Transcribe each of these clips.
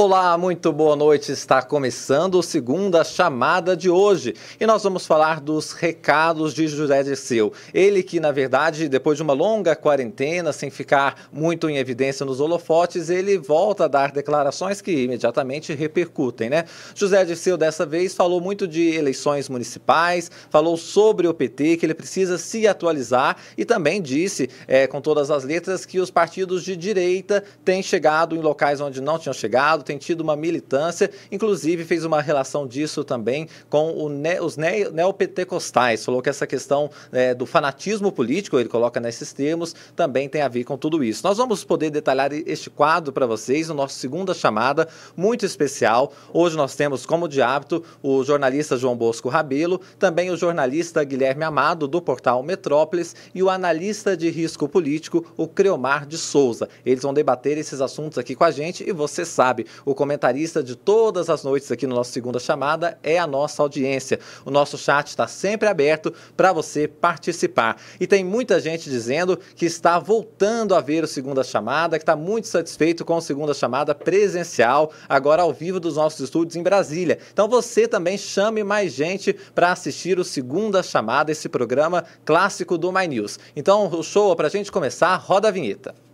Olá, muito boa noite. Está começando a segunda chamada de hoje e nós vamos falar dos recados de José Dirceu. Ele que, na verdade, depois de uma longa quarentena, sem ficar muito em evidência nos holofotes, ele volta a dar declarações que imediatamente repercutem, né? José Dirceu, dessa vez, falou muito de eleições municipais, falou sobre o PT, que ele precisa se atualizar e também disse, é, com todas as letras, que os partidos de direita têm chegado em locais onde não tinham chegado, tem tido uma militância, inclusive fez uma relação disso também com ne os ne neopentecostais. Falou que essa questão é, do fanatismo político, ele coloca nesses termos, também tem a ver com tudo isso. Nós vamos poder detalhar este quadro para vocês no nosso segunda chamada, muito especial. Hoje nós temos, como de hábito, o jornalista João Bosco Rabelo, também o jornalista Guilherme Amado, do portal Metrópolis, e o analista de risco político, o Creomar de Souza. Eles vão debater esses assuntos aqui com a gente e você sabe, o comentarista de todas as noites aqui no nosso Segunda Chamada é a nossa audiência. O nosso chat está sempre aberto para você participar. E tem muita gente dizendo que está voltando a ver o Segunda Chamada, que está muito satisfeito com o Segunda Chamada presencial, agora ao vivo dos nossos estúdios em Brasília. Então você também chame mais gente para assistir o Segunda Chamada, esse programa clássico do My News. Então o show, para a gente começar, roda a vinheta.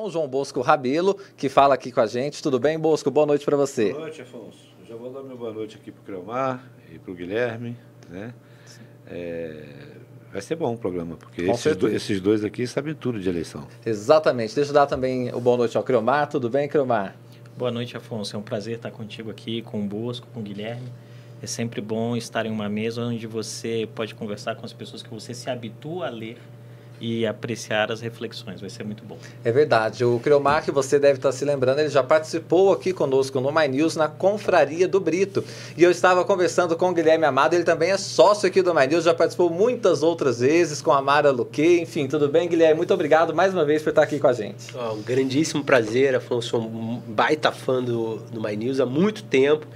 Com o João Bosco Rabelo, que fala aqui com a gente. Tudo bem, Bosco? Boa noite para você. Boa noite, Afonso. Já vou dar meu boa noite aqui para o Creomar e para o Guilherme. Né? É, vai ser bom o programa, porque esses dois, esses dois, aqui sabem tudo de eleição. Exatamente. Deixa eu dar também o boa noite ao Creomar. Tudo bem, Creomar? Boa noite, Afonso. É um prazer estar contigo aqui, com o Bosco, com o Guilherme. É sempre bom estar em uma mesa onde você pode conversar com as pessoas que você se habitua a ler e apreciar as reflexões. Vai ser muito bom. É verdade. O Creomar, que você deve estar se lembrando, ele já participou aqui conosco no My News, na Confraria do Brito. E eu estava conversando com o Guilherme Amado, ele também é sócio aqui do My News, já participou muitas outras vezes com a Mara Luque. Enfim, tudo bem, Guilherme? Muito obrigado mais uma vez por estar aqui com a gente. Oh, um grandíssimo prazer, Afonso. Sou um baita fã do, do My News há muito tempo.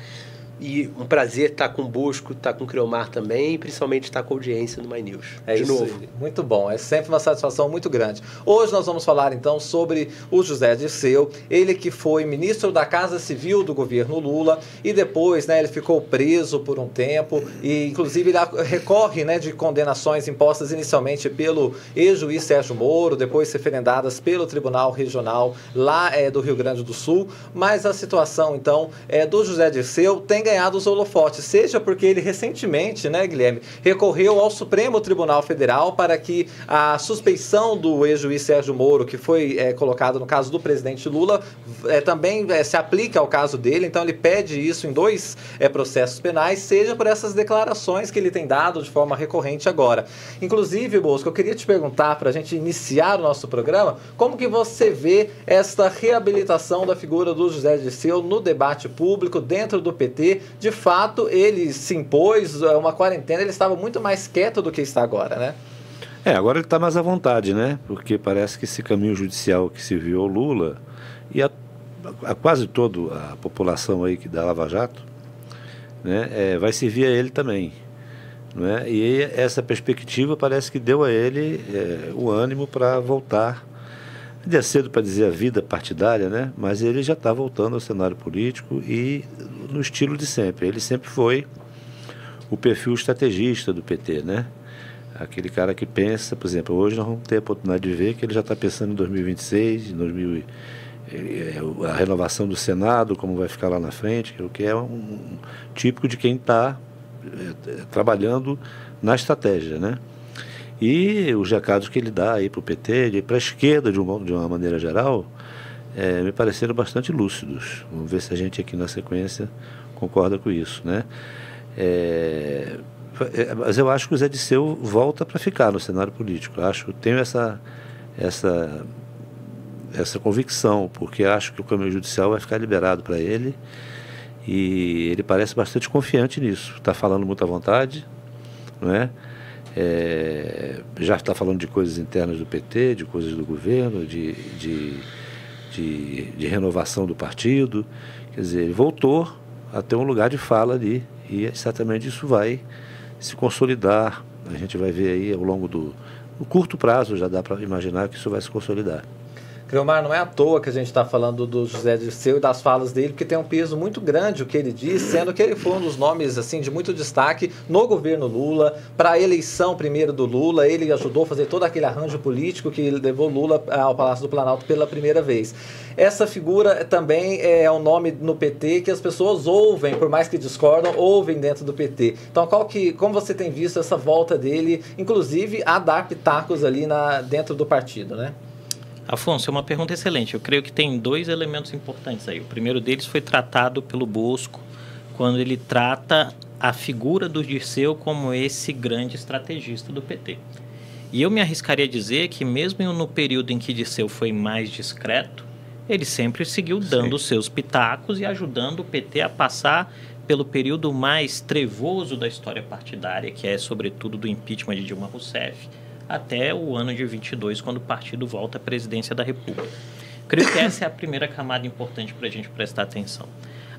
E um prazer estar com o Bosco, estar com o Criomar também, e principalmente estar com a audiência do My News. É de isso, novo. Muito bom, é sempre uma satisfação muito grande. Hoje nós vamos falar então sobre o José Dirceu, ele que foi ministro da Casa Civil do governo Lula e depois né, ele ficou preso por um tempo e inclusive ele recorre né, de condenações impostas inicialmente pelo ex-juiz Sérgio Moro, depois referendadas pelo Tribunal Regional lá é, do Rio Grande do Sul, mas a situação então é, do José Dirceu tem ganhado os holofotes, seja porque ele recentemente, né, Guilherme, recorreu ao Supremo Tribunal Federal para que a suspeição do ex-juiz Sérgio Moro, que foi é, colocado no caso do presidente Lula, é, também é, se aplique ao caso dele. Então ele pede isso em dois é, processos penais, seja por essas declarações que ele tem dado de forma recorrente agora. Inclusive, Bosco, eu queria te perguntar para a gente iniciar o nosso programa, como que você vê esta reabilitação da figura do José Dirceu no debate público dentro do PT de fato, ele se impôs é uma quarentena, ele estava muito mais quieto do que está agora, né? É, agora ele está mais à vontade, né? Porque parece que esse caminho judicial que se viu ao Lula e a, a quase toda a população aí que da Lava Jato, né, é, vai servir a ele também. Não é? E essa perspectiva parece que deu a ele é, o ânimo para voltar Ainda é cedo para dizer a vida partidária, né? mas ele já está voltando ao cenário político e no estilo de sempre. Ele sempre foi o perfil estrategista do PT, né? Aquele cara que pensa, por exemplo, hoje nós vamos ter a oportunidade de ver que ele já está pensando em 2026, em 2000, eh, a renovação do Senado, como vai ficar lá na frente, o que é um típico de quem está é, trabalhando na estratégia, né? E os recados que ele dá aí para o PT, para a esquerda de uma, de uma maneira geral, é, me pareceram bastante lúcidos. Vamos ver se a gente aqui na sequência concorda com isso, né? É, é mas eu acho que o Zé Disseu volta para ficar no cenário político. Eu acho, tenho essa, essa, essa convicção, porque acho que o caminho judicial vai ficar liberado para ele e ele parece bastante confiante nisso. Está falando muito à vontade, não é? é, já está falando de coisas internas do PT, de coisas do governo, de, de de, de renovação do partido. Quer dizer, ele voltou a ter um lugar de fala ali e certamente isso vai se consolidar. A gente vai ver aí ao longo do no curto prazo, já dá para imaginar que isso vai se consolidar. Cleomar, não é à toa que a gente está falando do José Dirceu e das falas dele, porque tem um peso muito grande o que ele diz, sendo que ele foi um dos nomes assim de muito destaque no governo Lula, para a eleição primeiro do Lula, ele ajudou a fazer todo aquele arranjo político que levou Lula ao Palácio do Planalto pela primeira vez. Essa figura também é um nome no PT que as pessoas ouvem, por mais que discordam, ouvem dentro do PT. Então, qual que, como você tem visto essa volta dele, inclusive a dar pitacos ali na, dentro do partido, né? Afonso, é uma pergunta excelente. Eu creio que tem dois elementos importantes aí. O primeiro deles foi tratado pelo Bosco, quando ele trata a figura do Dirceu como esse grande estrategista do PT. E eu me arriscaria a dizer que, mesmo no período em que Dirceu foi mais discreto, ele sempre seguiu dando Sim. seus pitacos e ajudando o PT a passar pelo período mais trevoso da história partidária, que é, sobretudo, do impeachment de Dilma Rousseff até o ano de 22, quando o partido volta à presidência da República. Creio que essa é a primeira camada importante para a gente prestar atenção.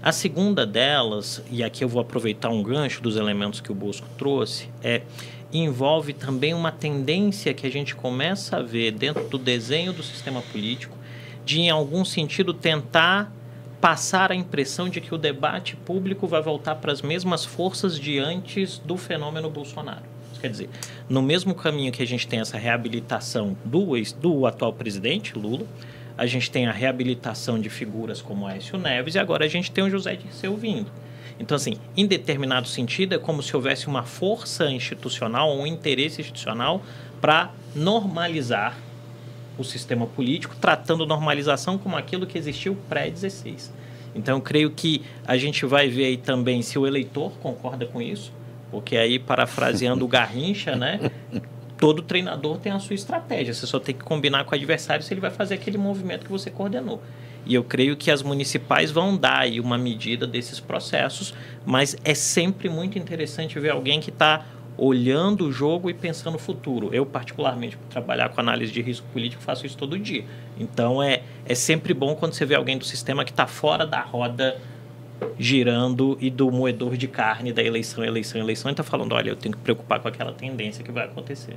A segunda delas, e aqui eu vou aproveitar um gancho dos elementos que o Bosco trouxe, é envolve também uma tendência que a gente começa a ver dentro do desenho do sistema político de, em algum sentido, tentar passar a impressão de que o debate público vai voltar para as mesmas forças de antes do fenômeno Bolsonaro. Quer dizer, no mesmo caminho que a gente tem essa reabilitação do, ex, do atual presidente, Lula, a gente tem a reabilitação de figuras como Aécio Neves e agora a gente tem o José Dirceu vindo. Então, assim, em determinado sentido, é como se houvesse uma força institucional, um interesse institucional para normalizar o sistema político, tratando normalização como aquilo que existiu pré-16. Então, eu creio que a gente vai ver aí também se o eleitor concorda com isso, porque aí, parafraseando o Garrincha, né? Todo treinador tem a sua estratégia. Você só tem que combinar com o adversário se ele vai fazer aquele movimento que você coordenou. E eu creio que as municipais vão dar aí uma medida desses processos, mas é sempre muito interessante ver alguém que está olhando o jogo e pensando no futuro. Eu, particularmente, por trabalhar com análise de risco político, faço isso todo dia. Então, é, é sempre bom quando você vê alguém do sistema que está fora da roda girando e do moedor de carne da eleição, eleição, eleição, e está falando, olha, eu tenho que preocupar com aquela tendência que vai acontecer.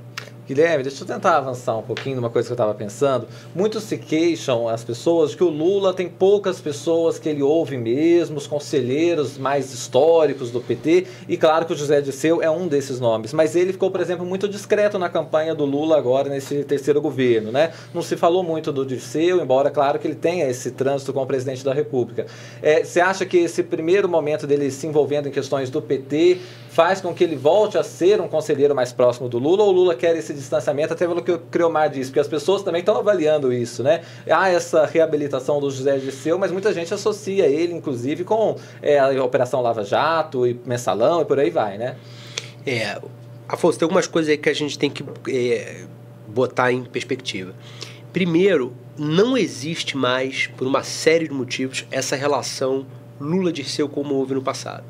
Guilherme, deixa eu tentar avançar um pouquinho numa coisa que eu estava pensando. Muitos se queixam, as pessoas, que o Lula tem poucas pessoas que ele ouve mesmo, os conselheiros mais históricos do PT, e claro que o José Disseu é um desses nomes, mas ele ficou, por exemplo, muito discreto na campanha do Lula agora, nesse terceiro governo, né? Não se falou muito do Disseu, embora, claro, que ele tenha esse trânsito com o presidente da República. É, você acha que esse primeiro momento dele se envolvendo em questões do PT faz com que ele volte a ser um conselheiro mais próximo do Lula ou o Lula quer esse distanciamento, até pelo que o Creomar disse, porque as pessoas também estão avaliando isso, né? Há essa reabilitação do José Dirceu, mas muita gente associa ele, inclusive, com é, a Operação Lava Jato e Mensalão e por aí vai, né? É, Afonso, tem algumas coisas aí que a gente tem que é, botar em perspectiva. Primeiro, não existe mais, por uma série de motivos, essa relação Lula-Dirceu como houve no passado.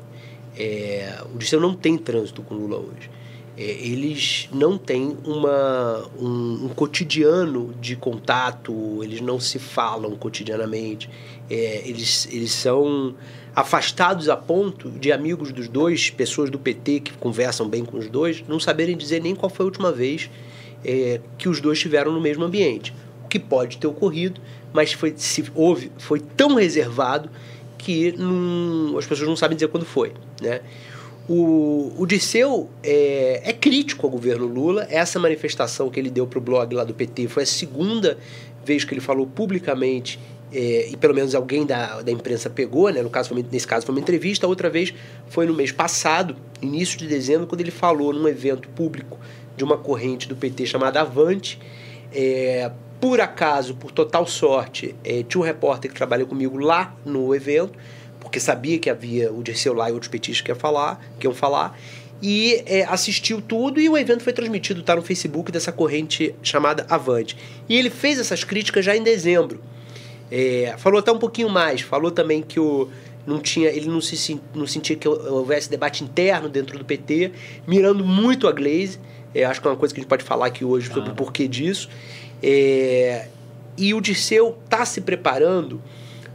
É, o Dirceu não tem trânsito com Lula hoje. É, eles não têm uma, um, um, cotidiano de contato, eles não se falam cotidianamente, é, eles, eles são afastados a ponto de amigos dos dois, pessoas do PT que conversam bem com os dois, não saberem dizer nem qual foi a última vez é, que os dois estiveram no mesmo ambiente. O que pode ter ocorrido, mas foi, se houve, foi tão reservado que as pessoas não sabem dizer quando foi. Né? O, o Disseu é, é crítico ao governo Lula. Essa manifestação que ele deu para o blog lá do PT foi a segunda vez que ele falou publicamente é, e pelo menos alguém da, da imprensa pegou, né? no caso, nesse caso foi uma entrevista, outra vez foi no mês passado, início de dezembro, quando ele falou num evento público de uma corrente do PT chamada Avante, é, por acaso, por total sorte, é, tinha um repórter que trabalhou comigo lá no evento, porque sabia que havia o Dirceu lá e outros petistas que iam falar, que iam falar, e é, assistiu tudo e o evento foi transmitido, tá no Facebook dessa corrente chamada Avante. E ele fez essas críticas já em dezembro. É, falou até um pouquinho mais, falou também que o, não tinha, ele não, se, não sentia que houvesse debate interno dentro do PT, mirando muito a Glaze. É, acho que é uma coisa que a gente pode falar aqui hoje sobre ah. o porquê disso. É, e o Dirceu está se preparando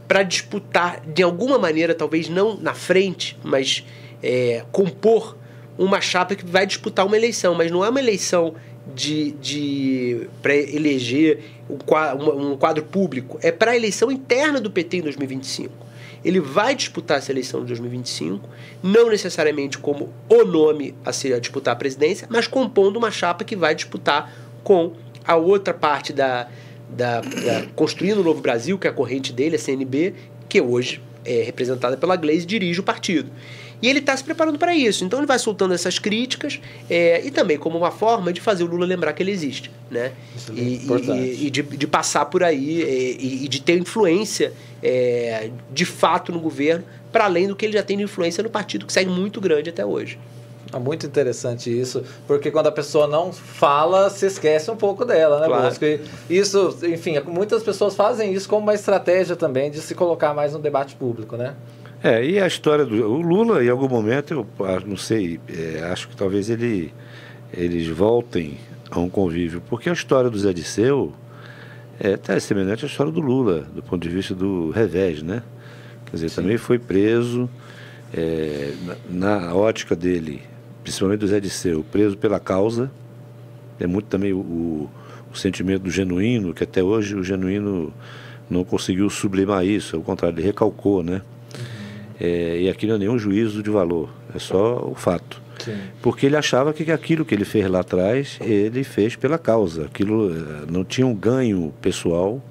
para disputar, de alguma maneira, talvez não na frente, mas é, compor uma chapa que vai disputar uma eleição, mas não é uma eleição de, de para eleger um, um quadro público, é para a eleição interna do PT em 2025. Ele vai disputar essa eleição de 2025, não necessariamente como o nome a ser a disputar a presidência, mas compondo uma chapa que vai disputar com a outra parte da, da, da Construindo o Novo Brasil, que é a corrente dele, a CNB, que hoje é representada pela Gleisi, dirige o partido. E ele está se preparando para isso. Então ele vai soltando essas críticas é, e também como uma forma de fazer o Lula lembrar que ele existe. Né? É e, e, e de, de, passar por aí é, e, e de ter influência é, de fato no governo, para além do que ele já tem de influência no partido, que segue muito grande até hoje. É muito interessante isso, porque quando a pessoa não fala, se esquece um pouco dela, né, claro. Bosco? E isso, enfim, muitas pessoas fazem isso como uma estratégia também de se colocar mais no debate público, né? É, e a história do o Lula, em algum momento, eu ah, não sei, é, acho que talvez ele, eles voltem a um convívio, porque a história do Zé Disseu é até semelhante à história do Lula, do ponto de vista do revés, né? Quer dizer, Sim. também foi preso, é, na, na, ótica dele, principalmente do Zé Disseu, preso pela causa, é muito também o, o, o sentimento do genuíno, que até hoje o genuíno não conseguiu sublimar isso, ao contrário, ele recalcou, né? É, e aqui não é nenhum juízo de valor, é só o fato. Sim. Porque ele achava que aquilo que ele fez lá atrás, ele fez pela causa. Aquilo eh, não tinha um ganho pessoal,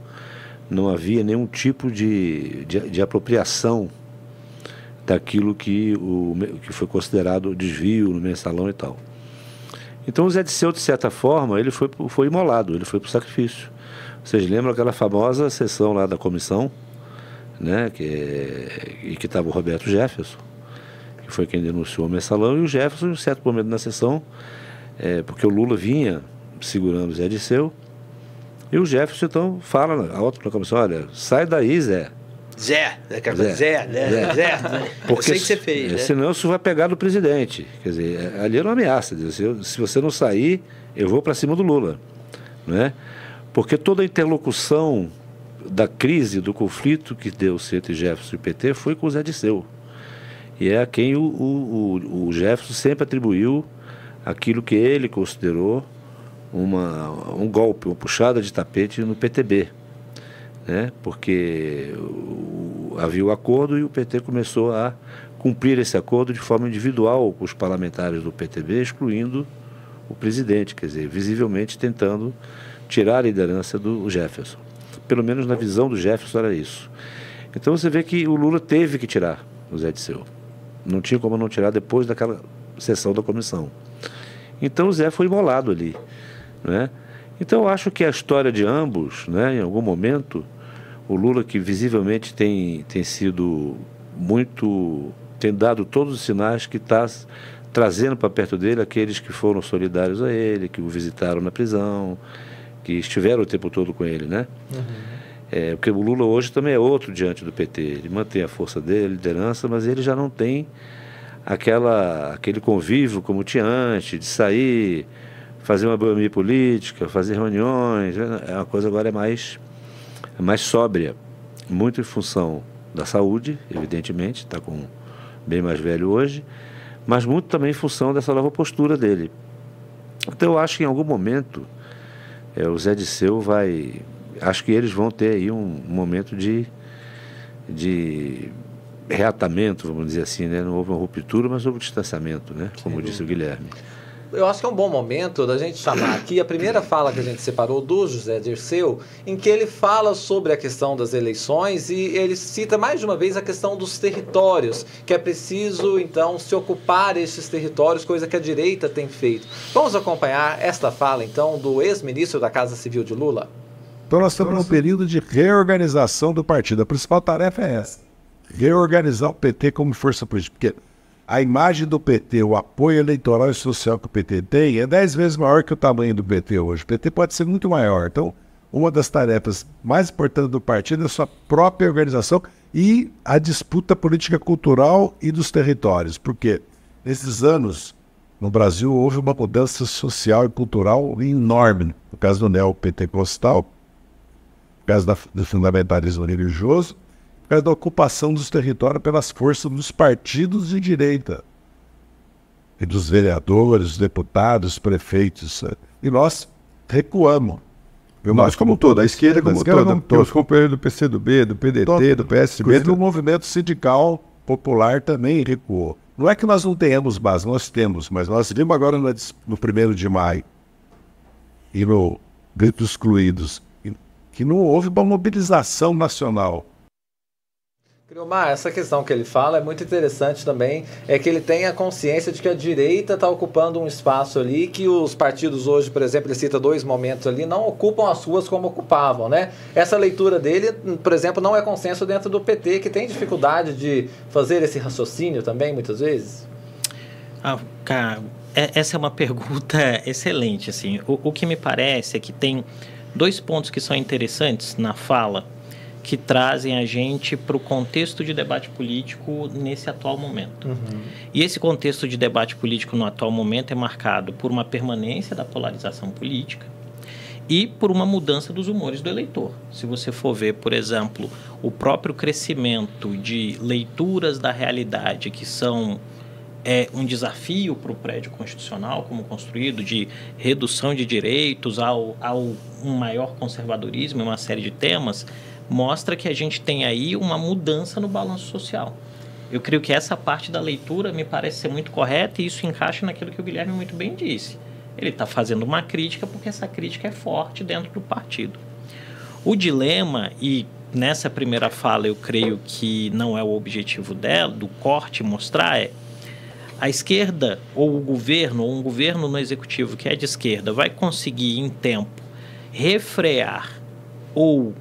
não havia nenhum tipo de, de, de apropriação daquilo que, o, que foi considerado desvio no mensalão e tal. Então o Zé Disseu, de certa forma, ele foi, foi imolado, ele foi para o sacrifício. Vocês lembram aquela famosa sessão lá da comissão, né, que, e que estava o Roberto Jefferson, que foi quem denunciou o mensalão, e o Jefferson, em um certo momento na sessão, é, porque o Lula vinha segurando o Zé Disseu, e o Jefferson então fala alto na comissão, olha, sai daí, Zé. Zé, né, Zé, Zé, né? Zé, Zé. Porque Eu sei que você fez, né? Senão isso vai pegar no presidente. Quer dizer, é, ali era uma ameaça. Dizer, se você não sair, eu vou para cima do Lula. Né? Porque toda a interlocução da crise, do conflito que deu entre Jefferson e PT foi com o Zé Disseu. E é a quem o, o, o Jefferson sempre atribuiu aquilo que ele considerou uma, um golpe, uma puxada de tapete no PTB. Né? Porque havia o acordo e o PT começou a cumprir esse acordo de forma individual com os parlamentares do PTB, excluindo o presidente, quer dizer, visivelmente tentando tirar a liderança do Jefferson pelo menos na visão do Jefferson era isso. Então você vê que o Lula teve que tirar o Zé Disseu. Não tinha como não tirar depois daquela sessão da comissão. Então o Zé foi imolado ali. Né? Então eu acho que a história de ambos, né, em algum momento, o Lula que visivelmente tem, tem sido muito. tem dado todos os sinais que está trazendo para perto dele aqueles que foram solidários a ele, que o visitaram na prisão, que estiveram o tempo todo com ele, né? Uhum. É, porque o Lula hoje também é outro diante do PT. Ele mantém a força dele, a liderança, mas ele já não tem aquela, aquele convívio como tinha antes, de sair, fazer uma boemia política, fazer reuniões. É uma coisa agora é mais, mais sóbria, muito em função da saúde, evidentemente, está com bem mais velho hoje, mas muito também em função dessa nova postura dele. Então eu acho que em algum momento é, o Zé Disseu vai. Acho que eles vão ter aí um, um momento de, de reatamento, vamos dizer assim, né? Não houve uma ruptura, mas houve um distanciamento, né? Como Sim. disse o Guilherme eu acho que é um bom momento da gente chamar aqui a primeira fala que a gente separou do José Dirceu, em que ele fala sobre a questão das eleições e ele cita mais de uma vez a questão dos territórios, que é preciso então se ocupar esses territórios, coisa que a direita tem feito. Vamos acompanhar esta fala então do ex-ministro da Casa Civil de Lula? Então nós estamos num período de reorganização do partido. A principal tarefa é essa: reorganizar o PT como força política. Porque a imagem do PT, o apoio eleitoral e social que o PT tem, é dez vezes maior que o tamanho do PT hoje. O PT pode ser muito maior. Então, uma das tarefas mais importantes do partido é a sua própria organização e a disputa política cultural e dos territórios. Porque nesses anos, no Brasil, houve uma mudança social e cultural enorme. No caso do neopentecostal, por causa da, do fundamentalismo religioso, por causa da ocupação dos territórios pelas forças dos partidos de direita. E dos vereadores, deputados, prefeitos. E nós recuamos. Nós como todo, a esquerda como todo, como os companheiros do PCdoB, do PDT, todo. do PSB... Inclusive o movimento sindical popular também recuou. Não é que nós não tenhamos base, nós temos, mas nós vimos agora no, no 1 de maio e no Gritos Excluídos que não houve uma mobilização nacional Criomar, essa questão que ele fala é muito interessante também, é que ele tem a consciência de que a direita está ocupando um espaço ali que os partidos hoje, por exemplo, ele cita dois momentos ali, não ocupam as ruas como ocupavam, né? Essa leitura dele, por exemplo, não é consenso dentro do PT, que tem dificuldade de fazer esse raciocínio também, muitas vezes? Ah, cara, é, essa é uma pergunta excelente, assim. O, o que me parece é que tem dois pontos que são interessantes na fala que trazem a gente para o contexto de debate político nesse atual momento. Uhum. E esse contexto de debate político no atual momento é marcado por uma permanência da polarização política e por uma mudança dos humores do eleitor. Se você for ver, por exemplo, o próprio crescimento de leituras da realidade que são é um desafio para o prédio constitucional como construído de redução de direitos ao, ao um maior conservadorismo em uma série de temas, mostra que a gente tem aí uma mudança no balanço social. Eu creio que essa parte da leitura me parece ser muito correta e isso encaixa naquilo que o Guilherme muito bem disse. Ele está fazendo uma crítica porque essa crítica é forte dentro do partido. O dilema, e nessa primeira fala eu creio que não é o objetivo dela, do corte mostrar, é a esquerda ou o governo, ou um governo no executivo que é de esquerda, vai conseguir em tempo refrear ou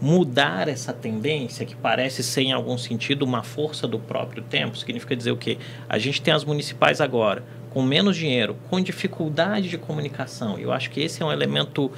mudar essa tendência que parece ser em algum sentido uma força do próprio tempo, significa dizer o quê? A gente tem as municipais agora com menos dinheiro, com dificuldade de comunicação. Eu acho que esse é um elemento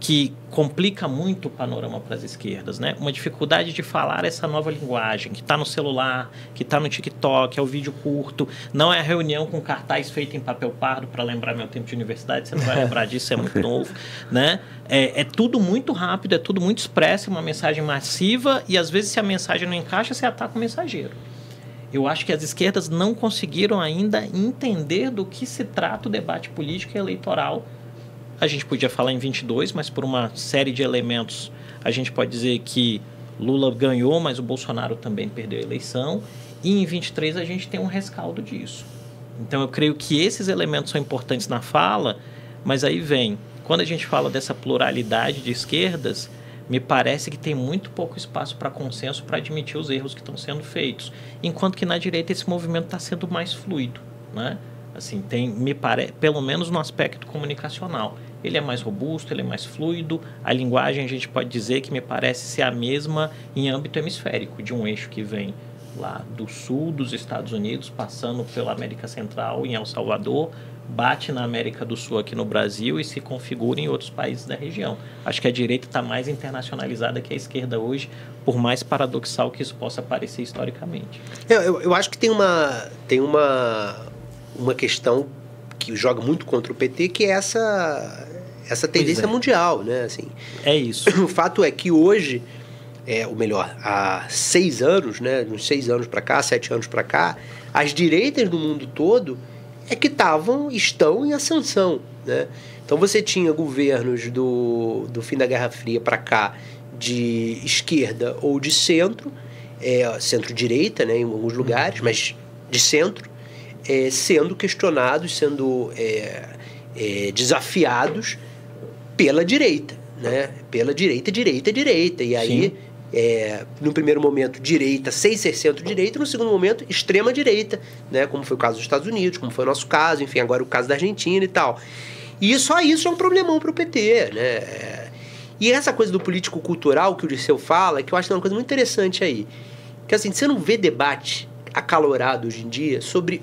que complica muito o panorama para as esquerdas, né? Uma dificuldade de falar essa nova linguagem que está no celular, que está no TikTok, é o vídeo curto, não é a reunião com cartaz feito em papel pardo para lembrar meu tempo de universidade, você não vai lembrar disso, é muito novo, né? É, é, tudo muito rápido, é tudo muito expresso, uma mensagem massiva e às vezes se a mensagem não encaixa, você ataca o mensageiro. Eu acho que as esquerdas não conseguiram ainda entender do que se trata o debate político e eleitoral a gente podia falar em 22, mas por uma série de elementos a gente pode dizer que Lula ganhou, mas o Bolsonaro também perdeu a eleição. E em 23 a gente tem um rescaldo disso. Então eu creio que esses elementos são importantes na fala, mas aí vem, quando a gente fala dessa pluralidade de esquerdas, me parece que tem muito pouco espaço para consenso para admitir os erros que estão sendo feitos, enquanto que na direita esse movimento está sendo mais fluido, né? Assim, tem, me parece, pelo menos no aspecto comunicacional ele é mais robusto, ele é mais fluido. A linguagem a gente pode dizer que me parece ser a mesma em âmbito hemisférico, de um eixo que vem lá do sul dos Estados Unidos, passando pela América Central em El Salvador, bate na América do Sul aqui no Brasil e se configura em outros países da região. Acho que a direita está mais internacionalizada que a esquerda hoje, por mais paradoxal que isso possa parecer historicamente. Eu, eu, eu acho que tem uma, tem uma, uma questão que joga muito contra o PT, que é essa, essa tendência é. mundial, né? Assim, é isso. O fato é que hoje, é, ou melhor, há seis anos, né? Uns seis anos para cá, sete anos para cá, as direitas do mundo todo é que estavam, estão em ascensão, né? Então você tinha governos do, do fim da Guerra Fria para cá de esquerda ou de centro, é, centro-direita, né, em alguns lugares, mas de centro, é, sendo questionados, sendo é, é, desafiados pela direita, né? Pela direita, direita, direita. E aí, é, no primeiro momento, direita sem ser centro-direita, no segundo momento, extrema-direita, né? Como foi o caso dos Estados Unidos, como foi o nosso caso, enfim, agora o caso da Argentina e tal. E só isso é um problemão para o PT, né? E essa coisa do político cultural que o Dirceu fala, que eu acho que é uma coisa muito interessante aí. Que assim, você não vê debate acalorado hoje em dia sobre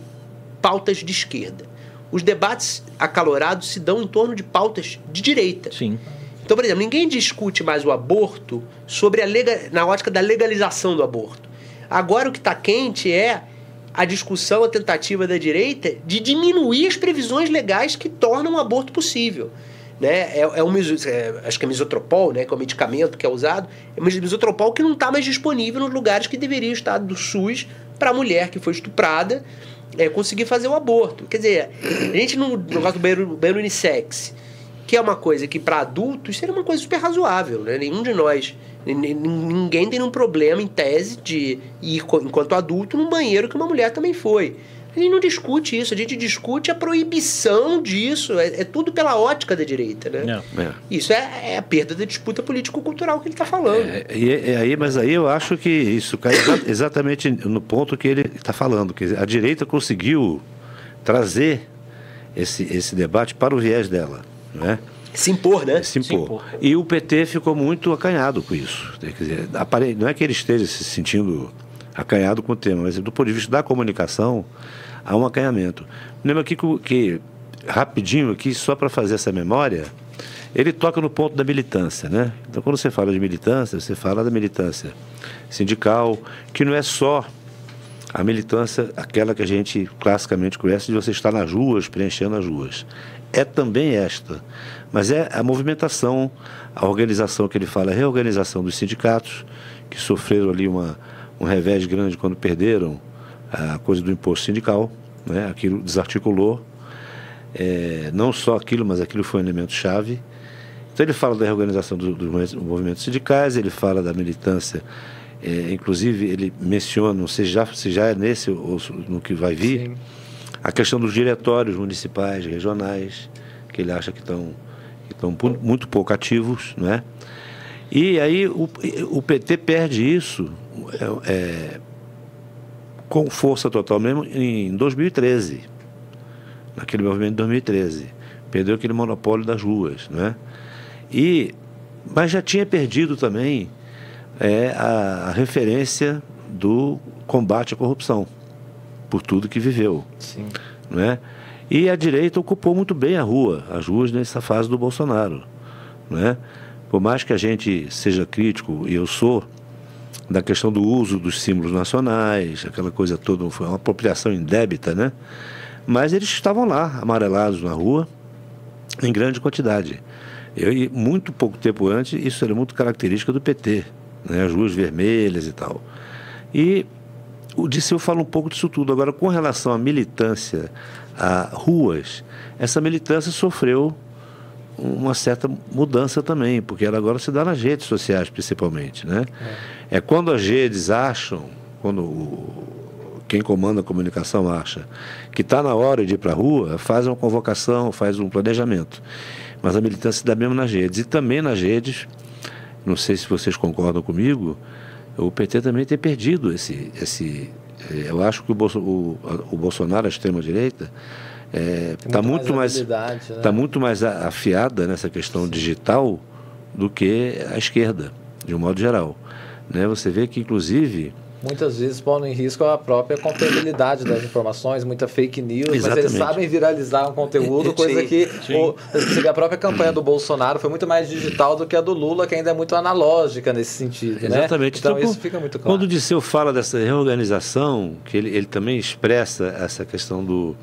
pautas de esquerda. Os debates acalorados se dão em torno de pautas de direita. Sim. Então, por exemplo, ninguém discute mais o aborto sobre a lega, na ótica da legalização do aborto. Agora o que está quente é a discussão, a tentativa da direita de diminuir as previsões legais que tornam o aborto possível. né? É, é um é, acho que é misotropol, né? Que é o medicamento que é usado. É um misotropol que não está mais disponível nos lugares que deveria estar do SUS para a mulher que foi estuprada é, conseguir fazer o aborto. Quer dizer, a gente no negócio do banheiro, banheiro unissex, que é uma coisa que para adultos seria uma coisa super razoável, né? Nenhum de nós, nin- nin- ninguém tem um problema em tese de ir enquanto adulto num banheiro que uma mulher também foi. A gente não discute isso, a gente discute a proibição disso, é, é tudo pela ótica da direita, né? Não. É. Isso é, é a perda da disputa político-cultural que ele está falando. É, e, aí, mas aí eu acho que isso cai exa- exatamente no ponto que ele está falando. Que a direita conseguiu trazer esse, esse debate para o viés dela. Né? Se impor, né? Se Se impor. impor. E o PT ficou muito acanhado com isso. Quer dizer, não é que ele esteja se sentindo acanhado com o tema, mas do ponto de vista da comunicação, há um acanhamento. Lembra aqui que, que rapidinho aqui, só para fazer essa memória, ele toca no ponto da militância, né? Então, quando você fala de militância, você fala da militância sindical, que não é só a militância, aquela que a gente classicamente conhece, de você estar nas ruas, preenchendo as ruas. É também esta, mas é a movimentação, a organização que ele fala, a reorganização dos sindicatos, que sofreram ali uma, um revés grande quando perderam a coisa do imposto sindical, né? aquilo desarticulou, é, não só aquilo, mas aquilo foi um elemento chave. Então ele fala da reorganização do- dos movimentos- movimentos sindicais, ele fala da militância, é, inclusive ele menciona, não sei já, se já é nesse ou no que vai vir, a questão dos diretórios municipais, regionais, que ele acha que estão que estão muito pouco ativos, não é? E aí o, o PT perde isso é, é, com força total mesmo em 2013, naquele movimento de 2013. Perdeu aquele monopólio das ruas, não é? E, mas já tinha perdido também é, a, a referência do combate à corrupção, por tudo que viveu. Sim. Não é? E a direita ocupou muito bem a rua, as ruas nessa fase do Bolsonaro. Não é? Por mais que a gente seja crítico, e eu sou, da questão do uso dos símbolos nacionais, aquela coisa toda, foi uma apropriação indébita, né? Mas eles estavam lá, amarelados na rua, em grande quantidade. Eu, e muito pouco tempo antes, isso era muito característica do PT, né? as ruas vermelhas e tal. E o Disseu fala um pouco disso tudo. Agora, com relação à militância, a ruas, essa militância sofreu uma certa mudança também, porque ela agora se dá nas redes sociais, principalmente. Né? É, quando as redes acham, quando o- quem comanda a comunicação acha que está na hora de ir para a rua, faz uma convocação, faz um planejamento. Mas a militância se dá mesmo nas redes. E também nas redes, não sei se vocês concordam comigo, o PT também tem perdido esse. esse eh, eu acho que o, Bolso, o, o Bolsonaro, a extrema-direita, está Tem muito mais, habilidade, né? tá muito mais afiada nessa questão digital do que a esquerda, de um modo geral. Né? Você vê que, inclusive, Muitas vezes pondo em risco a própria confiabilidade das informações, muita fake news, mas eles Exatamente. sabem viralizar um conteúdo, Sim, coisa que o- a própria campanha do Bolsonaro foi muito mais digital do que a do Lula, que ainda é muito analógica nesse sentido, né? Exatamente. Então, Então, isso fica muito claro. Quando o Disseu fala dessa reorganização, que ele, ele também expressa essa questão do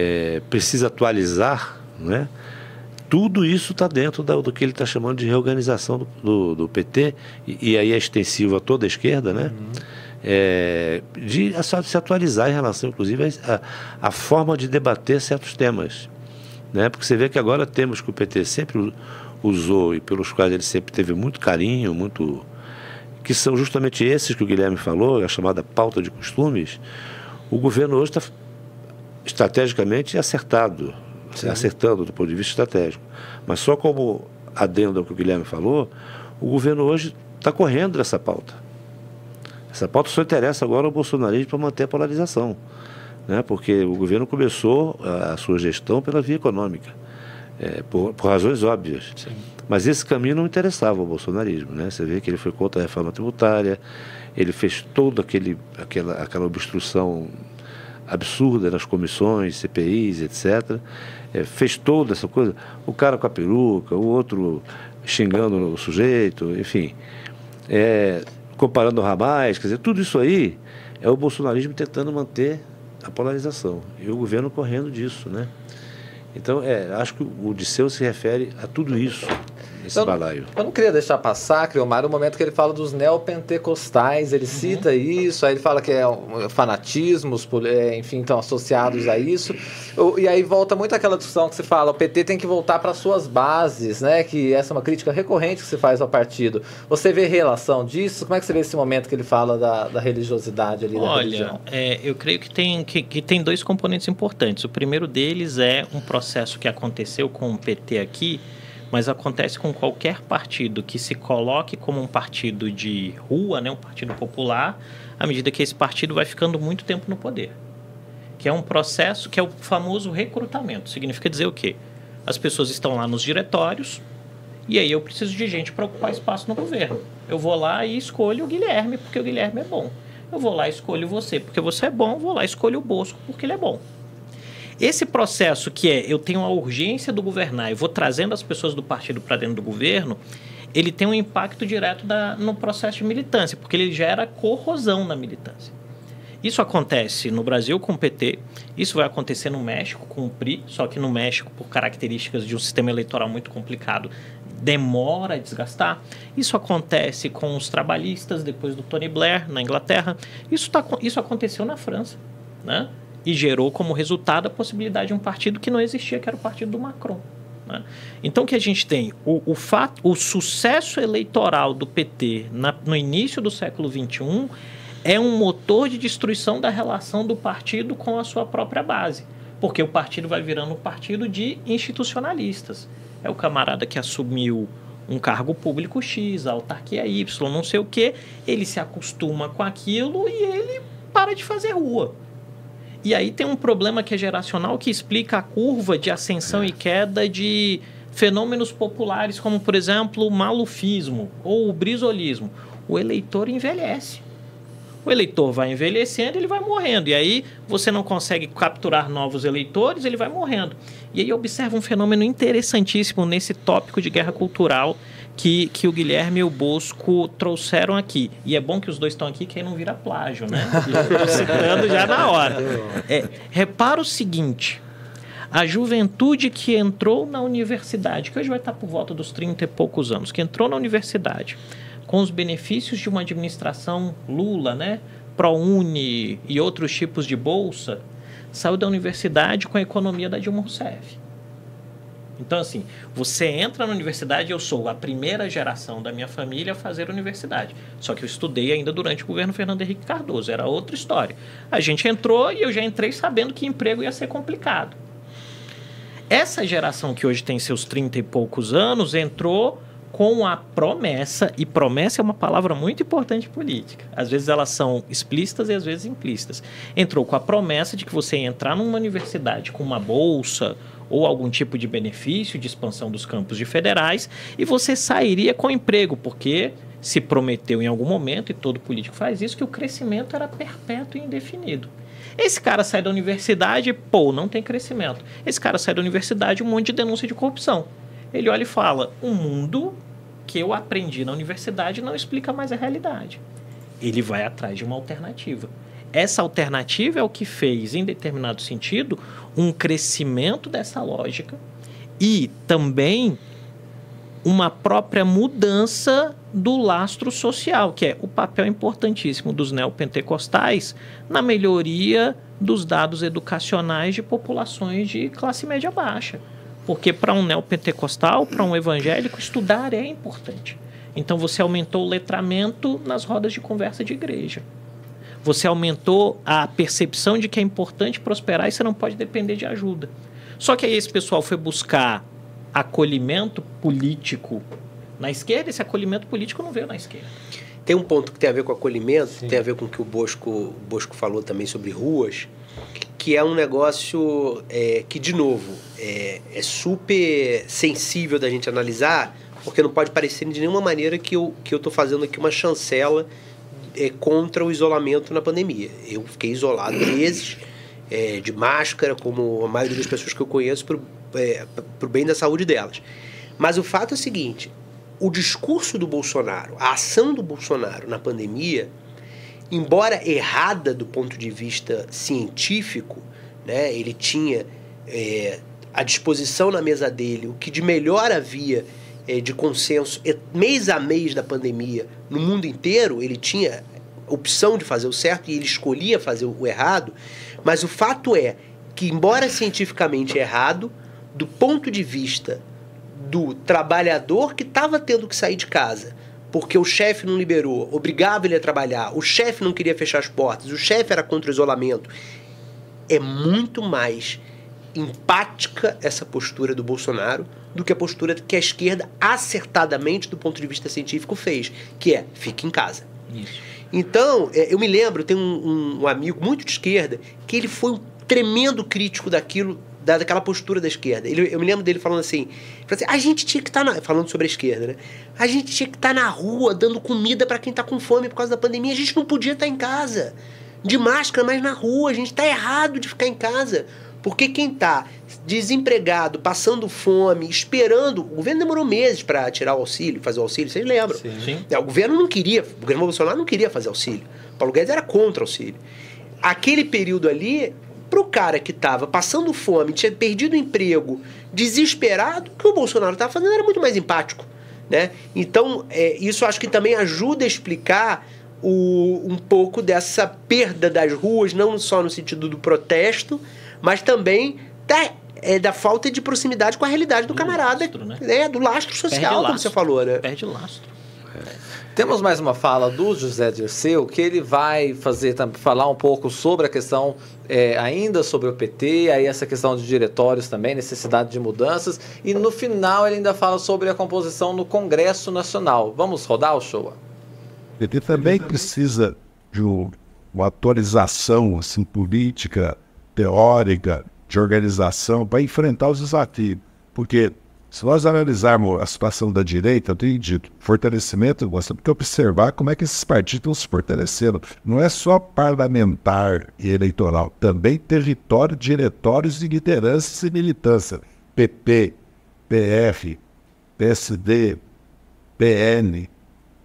é, precisa atualizar, né? tudo isso está dentro da- do que ele está chamando de reorganização do, do, do PT, e, e aí é extensivo a toda a esquerda, né? É, de a- se atualizar em relação, inclusive, a, a forma de debater certos temas. Né? Porque você vê que agora temos que o PT sempre usou e pelos quais ele sempre teve muito carinho, muito que são justamente esses que o Guilherme falou, a chamada pauta de costumes, o governo hoje está estrategicamente acertado, acertando do ponto de vista estratégico. Mas só como adendo ao que o Guilherme falou, o governo hoje está correndo dessa pauta. Essa pauta só interessa agora ao bolsonarismo para manter a polarização. Né? Porque o governo começou a, sua gestão pela via econômica, é, por, por razões óbvias. Mas esse caminho não interessava ao bolsonarismo. Né? Você vê que ele foi contra a reforma tributária, ele fez toda aquele, aquela, aquela obstrução absurda nas comissões, CPIs, etc. É, fez toda essa coisa. O cara com a peruca, o outro xingando o sujeito, enfim. É, comparando ramais, quer dizer, tudo isso aí é o bolsonarismo tentando manter a polarização. E o governo correndo disso, né? Então, é, acho que o Disseu se refere a tudo isso esse eu, balaio. Eu não queria deixar passar, Criomar, o momento que ele fala dos neopentecostais, ele uhum. cita isso, aí ele fala que é fanatismos, é, enfim, estão associados a isso. E aí volta muito aquela discussão que se fala, o PT tem que voltar para suas bases, né? Que essa é uma crítica recorrente que se faz ao partido. Você vê relação disso? Como é que você vê esse momento que ele fala da, da religiosidade ali Olha, da religião? É, eu creio que tem, que, que tem dois componentes importantes. O primeiro deles é um processo que aconteceu com o PT aqui, mas acontece com qualquer partido que se coloque como um partido de rua, né, um partido popular, à medida que esse partido vai ficando muito tempo no poder. Que é um processo que é o famoso recrutamento. Significa dizer o quê? As pessoas estão lá nos diretórios e aí eu preciso de gente para ocupar espaço no governo. Eu vou lá e escolho o Guilherme porque o Guilherme é bom. Eu vou lá e escolho você porque você é bom, vou lá e escolho o Bosco porque ele é bom. Esse processo que é eu tenho a urgência do governar e vou trazendo as pessoas do partido para dentro do governo, ele tem um impacto direto da, no processo de militância, porque ele gera corrosão na militância. Isso acontece no Brasil com o PT, isso vai acontecer no México com o PRI, só que no México, por características de um sistema eleitoral muito complicado, demora a desgastar. Isso acontece com os trabalhistas depois do Tony Blair na Inglaterra. Isso, tá, isso aconteceu na França. Né? E gerou como resultado a possibilidade de um partido que não existia, que era o partido do Macron. Né? Então, o que a gente tem? O, o, fato, o sucesso eleitoral do PT na, no início do século XXI é um motor de destruição da relação do partido com a sua própria base. Porque o partido vai virando um partido de institucionalistas. É o camarada que assumiu um cargo público X, a autarquia Y, não sei o quê, ele se acostuma com aquilo e ele para de fazer rua. E aí tem um problema que é geracional que explica a curva de ascensão e queda de fenômenos populares, como, por exemplo, o malufismo ou o brisolismo. O eleitor envelhece. O eleitor vai envelhecendo, ele vai morrendo. E aí você não consegue capturar novos eleitores, ele vai morrendo. E aí observa um fenômeno interessantíssimo nesse tópico de guerra cultural que, que o Guilherme e o Bosco trouxeram aqui. E é bom que os dois estão aqui, que aí não vira plágio, né? Estou citando já na hora. É, repara o seguinte: a juventude que entrou na universidade, que hoje vai estar por volta dos 30 e poucos anos, que entrou na universidade com os benefícios de uma administração Lula, né? ProUni e outros tipos de bolsa, saiu da universidade com a economia da Dilma Rousseff. Então, assim, você entra na universidade, eu sou a primeira geração da minha família a fazer universidade. Só que eu estudei ainda durante o governo Fernando Henrique Cardoso, era outra história. A gente entrou e eu já entrei sabendo que emprego ia ser complicado. Essa geração que hoje tem seus 30 e poucos anos entrou com a promessa, e promessa é uma palavra muito importante em política. Às vezes elas são explícitas e às vezes implícitas. Entrou com a promessa de que você ia entrar numa universidade com uma bolsa ou algum tipo de benefício de expansão dos campos de federais e você sairia com emprego, porque se prometeu em algum momento, e todo político faz isso, que o crescimento era perpétuo e indefinido. Esse cara sai da universidade, pô, não tem crescimento. Esse cara sai da universidade, um monte de denúncia de corrupção. Ele olha e fala: o mundo que eu aprendi na universidade não explica mais a realidade. Ele vai atrás de uma alternativa. Essa alternativa é o que fez, em determinado sentido, um crescimento dessa lógica e também uma própria mudança do lastro social, que é o papel importantíssimo dos neopentecostais na melhoria dos dados educacionais de populações de classe média baixa. Porque para um neopentecostal, para um evangélico, estudar é importante. Então você aumentou o letramento nas rodas de conversa de igreja você aumentou a percepção de que é importante prosperar e você não pode depender de ajuda. Só que aí esse pessoal foi buscar acolhimento político na esquerda, esse acolhimento político não veio na esquerda. Tem um ponto que tem a ver com acolhimento, Sim. tem a ver com o que o Bosco, o Bosco falou também sobre ruas, que é um negócio é, que, de novo, é, é super sensível da gente analisar, porque não pode parecer de nenhuma maneira que eu estou que eu fazendo aqui uma chancela é, contra o isolamento na pandemia. Eu fiquei isolado meses, é, de máscara, como a maioria das pessoas que eu conheço, para o é, bem da saúde delas. Mas o fato é o seguinte: o discurso do Bolsonaro, a ação do Bolsonaro na pandemia, embora errada do ponto de vista científico, né, ele tinha é, à disposição na mesa dele, o que de melhor havia de consenso é, mês a mês da pandemia no mundo inteiro, ele tinha opção de fazer o certo e ele escolhia fazer o errado, mas o fato é que, embora cientificamente errado, do ponto de vista do trabalhador que estava tendo que sair de casa porque o chefe não liberou, obrigava ele a trabalhar, o chefe não queria fechar as portas, o chefe era contra o isolamento, é muito mais empática essa postura do Bolsonaro do que a postura que a esquerda acertadamente do ponto de vista científico fez, que é fique em casa. Isso. Então, é, eu me lembro, tem um, um, amigo muito de esquerda que ele foi um tremendo crítico daquilo daquela postura da esquerda. Ele, eu me lembro dele falando assim, assim a gente tinha que estar tá falando sobre a esquerda, né? A gente tinha que estar tá na rua dando comida para quem está com fome por causa da pandemia. A gente não podia estar tá em casa de máscara, mas na rua. A gente está errado de ficar em casa. Porque quem está desempregado, passando fome, esperando. O governo demorou meses para tirar o auxílio, fazer o auxílio, vocês lembram? Sim. Sim. É, o governo não queria, o governo Bolsonaro não queria fazer auxílio. Paulo Guedes era contra o auxílio. Aquele período ali, Pro cara que estava passando fome, tinha perdido o emprego, desesperado, o que o Bolsonaro estava fazendo era muito mais empático. Né? Então, é, isso acho que também ajuda a explicar o, um pouco dessa perda das ruas, não só no sentido do protesto, mas também da, é, da falta de proximidade com a realidade do, do camarada. Lastro, né? É, do lastro social, como lastro. você falou, né? Perde lastro. É. Temos mais uma fala do José Dirceu, que ele vai fazer falar um pouco sobre a questão é, ainda sobre o PT, aí essa questão de diretórios também, necessidade de mudanças, e no final ele ainda fala sobre a composição no Congresso Nacional. Vamos rodar o show? O PT também precisa de uma atualização assim, política, teórica, de organização para enfrentar os desafios. Porque se nós analisarmos a situação da direita, eu tenho dito, fortalecimento, nós temos que observar como é que esses partidos estão se fortalecendo. Não é só parlamentar e eleitoral, também território, diretórios e lideranças e militância. PP, PR, PSD, PN,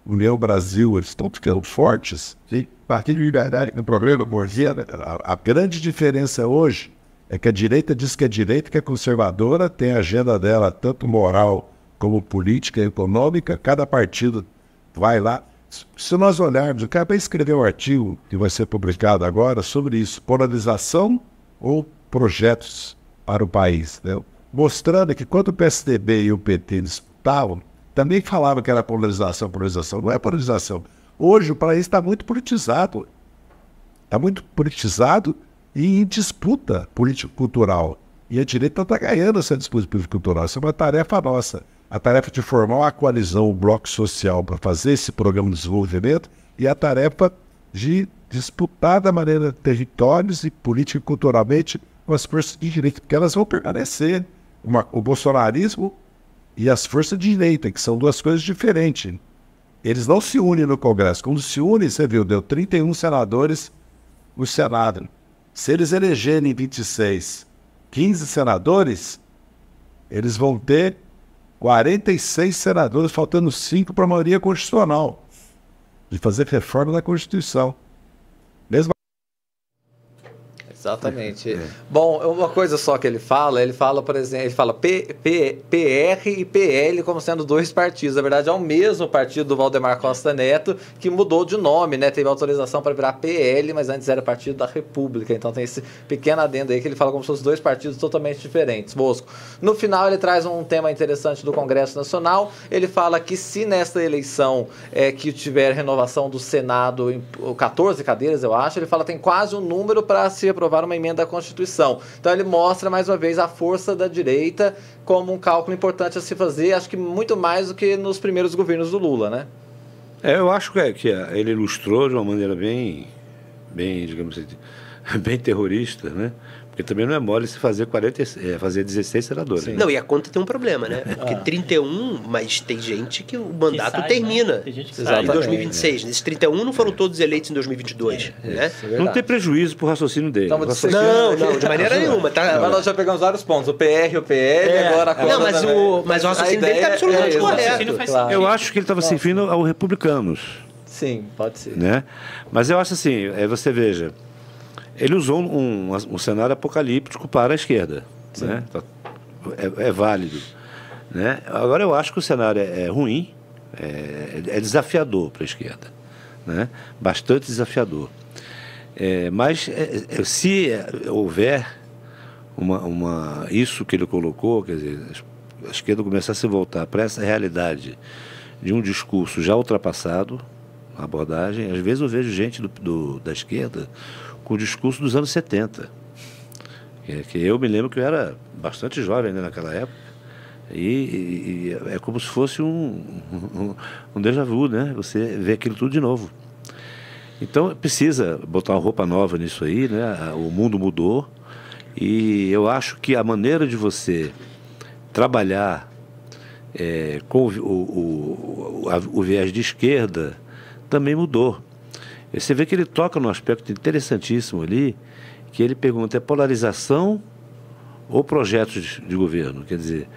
União Brasil, eles estão ficando fortes. Sim. Partido de Liberdade, no programa Borgia, a, a grande diferença hoje é que a direita diz que é direita, que é conservadora, tem a agenda dela, tanto moral como política e econômica, cada partido vai lá. Se nós olharmos, o cara vai escrever um artigo que vai ser publicado agora sobre isso, polarização ou projetos para o país, né? mostrando que quando o PSDB e o PT disputavam, também falavam que era polarização, polarização, não é polarização. Hoje o país está muito politizado. Está muito politizado e em disputa político-cultural. E a direita está ganhando essa disputa político-cultural. Isso é uma tarefa nossa. A tarefa de formar uma coalizão, um bloco social para fazer esse programa de desenvolvimento e a tarefa de disputar da maneira territórios e político-culturalmente com as forças de direita, porque elas vão permanecer. Uma, o bolsonarismo e as forças de direita, que são duas coisas diferentes. Eles não se unem no Congresso. Quando se unem, você viu, deu 31 senadores no Senado. Se eles elegerem 26, 15 senadores, eles vão ter 46 senadores, faltando 5 para a maioria constitucional, de fazer reforma da Constituição. Mesmo Exatamente. É. Bom, uma coisa só que ele fala, ele fala, por exemplo, ele fala P, P, PR e PL como sendo dois partidos. Na verdade, é o mesmo partido do Valdemar Costa Neto que mudou de nome, né? Teve autorização para virar PL, mas antes era Partido da República. Então tem esse pequeno adendo aí que ele fala como se fossem dois partidos totalmente diferentes. Bosco. No final, ele traz um tema interessante do Congresso Nacional. Ele fala que se nesta eleição é, que tiver renovação do Senado, em 14 cadeiras, eu acho, ele fala que tem quase um número para se aprovar aprovar uma emenda à Constituição. Então ele mostra mais uma vez a força da direita como um cálculo importante a se fazer, acho que muito mais do que nos primeiros governos do Lula, né? É, eu acho que, é, que ele ilustrou de uma maneira bem, bem, digamos assim, bem terrorista, né? Porque também não é mole se fazer, 40, é, fazer 16 senadores. Não, e a conta tem um problema, né? Porque ah. 31, mas tem gente que o mandato que sai, termina né? em 2026. É. Nesses 31 não foram todos eleitos em 2022. É, né? É não tem prejuízo pro raciocínio dele. Raciocínio não, não, de maneira nenhuma. Tá? Mas nós já pegamos vários pontos. O PR, o PL, é. agora a Não, mas o, mas o raciocínio dele está absolutamente correto. Claro. Eu acho que ele estava se referindo aos republicanos. Sim, pode ser. Né? Mas eu acho assim, é, você veja, ele usou um, um, um cenário apocalíptico para a esquerda. Né? Tá, é, é válido. Né? Agora, eu acho que o cenário é, é ruim, é, é desafiador para a esquerda. Né? Bastante desafiador. É, mas é, é, se houver uma, uma, isso que ele colocou, quer dizer, a esquerda começar a se voltar para essa realidade de um discurso já ultrapassado, abordagem, às vezes eu vejo gente do, do da esquerda com o discurso dos anos 70. Que, que, eu me lembro que eu era bastante jovem né, naquela época. E, e, é como se fosse um, um, um déjà vu, né? Você vê aquilo tudo de novo. Então precisa botar uma roupa nova nisso aí, né? O mundo mudou e eu acho que a maneira de você trabalhar é, com o, o, o, a, o viés de esquerda também mudou. Você vê que ele toca num aspecto interessantíssimo ali, que ele pergunta: é polarização ou projetos de governo? Quer dizer,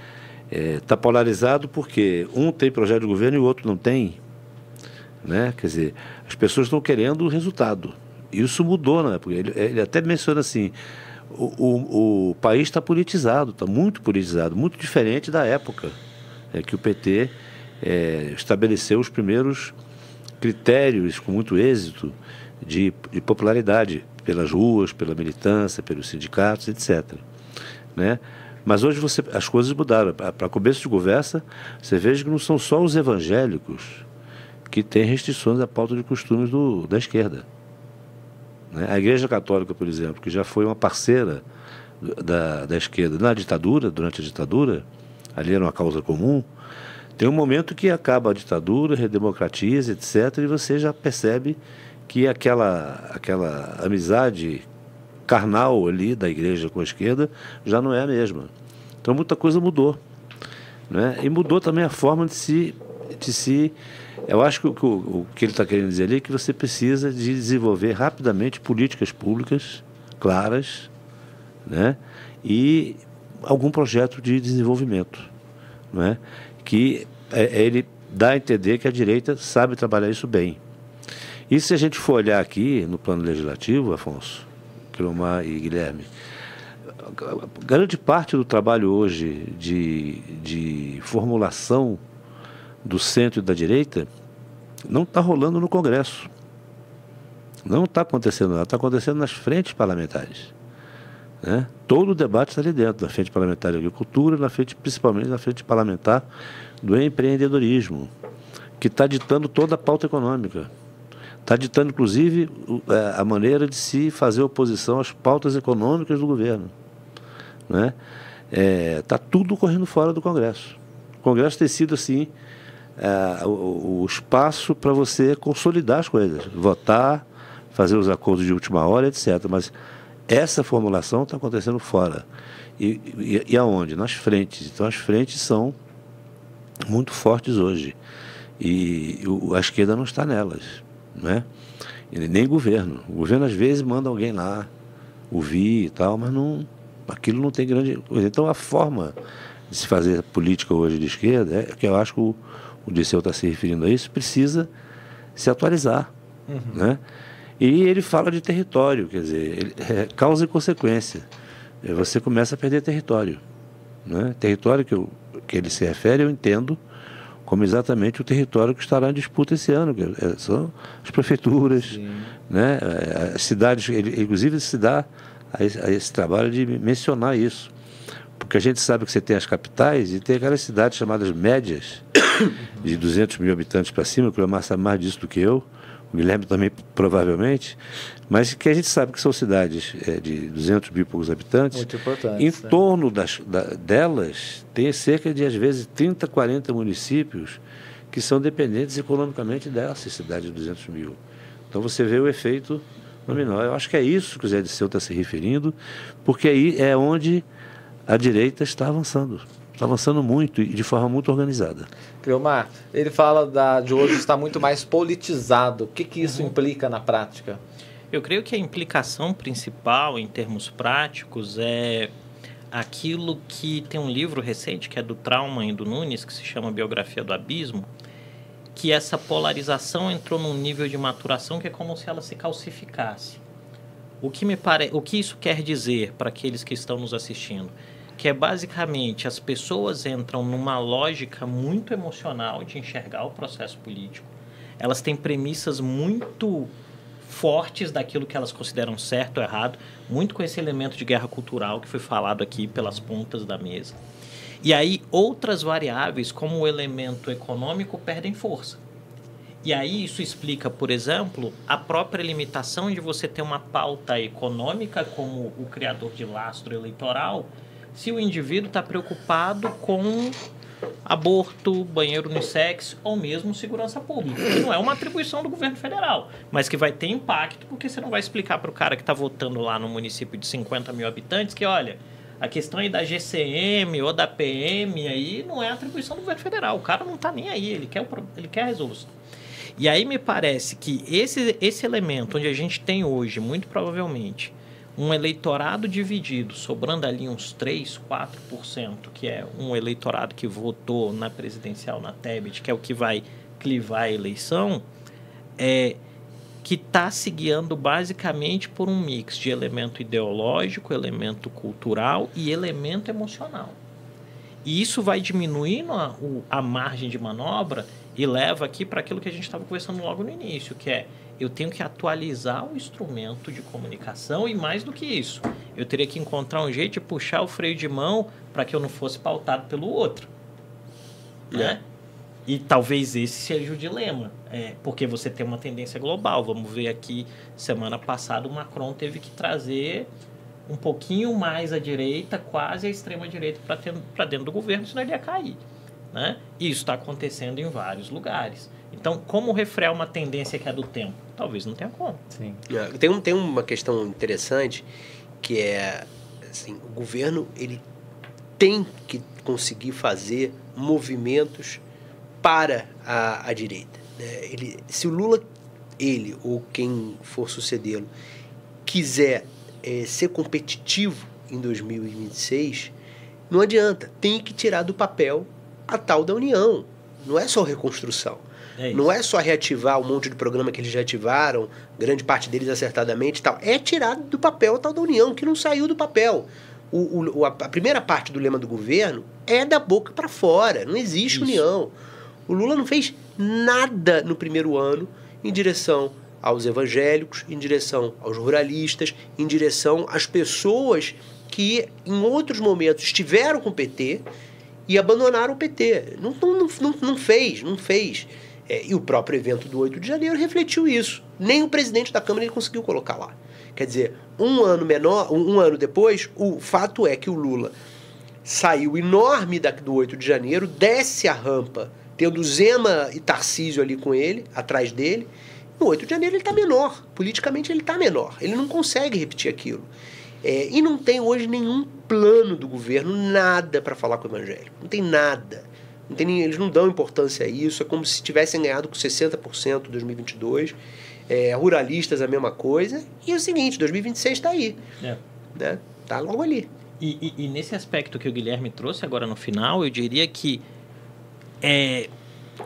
está é, tá polarizado porque um tem projeto de governo e o outro não tem. Né? Quer dizer, as pessoas estão querendo o resultado. Isso mudou, né? Porque ele, ele até menciona assim: o, o, o país está politizado, está muito politizado, muito diferente da época é, que o PT é, estabeleceu os primeiros critérios com muito êxito de, de, popularidade pelas ruas, pela militância, pelos sindicatos, etc. Né? Mas hoje você, as coisas mudaram. Para começo de conversa, você veja que não são só os evangélicos que têm restrições à pauta de costumes do, da esquerda. Né? A Igreja Católica, por exemplo, que já foi uma parceira da, da esquerda na ditadura, durante a ditadura, ali era uma causa comum, tem um momento que acaba a ditadura, redemocratiza, etc., e você já percebe que aquela, aquela amizade carnal ali da igreja com a esquerda já não é a mesma. Então muita coisa mudou. Né? E mudou também a forma de se. De se eu acho que o, o que ele está querendo dizer ali é que você precisa de desenvolver rapidamente políticas públicas claras né? e algum projeto de desenvolvimento. Não é? Que é, é, ele dá a entender que a direita sabe trabalhar isso bem. E se a gente for olhar aqui no plano legislativo, Afonso, Quilomar e Guilherme, grande parte do trabalho hoje de, de formulação do centro e da direita não está rolando no Congresso. Não está acontecendo lá, está acontecendo nas frentes parlamentares. Né? Todo o debate está ali dentro, na frente parlamentar de agricultura, na frente, principalmente na frente parlamentar do empreendedorismo, que está ditando toda a pauta econômica. Está ditando, inclusive, é, a maneira de se fazer oposição às pautas econômicas do governo. Está né? é, tá tudo correndo fora do Congresso. O Congresso tem sido, assim, é, o, o espaço para você consolidar as coisas, votar, fazer os acordos de última hora, etc. Mas essa formulação está acontecendo fora. E, e, e, aonde? Nas frentes. Então as frentes são muito fortes hoje. E o, a esquerda não está nelas. Né? E nem governo. O governo às vezes manda alguém lá ouvir e tal, mas não, aquilo não tem grande coisa. Então a forma de se fazer política hoje de esquerda, é que eu acho que o, o Disseu está se referindo a isso, precisa se atualizar. Uhum. Né? E ele fala de território, quer dizer, ele, é, causa e consequência. É, você começa a perder território. Né? Território que, eu, que ele se refere, eu entendo como exatamente o território que estará em disputa esse ano, é, são as prefeituras, né? É, as cidades, ele, inclusive se dá a esse, a esse trabalho de mencionar isso. Porque a gente sabe que você tem as capitais e tem aquelas cidades chamadas médias, de 200 mil habitantes para cima, que o Leomar sabe mais disso do que eu, o Guilherme também provavelmente, mas que a gente sabe que são cidades é, de 200 mil e poucos habitantes. Muito importante. Em né? torno das, da, delas, tem cerca de, às vezes, 30, 40 municípios que são dependentes economicamente dessas cidades de 200 mil. Então você vê o efeito nominal. Eu acho que é isso que o Zé Disseu está se referindo, porque aí é onde a direita está avançando. Está avançando muito e de forma muito organizada. Cleomar, ele fala da, de hoje estar muito mais politizado. O que, que isso uhum. implica na prática? Eu creio que a implicação principal em termos práticos é aquilo que tem um livro recente que é do Trauma e do Nunes, que se chama Biografia do Abismo, que essa polarização entrou num nível de maturação que é como se ela se calcificasse. O que me pare... o que isso quer dizer para aqueles que estão nos assistindo? Que é basicamente as pessoas entram numa lógica muito emocional de enxergar o processo político. Elas têm premissas muito fortes daquilo que elas consideram certo ou errado, muito com esse elemento de guerra cultural que foi falado aqui pelas pontas da mesa. E aí outras variáveis, como o elemento econômico, perdem força. E aí isso explica, por exemplo, a própria limitação de você ter uma pauta econômica como o criador de lastro eleitoral, se o indivíduo está preocupado com aborto, banheiro unissex ou mesmo segurança pública, que não é uma atribuição do governo federal, mas que vai ter impacto porque você não vai explicar para o cara que está votando lá no município de 50 mil habitantes que, olha, a questão aí da GCM ou da PM aí não é atribuição do governo federal, o cara não está nem aí, ele quer, o, ele quer a resolução. E aí me parece que esse, esse elemento onde a gente tem hoje, muito provavelmente, um eleitorado dividido, sobrando ali uns 3, 4%, que é um eleitorado que votou na presidencial, na Tebet, que é o que vai clivar a eleição, é que está se guiando basicamente por um mix de elemento ideológico, elemento cultural e elemento emocional. E isso vai diminuindo a, a margem de manobra e leva aqui para aquilo que a gente estava conversando logo no início, que é eu tenho que atualizar o instrumento de comunicação e mais do que isso, eu teria que encontrar um jeito de puxar o freio de mão para que eu não fosse pautado pelo outro. Né? É. E talvez esse seja o dilema, é, porque você tem uma tendência global. Vamos ver aqui, semana passada, o Macron teve que trazer um pouquinho mais à direita, quase à extrema-direita, para dentro do governo, senão ele ia cair. Né? E isso está acontecendo em vários lugares. Então, como refrear uma tendência que é do tempo? Talvez não tenha como. Sim. É, tem, um, tem uma questão interessante que é assim, o governo ele tem que conseguir fazer movimentos para a, a direita. Né? Ele, se o Lula, ele ou quem for sucedê-lo, quiser é, ser competitivo em 2026, não adianta, tem que tirar do papel a tal da união. Não é só reconstrução. É não é só reativar um monte de programa que eles já ativaram, grande parte deles acertadamente e tal. É tirar do papel tal da União, que não saiu do papel. O, o, a primeira parte do lema do governo é da boca para fora. Não existe Isso. União. O Lula não fez nada no primeiro ano em direção aos evangélicos, em direção aos ruralistas, em direção às pessoas que em outros momentos estiveram com o PT e abandonaram o PT. Não, não, não, não fez, não fez. É, e o próprio evento do 8 de janeiro refletiu isso. Nem o presidente da Câmara ele conseguiu colocar lá. Quer dizer, um ano menor, um, ano depois, o fato é que o Lula saiu enorme da, do 8 de janeiro, desce a rampa, tendo Zema e Tarcísio ali com ele, atrás dele. No 8 de janeiro ele está menor. Politicamente ele está menor. Ele não consegue repetir aquilo. É, e não tem hoje nenhum plano do governo, nada para falar com o evangélico. Não tem nada. Não tem, eles não dão importância a isso. É como se tivessem ganhado com 60% em 2022. É, ruralistas a mesma coisa. E é o seguinte, 2026 está aí. É. Né? Tá logo ali. E, e, e, nesse aspecto que o Guilherme trouxe agora no final, eu diria que é,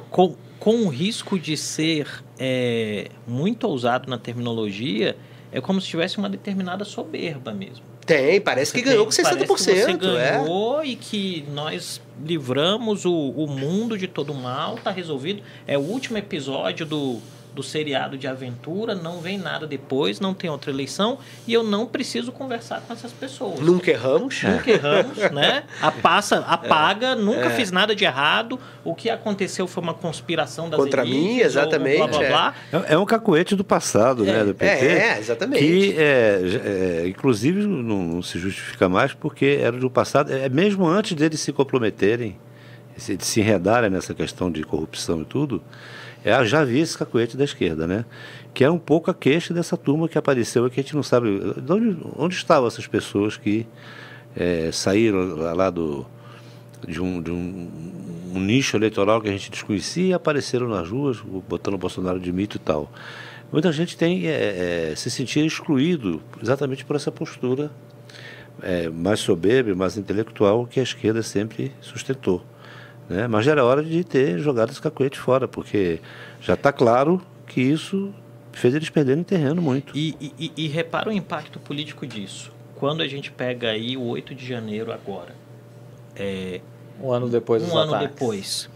com, com o risco de ser é, muito ousado na terminologia, é como se tivesse uma determinada soberba mesmo. Tem, parece que ganhou com 60%. Parece que você é. ganhou é. e que nós livramos o, o mundo de todo mal, tá resolvido. É o último episódio do, do seriado de aventura, não vem nada depois, não tem outra eleição e eu não preciso conversar com essas pessoas. Nunca erramos. Nunca erramos, né? A passa, apaga, é. nunca é. fiz nada de errado. O que aconteceu foi uma conspiração das Contra elites, mim, exatamente. Blá, blá, blá. É. é. um cacuete do passado, né? Do PT. É, exatamente. Que, é, inclusive, não, não, se justifica mais porque era do passado, é mesmo antes deles se comprometerem, de se enredarem nessa questão de corrupção e tudo, é, já vi esse cacuete da esquerda, né? Que é um pouco a queixa dessa turma que apareceu que a gente não sabe de onde, onde estavam essas pessoas que é, saíram lá do, de, um, de um, um, nicho eleitoral que a gente desconhecia e apareceram nas ruas, botando o Bolsonaro de mito e tal. Muita gente tem é, é, se sentir excluído exatamente por essa postura é, mais soberba, mais intelectual que a esquerda sempre sustentou. Né? Mas já era hora de ter jogado esse cacuete fora, porque já está claro que isso fez eles perderem terreno muito. E, e, e repara o impacto político disso. quando a gente pega aí o 8 de janeiro agora, é, Um ano depois dos um ano ataques. depois,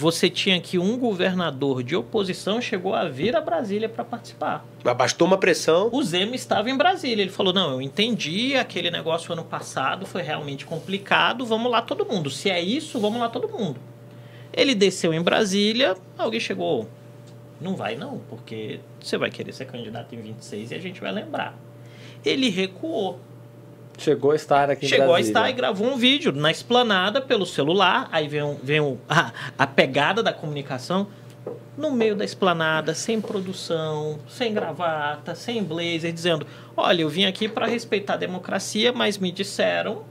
você tinha que um governador de oposição chegou a vir a Brasília para participar. Mas bastou uma pressão. O Zema estava em Brasília. Ele falou: Não, eu entendi, aquele negócio ano passado foi realmente complicado, vamos lá todo mundo. Se é isso, vamos lá todo mundo. Ele desceu em Brasília, alguém chegou. Não vai não, porque você vai querer ser candidato em 26 e a gente vai lembrar. Ele recuou. Chegou a estar aqui em Chegou a estar e gravou um vídeo na esplanada pelo celular. Aí vem, um- vem um- a, a pegada da comunicação no meio da esplanada, sem produção, sem gravata, sem blazer, dizendo: Olha, eu vim aqui para respeitar a democracia, mas me disseram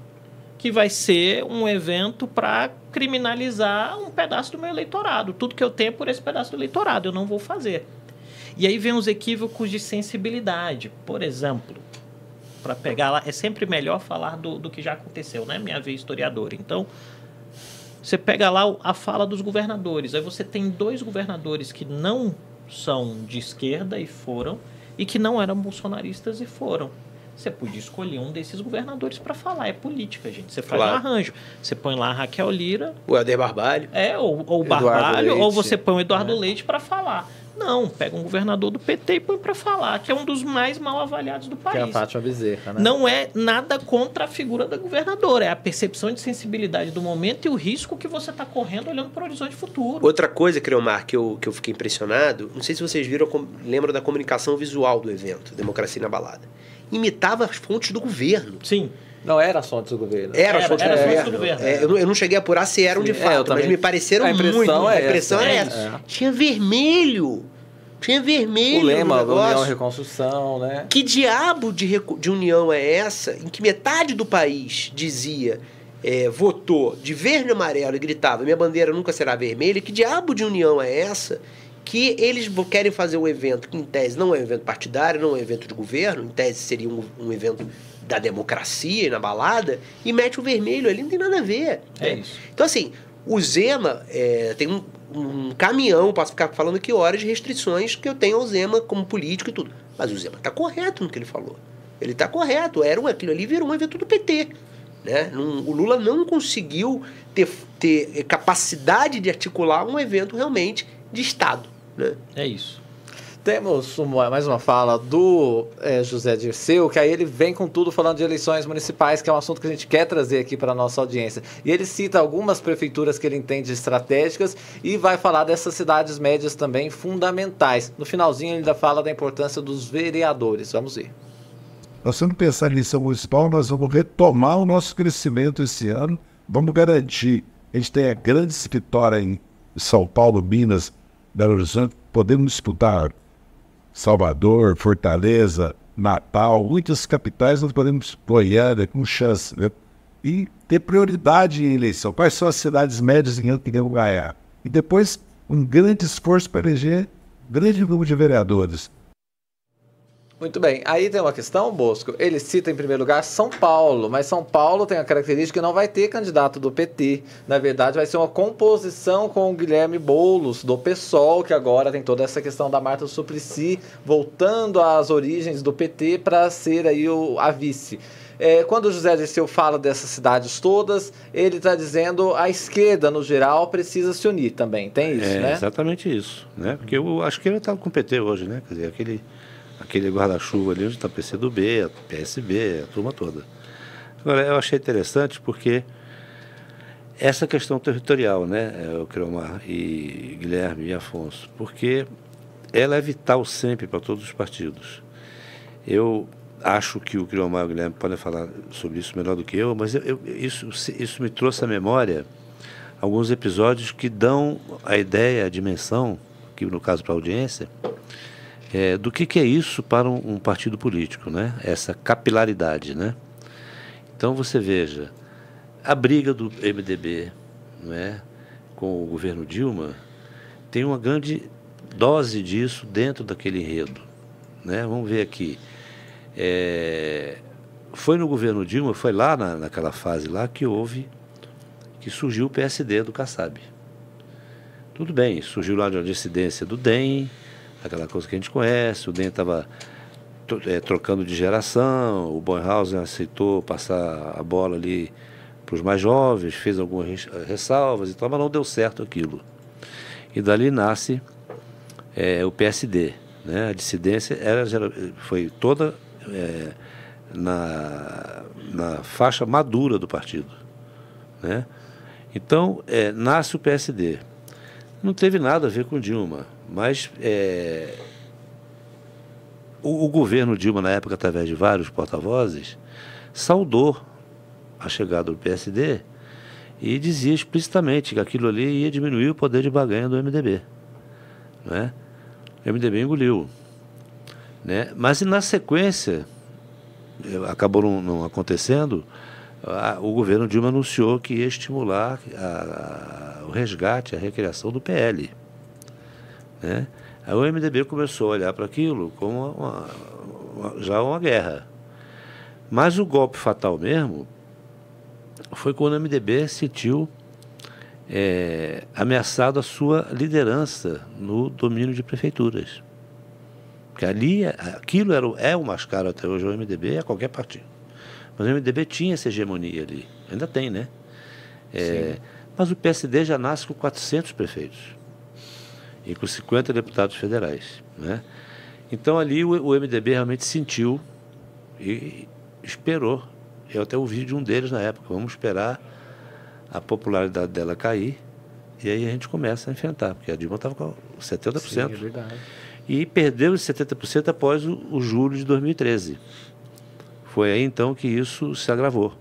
que vai ser um evento para criminalizar um pedaço do meu eleitorado. Tudo que eu tenho é por esse pedaço do eleitorado, eu não vou fazer. E aí vem os equívocos de sensibilidade. Por exemplo, para pegar lá, é sempre melhor falar do, do que já aconteceu, né? Minha vez historiadora. Então, você pega lá a fala dos governadores. Aí você tem dois governadores que não são de esquerda e foram, e que não eram bolsonaristas e foram. Você podia escolher um desses governadores para falar. É política, gente. Você faz Claro. um arranjo. Você põe lá a Raquel Lira, O Helder Barbalho. é, ou, ou o Barbalho, ou você põe o Eduardo né? Leite para falar. Não, pega um governador do PT e põe para falar, que é um dos mais mal avaliados do Que é a país. Fátima Bezerra, né? Não é nada contra a figura da governadora, é a percepção de sensibilidade do momento e o risco que você está correndo olhando para o horizonte futuro. Outra coisa, Creomar, que eu, que eu fiquei impressionado, não sei se vocês viram, lembram da comunicação visual do evento, Democracia na Balada. Imitava as fontes do governo. Sim, Não era só antes do governo. Era, Era, as fontes era do governo. do governo. É, eu, não, eu não cheguei a apurar se eram de Sim, é, fato, mas também- me pareceram a impressão muito. é a impressão essa, é é, essa. é. Tinha vermelho. Tinha vermelho. O lema, no União. Reconstrução, né? Que diabo de, recu- de união é essa em que metade do país dizia, é, votou de verde e amarelo e gritava: minha bandeira nunca será vermelha? Que diabo de união é essa que eles querem fazer um evento que, em tese, não é um evento partidário, não é um evento de governo, em tese seria um, um evento da democracia e na balada, e mete o vermelho ali, não tem nada a ver. é né? isso. Então, assim, o Zema é, tem um, um caminhão, posso ficar falando aqui horas de restrições que eu tenho ao Zema como político e tudo. Mas o Zema está correto no que ele falou. Ele está correto. Era um, aquilo ali virou um evento do PT. Né? Não- o Lula não conseguiu ter, ter capacidade de articular um evento realmente de Estado. Né? É isso. Temos uma- mais uma fala do eh, José Dirceu, que aí ele vem com tudo falando de eleições municipais, que é um assunto que a gente quer trazer aqui para a nossa audiência. E ele cita algumas prefeituras que ele entende estratégicas e vai falar dessas cidades médias também fundamentais. No finalzinho ele ainda fala da importância dos vereadores. Vamos ver. Nós vamos pensar em eleição municipal, nós vamos retomar o nosso crescimento esse ano, vamos garantir. A gente tem a grande vitória em São Paulo, Minas, Belo Horizonte, podemos disputar Salvador, Fortaleza, Natal, muitas capitais nós podemos Goiânia com chance, né? E ter prioridade em eleição. Quais são as cidades médias em que queremos ganhar? E depois um grande esforço para eleger um grande número de vereadores. Muito bem, aí tem uma questão, Bosco. Ele cita em primeiro lugar São Paulo, mas São Paulo tem a característica que não vai ter candidato do PT. Na verdade, vai ser uma composição com o Guilherme Boulos, do PSOL, que agora tem toda essa questão da Marta Suplicy, voltando às origens do PT para ser aí o, a vice. É, quando o José Dirceu fala dessas cidades todas, ele está dizendo a esquerda, no geral, precisa se unir também. Tem isso, é né? exatamente isso, né? Porque eu acho que ele está com o PT hoje, né? Quer dizer, aquele, aquele guarda-chuva ali onde está PCdoB, a PSB, a turma toda. Agora, eu achei interessante porque essa questão territorial, né, é, o Creomar e Guilherme e Afonso, porque ela é vital sempre para todos os partidos. Eu acho que o Criomar e o Guilherme podem falar sobre isso melhor do que eu, mas eu, eu- isso, isso me trouxe à memória alguns episódios que dão a ideia, a dimensão, que no caso para a audiência, é, do que, que é isso para um, um partido político, né? Essa capilaridade, né? Então você veja, a briga do MDB, não é, com o governo Dilma, tem uma grande dose disso dentro daquele enredo, né? Vamos ver aqui. É, foi no governo Dilma, foi lá na, naquela fase lá que houve, que surgiu o PSD do Kassab. Tudo bem, surgiu lá de uma dissidência do DEM, aquela coisa que a gente conhece, o DEM estava é, trocando de geração, o Bonhausen aceitou passar a bola ali para os mais jovens, fez algumas ressalvas e tal, mas não deu certo aquilo. E dali nasce é, o PSD. Né? A dissidência era, foi toda é, na, na faixa madura do partido. Né? Então, é, nasce o PSD. Não teve nada a ver com Dilma, mas é, o, o, governo Dilma, na época, através de vários porta-vozes, saudou a chegada do PSD e dizia explicitamente que aquilo ali ia diminuir o poder de barganha do MDB. Né? O MDB engoliu. Né? Mas na sequência, acabou não, não acontecendo, a, o governo Dilma anunciou que ia estimular a, a, o resgate, a recriação do PL. Né? Aí o MDB começou a olhar para aquilo como uma, uma, já uma guerra. Mas o golpe fatal mesmo foi quando o MDB sentiu é, ameaçado a sua liderança no domínio de prefeituras. Porque ali, aquilo era, é o mais caro até hoje, o MDB é qualquer partido. Mas o MDB tinha essa hegemonia ali, ainda tem, né? É, mas o PSD já nasce com 400 prefeitos e com 50 deputados federais, né? Então ali o, o MDB realmente sentiu e esperou. Eu até ouvi de um deles na época, vamos esperar a popularidade dela cair e aí a gente começa a enfrentar, porque a Dilma estava com 70%. Sim, é verdade. E perdeu os 70% após o, o julho de 2013. Foi aí então que isso se agravou.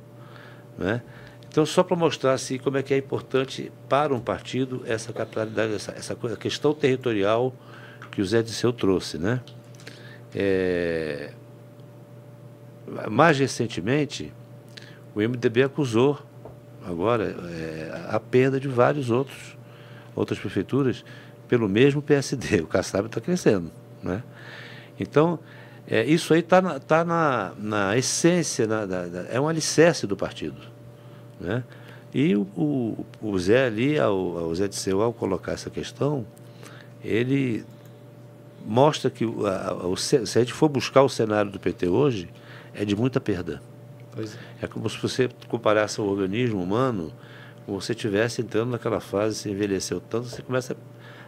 Né? Então, só para mostrar assim, como é que é importante para um partido essa capitalidade, essa, essa questão territorial que o Zé Disseu trouxe. Né? É... Mais recentemente, o MDB acusou agora é, a perda de vários outros outras prefeituras pelo mesmo PSD. O Kassab está crescendo. Né? Então, é, isso aí está na, tá na, na essência, na, da, é um alicerce do partido. Né? E o, o, o Zé ali, ao, ao Zé de Seu, ao colocar essa questão, ele mostra que a, a, se a gente for buscar o cenário do PT hoje, é de muita perda. É. é. como se você comparasse o organismo humano, como você estivesse entrando naquela fase, você envelheceu tanto, você começa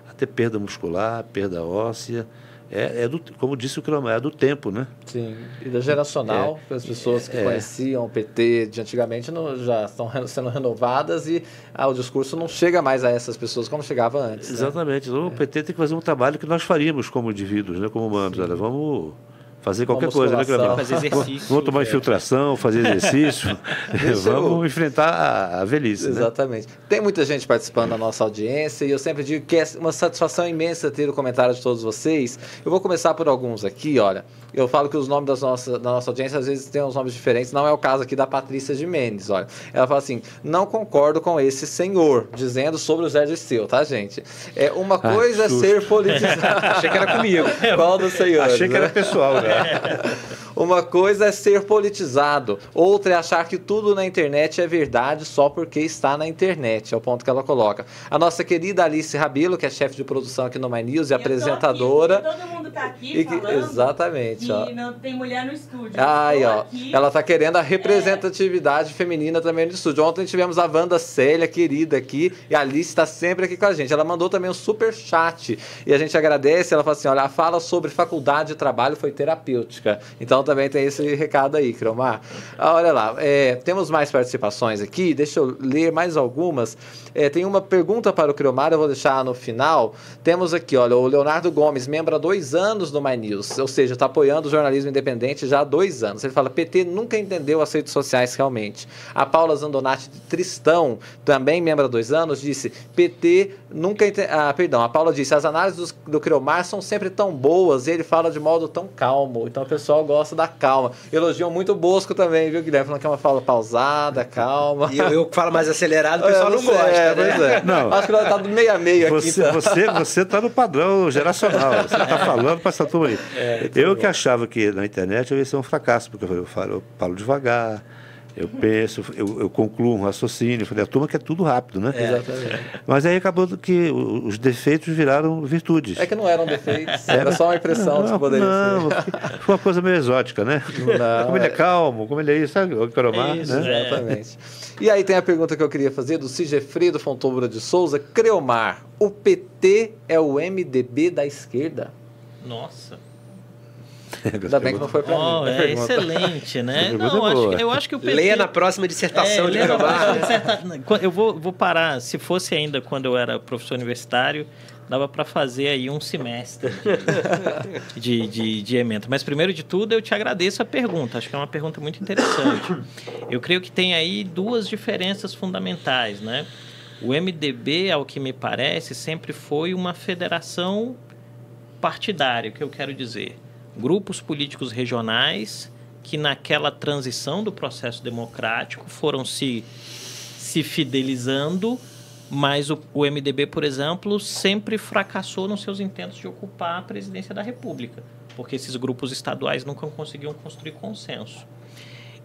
a ter perda muscular, perda óssea, é, é do, como disse o Cromar, é do tempo, né? Sim, e da geracional, é, as pessoas que é, conheciam o PT de antigamente não, já estão sendo renovadas e ah, o discurso não chega mais a essas pessoas como chegava antes. Né? Exatamente, né? então, o PT tem que fazer um trabalho que nós faríamos como indivíduos, né, como humanos. Olha, vamos fazer qualquer coisa, né, Cleber? Fazer exercício. Vamos tomar infiltração, fazer exercício. vamos enfrentar a, a velhice. Né? Exatamente. Né? Tem muita gente participando da nossa audiência e eu sempre digo que é uma satisfação imensa ter o comentário de todos vocês. Eu vou começar por alguns aqui, olha. Eu falo que os nomes das nossa, da nossa audiência às vezes têm uns nomes diferentes. Não é o caso aqui da Patrícia de Mendes, olha. Ela fala assim: não concordo com esse senhor, dizendo sobre o Zé Dirceu, tá, gente? É, uma coisa é ser politizado. Achei que era comigo. Qual do senhor? Achei que era né? pessoal, né? Uma coisa é ser politizado, outra é achar que tudo na internet é verdade só porque está na internet, é o ponto que ela coloca. A nossa querida Alice Rabelo, que é chefe de produção aqui no My News e apresentadora. Aqui, todo mundo está aqui que, exatamente, que ó. não tem mulher no estúdio. Ai, ó. Aqui, ela está querendo a representatividade é... feminina também no estúdio. Ontem tivemos a Wanda Célia, querida, aqui, e a Alice está sempre aqui com a gente. Ela mandou também um super chat e a gente agradece. Ela fala assim: olha, a fala sobre faculdade de trabalho foi terapêutica. Então também tem esse recado aí, Cromar. Ah, olha lá, é, temos mais participações aqui, deixa eu ler mais algumas. É, tem uma pergunta para o Cromar, eu vou deixar no final. Temos aqui, olha, o Leonardo Gomes, membro há dois anos do My News, ou seja, está apoiando o jornalismo independente já há dois anos. Ele fala, PT nunca entendeu as redes sociais realmente. A Paula Zandonati Tristão, também membro há dois anos, disse, PT nunca... Ente... Ah, perdão, a Paula disse, as análises do, do Criomar são sempre tão boas ele fala de modo tão calmo. Então o pessoal gosta da calma. Elogiam muito o Bosco também, viu, Guilherme? Falando que é uma fala pausada, calma. E eu, eu que falo mais acelerado, o pessoal não, não gosta. É, né? pois é. Não. Acho que ela tá do meio a meio aqui. Você, então. você, você tá no padrão geracional. Você tá falando para essa turma aí. É, eu bom. que achava que na internet eu ia ser um fracasso, porque eu falo, eu falo devagar, Eu penso, eu, eu concluo um raciocínio. Falei, a turma quer tudo rápido, né? Exatamente. Mas aí acabou que os defeitos viraram virtudes. É que não eram defeitos, era só uma impressão de que poderia não, ser. foi uma coisa meio exótica, né? Não, como ele é é- calmo, como ele é isso, sabe? O Coromar, Isso, né? é. Exatamente. E aí tem a pergunta que eu queria fazer do Sigefredo Fontoura de Souza. Creomar, o PT é o MDB da esquerda? Nossa. Ainda bem que não foi pra Oh, mim. a é pergunta. excelente, né? Pergunta Não, é acho, eu acho que o PT... Leia na próxima dissertação É, de disserta- Eu vou, vou parar. Se fosse ainda quando eu era professor universitário, dava para fazer aí um semestre de, de, de ementa. Mas primeiro de tudo, eu te agradeço a pergunta. Acho que é uma pergunta muito interessante. Eu creio que tem aí duas diferenças fundamentais, né? O MDB, ao que me parece, sempre foi uma federação partidária, o que eu quero dizer. Grupos políticos regionais que naquela transição do processo democrático foram se, se fidelizando, mas o, o MDB, por exemplo, sempre fracassou nos seus intentos de ocupar a presidência da República, porque esses grupos estaduais nunca conseguiam construir consenso.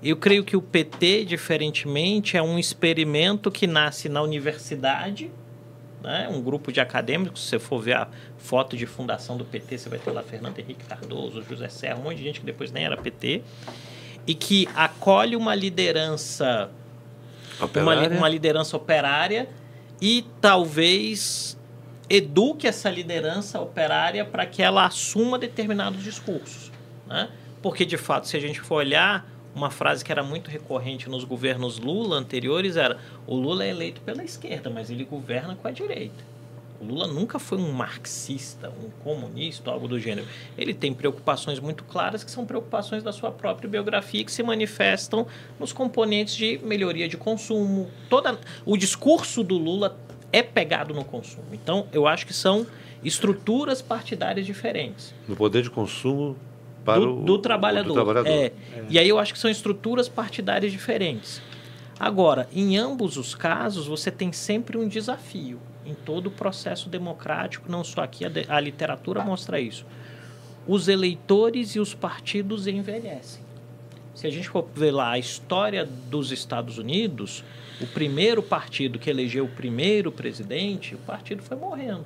Eu creio que o PT, diferentemente, é um experimento que nasce na universidade, né? um grupo de acadêmicos. Se você for ver a foto de fundação do PT, você vai ter lá Fernando Henrique Cardoso, José Serra, um monte de gente que depois nem era PT, e que acolhe uma liderança, uma, Operária. li- uma liderança operária e talvez eduque essa liderança operária para que ela assuma determinados discursos, né? Porque de fato, se a gente for olhar uma frase que era muito recorrente nos governos Lula anteriores era: o Lula é eleito pela esquerda, mas ele governa com a direita. O Lula nunca foi um marxista, um comunista, algo do gênero. Ele tem preocupações muito claras que são preocupações da sua própria biografia que se manifestam nos componentes de melhoria de consumo. Toda o discurso do Lula é pegado no consumo. Então, eu acho que são estruturas partidárias diferentes No poder de consumo para do, o do trabalhador. do trabalhador. É. E aí eu acho que são estruturas partidárias diferentes. Agora, em ambos os casos, você tem sempre um desafio em todo o processo democrático, não só aqui, a, de- a literatura mostra isso. Os eleitores e os partidos envelhecem. Se a gente for ver lá a história dos Estados Unidos, o primeiro partido que elegeu o primeiro presidente, o partido foi morrendo,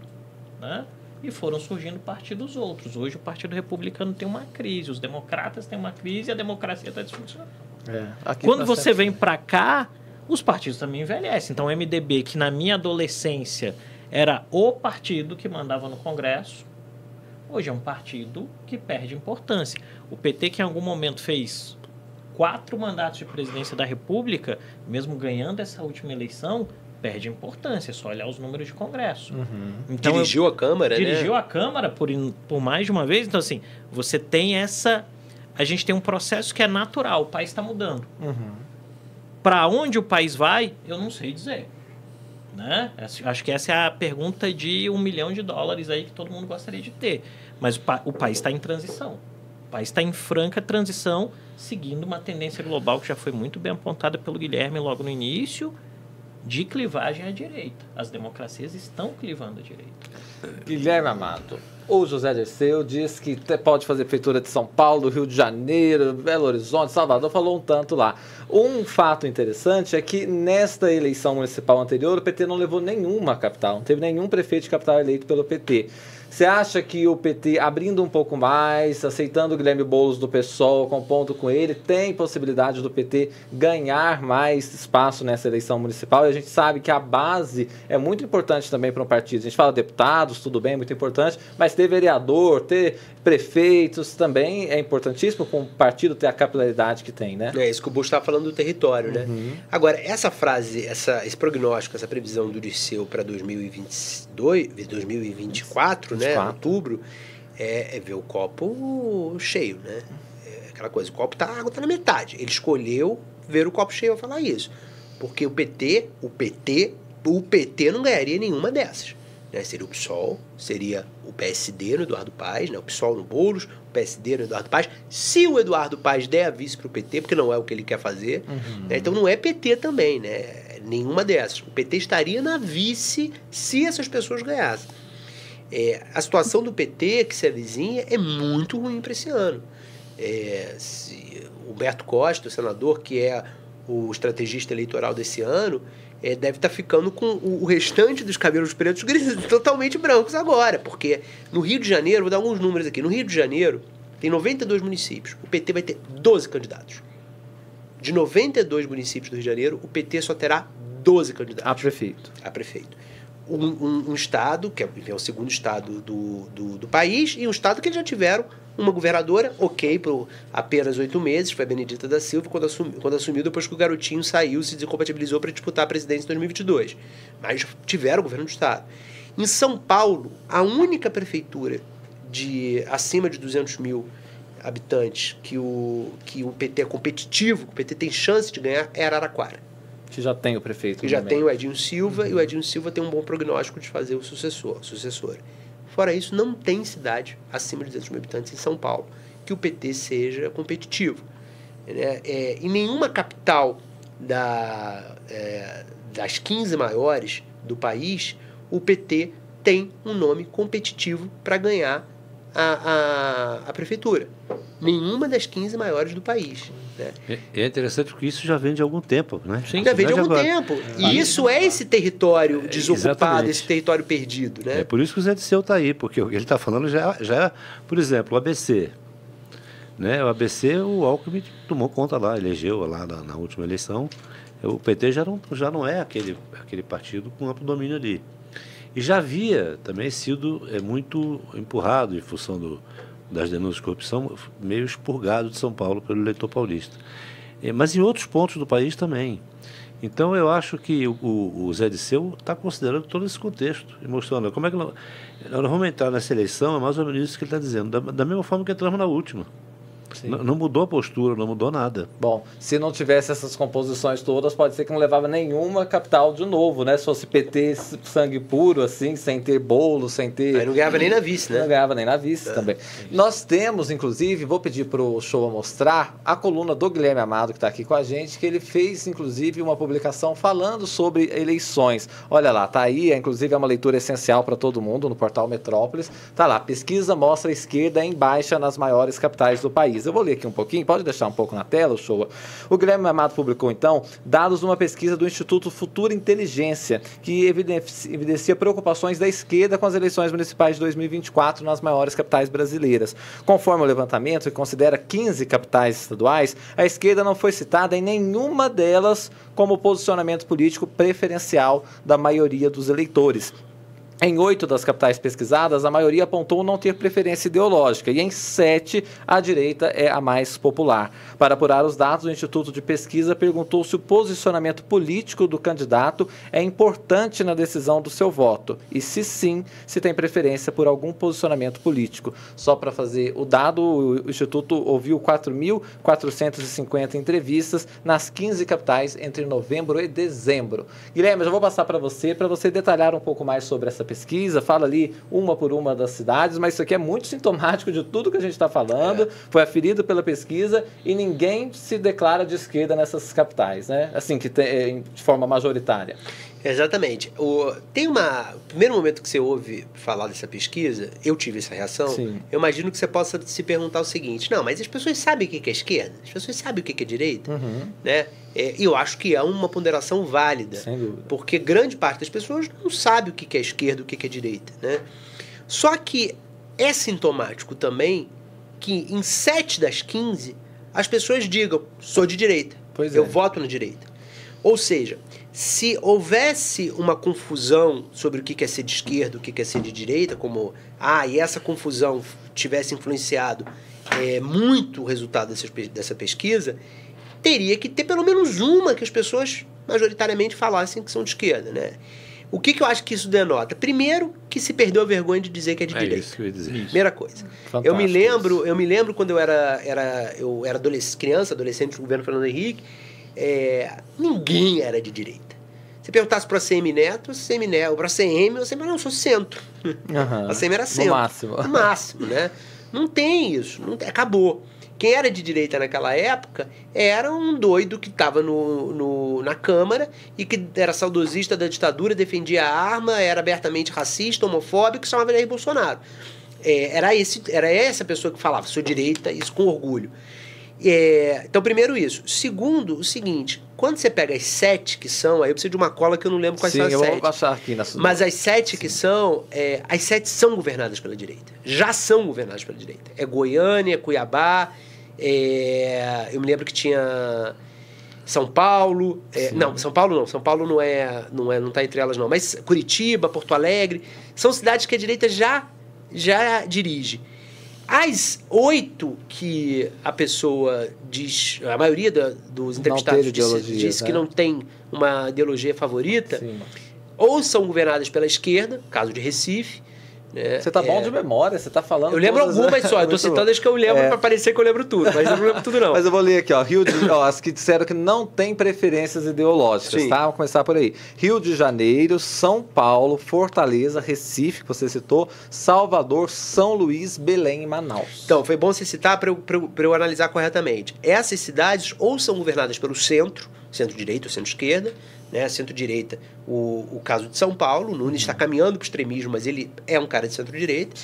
né? E foram surgindo partidos outros. Hoje o Partido Republicano tem uma crise, os democratas têm uma crise e a democracia está disfuncionando. É, Quando nós você temos- vem para cá, os partidos também envelhecem. Então, o MDB, que na minha adolescência era o partido que mandava no Congresso, hoje é um partido que perde importância. O PT, que em algum momento fez quatro mandatos de presidência da República, mesmo ganhando essa última eleição, perde importância. É só olhar os números de Congresso. Então, eu- Dirigiu a Câmara, dirigiu né? a Câmara por, por mais de uma vez. Então, assim, você tem essa. A gente tem um processo que é natural, o país está mudando. Para onde o país vai, eu não sei dizer. Né? Acho que essa é a pergunta de um milhão de dólares aí que todo mundo gostaria de ter. Mas o, pa- o país está em transição. O país está em franca transição, seguindo uma tendência global que já foi muito bem apontada pelo Guilherme logo no início, de clivagem à direita. As democracias estão clivando à direita. Guilherme Amado. O José Dirceu diz que pode fazer prefeitura de São Paulo, Rio de Janeiro, Belo Horizonte, Salvador, falou um tanto lá. Um fato interessante é que nesta eleição municipal anterior, o PT não levou nenhuma capital, não teve nenhum prefeito de capital eleito pelo PT. Você acha que o PT, abrindo um pouco mais, aceitando o Guilherme Boulos do PSOL, compondo com ele, tem possibilidade do PT ganhar mais espaço nessa eleição municipal? E a gente sabe que a base é muito importante também para um partido. A gente fala deputados, tudo bem, muito importante, mas ter vereador, ter prefeitos também é importantíssimo para um partido ter a capilaridade que tem, né? É isso que o Bush estava falando do território, né? Agora, essa frase, essa, esse prognóstico, essa previsão do Dirceu para 2022, 2024, né? 24. Outubro, é, é ver o copo cheio, né? É aquela coisa, o copo tá, a água tá na metade. Ele escolheu ver o copo cheio ao falar isso. Porque o PT, o PT, o PT não ganharia nenhuma dessas. Né? Seria o PSOL, seria o PSD no Eduardo Paes, né? o PSOL no Boulos, o PSD no Eduardo Paes. Se o Eduardo Paes der a vice para o PT, porque não é o que ele quer fazer, né? então não é PT também, né? nenhuma dessas. O PT estaria na vice se essas pessoas ganhassem. É, a situação do PT que se avizinha é muito ruim para esse ano. É, se- o Humberto Costa, o senador, que é o estrategista eleitoral desse ano, é, deve estar ficando com o, o restante dos cabelos pretos grisos totalmente brancos agora, porque no Rio de Janeiro, vou dar alguns números aqui, no Rio de Janeiro tem 92 municípios, o PT vai ter 12 candidatos. De 92 municípios do Rio de Janeiro, o PT só terá 12 candidatos A prefeito. a prefeito. Um, um- um estado, que é, é o segundo estado do, do, do país, e um estado que eles já tiveram uma governadora, ok, por apenas oito meses, foi a Benedita da Silva, quando, assumi- quando assumiu depois que o garotinho saiu, se desincompatibilizou para disputar a presidência em 2022. Mas tiveram governo do estado. Em São Paulo, a única prefeitura de acima de 200 mil habitantes que o, que o PT é competitivo, que o PT tem chance de ganhar, é Araraquara. Que já tem o prefeito. Que já momento. tem o Edinho Silva e o Edinho Silva tem um bom prognóstico de fazer o sucessor, sucessor. Fora isso, não tem cidade acima de 200 mil habitantes em São Paulo que o PT seja competitivo. né? É, em nenhuma capital da, é, das 15 maiores do país, o PT tem um nome competitivo para ganhar a, a, a prefeitura. Nenhuma das 15 maiores do país. Né? É, é interessante porque isso já vem de algum tempo, né? Sim. Já vem de é algum agora. tempo. E isso é esse território desocupado, exatamente. esse território perdido, né? É por isso que o Zé Disseu está aí, porque o que ele está falando já, já é, por exemplo, o ABC. Né? O ABC, o Alckmin tomou conta lá, elegeu lá na, na última eleição. O PT já não, já não é aquele, aquele partido com amplo domínio ali. E já havia também sido é, muito empurrado em função do, das denúncias de corrupção, meio expurgado de São Paulo pelo eleitor paulista. É, mas em outros pontos do país também. Então eu acho que o, o, Zé Disseu está considerando todo esse contexto e mostrando como é que nós, nós vamos entrar nessa eleição, é mais ou menos isso que ele está dizendo, da, da mesma forma que entramos na última. Não, não mudou a postura, não mudou nada. Bom, se não tivesse essas composições todas, pode ser que não levava nenhuma capital de novo, né? Se fosse PT sangue puro, assim, sem ter bolo, sem ter. Aí não ganhava nem na vice, Não né? ganhava nem na vice também. Nós temos, inclusive, vou pedir para o show mostrar a coluna do Guilherme Amado, que está aqui com a gente, que ele fez, inclusive, uma publicação falando sobre eleições. Olha lá, tá aí, é, inclusive é uma leitura essencial para todo mundo no portal Metrópolis. Tá lá, pesquisa mostra a esquerda em baixa nas maiores capitais do país. Eu vou ler aqui um pouquinho, pode deixar um pouco na tela, show. O Guilherme Amado publicou, então, dados de uma pesquisa do Instituto Futura Inteligência, que evidenci- evidencia preocupações da esquerda com as eleições municipais de 2024 nas maiores capitais brasileiras. Conforme o levantamento, que considera 15 capitais estaduais, a esquerda não foi citada em nenhuma delas como posicionamento político preferencial da maioria dos eleitores. Em oito das capitais pesquisadas, a maioria apontou não ter preferência ideológica, e em sete, a direita é a mais popular. Para apurar os dados, o Instituto de Pesquisa perguntou se o posicionamento político do candidato é importante na decisão do seu voto, e se sim, se tem preferência por algum posicionamento político. Só para fazer o dado, o Instituto ouviu 4.450 entrevistas nas 15 capitais entre novembro e dezembro. Guilherme, eu já vou passar para você, para você detalhar um pouco mais sobre essa pesquisa, fala ali uma por uma das cidades, mas isso aqui é muito sintomático de tudo que a gente está falando, foi aferido pela pesquisa e ninguém se declara de esquerda nessas capitais, né? Assim, que tem, de forma majoritária. Exatamente. O, tem uma. O primeiro momento que você ouve falar dessa pesquisa, eu tive essa reação. Sim. Eu imagino que você possa se perguntar o seguinte: não, mas as pessoas sabem o que é esquerda? As pessoas sabem o que é direita? Uhum, Né? É, E eu acho que é uma ponderação válida. sem dúvida. Porque grande parte das pessoas não sabe o que é esquerda e o que que é direita, né? Só que é sintomático também que em 7 das 15 as pessoas digam, sou de direita, Pois eu é. voto na direita. Ou seja, se houvesse uma confusão sobre o que é ser de esquerda, o que é ser de direita, como, ah, e essa confusão tivesse influenciado é, muito o resultado dessas pe- dessa pesquisa, teria que ter pelo menos uma que as pessoas majoritariamente falassem que são de esquerda, né? O que, que eu acho que isso denota? Primeiro, que se perdeu a vergonha de dizer que é de É direita. isso que eu ia dizer. Primeira coisa. Fantástico eu me lembro, isso. eu me lembro quando eu era, era eu era adolescente, criança, adolescente do governo Fernando Henrique, é, ninguém era de direita. Se perguntasse para a CM Neto, CM Neto, para a CM, eu sempre não, eu sou centro. Aham. A CM era No centro. máximo. No máximo, né? Não tem isso, não tem- acabou. Quem era de direita naquela época era um doido que estava no, no- na Câmara e que era saudosista da ditadura, defendia a arma, era abertamente racista, homofóbico e chamava Jair Bolsonaro. É, era, esse, era essa pessoa que falava, sou direita, isso com orgulho. É, então, primeiro isso. Segundo, o seguinte: quando você pega as sete que são, aí eu preciso de uma cola que eu não lembro quais Sim, são as eu sete. vou baixar aqui na sua. Mas as sete que são, é, as sete são governadas pela direita. Já são governadas pela direita. É Goiânia, Cuiabá, é, eu me lembro que tinha São Paulo. é, não, São Paulo não. São Paulo não é, não é, não está entre elas não. Mas Curitiba, Porto Alegre, são cidades que a direita já já dirige. As oito que a pessoa diz, a maioria da- dos entrevistados disse que né? não tem uma ideologia favorita, Sim. ou são governadas pela esquerda, caso de Recife. Né? Você tá bom É, de memória, você tá falando. Eu lembro todas- algumas só, eu tô citando bom. as que eu lembro É. pra parecer que eu lembro tudo, mas eu não lembro tudo não. Mas eu vou ler aqui, ó. Rio de, ó, as que disseram que não tem preferências ideológicas, Sim. tá? Vamos começar por aí. Rio de Janeiro, São Paulo, Fortaleza, Recife, que você citou, Salvador, São Luís, Belém e Manaus. Então, foi bom você citar para eu, pra eu- pra eu analisar corretamente. Essas cidades ou são governadas pelo centro, centro-direita ou centro-esquerda, né? Centro-direita, o, o caso de São Paulo, o Nunes está caminhando para o extremismo, mas ele é um cara de centro-direita.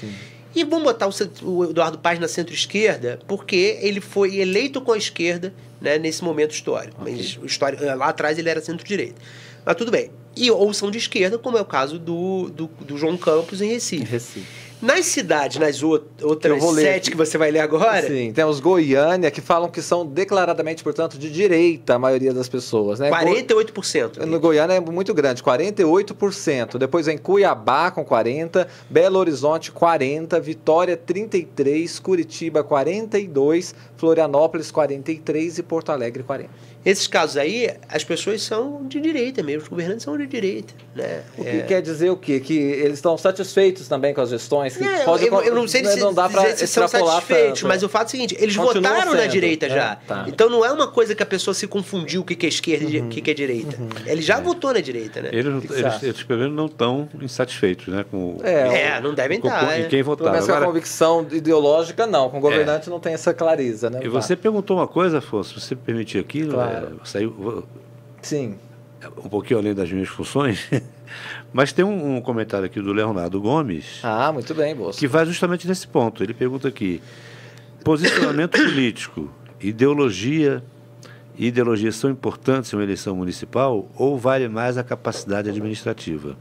E vamos botar o, o Eduardo Paz na centro-esquerda, porque ele foi eleito com a esquerda né, nesse momento histórico. Mas o histórico, lá atrás ele era centro-direita. Mas tudo bem. E, ou são de esquerda, como é o caso do, do, do João Campos em Recife. Recife. Nas cidades, nas ou- outras sete que você vai ler agora, Sim, temos Goiânia, que falam que são declaradamente, portanto, de direita a maioria das pessoas, né? 48%. No Goiânia é muito grande, 48%. Depois vem Cuiabá com 40%, Belo Horizonte 40%, Vitória 33%, Curitiba 42%, Florianópolis 43% e Porto Alegre 40%. Esses casos aí, as pessoas são de direita mesmo, os governantes são de direita. Né? O que É. quer dizer o quê? Que eles estão satisfeitos também com as gestões? Que É, pode- eu, eu não sei né, se, não dá dizer se são extrapolar satisfeitos, tanto. mas o fato é o seguinte, eles Continua votaram na sendo, direita né? já. Tá. Então não é uma coisa que a pessoa se confundiu o que que é esquerda e o que que é direita. Ele já votou na direita, né? Eles, eles, eles, pelo menos, não estão insatisfeitos né, com, É, É, não devem estar. com- em né? quem votaram. menos com a convicção ideológica, não. Com o governante não tem essa clareza, né? E você perguntou uma coisa, Afonso, se você permitir aqui, Claro. é, saiu Sim. um pouquinho além das minhas funções, mas tem um, um comentário aqui do Leonardo Gomes Ah, muito bem, Bolsa. que vai justamente nesse ponto. Ele pergunta aqui: posicionamento político, ideologia e ideologia são importantes em uma eleição municipal ou vale mais a capacidade administrativa?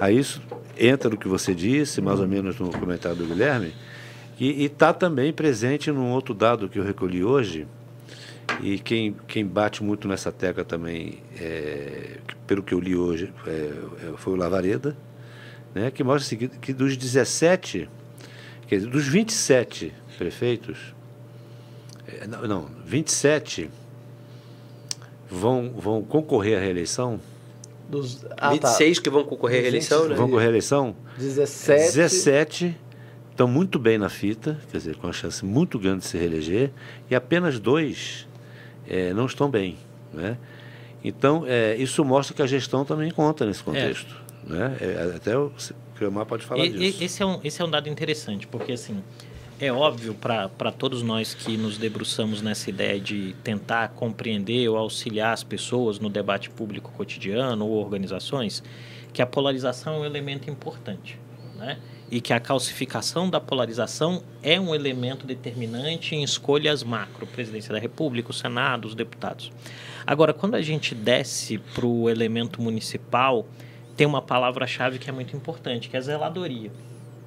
Aí isso entra no que você disse, mais ou menos no comentário do Guilherme, e está também presente num outro dado que eu recolhi hoje, e quem, quem bate muito nessa tecla também, é, que pelo que eu li hoje, é, é, foi o Lavareda, né, que mostra o seguinte, que dos 17, quer dizer, dos 27 prefeitos, é, não, não, 27 vão, vão concorrer à reeleição, Dos, ah, 26 que vão concorrer à reeleição, né? vão concorrer à eleição, Tá. 17. 17 estão muito bem na fita, quer dizer, com a chance muito grande de se reeleger, e apenas dois eh, não estão bem. Né? Então, eh, isso mostra que a gestão também conta nesse contexto. Né? Eh, até o Cremar pode falar e- disso. esse, é um, esse é um dado interessante, porque assim, é óbvio para todos nós que nos debruçamos nessa ideia de tentar compreender ou auxiliar as pessoas no debate público cotidiano ou organizações, que a polarização é um elemento importante. Né? E que a calcificação da polarização é um elemento determinante em escolhas macro, presidência da República, o Senado, os deputados. Agora, quando a gente desce para o elemento municipal, tem uma palavra-chave que é muito importante, que é a zeladoria.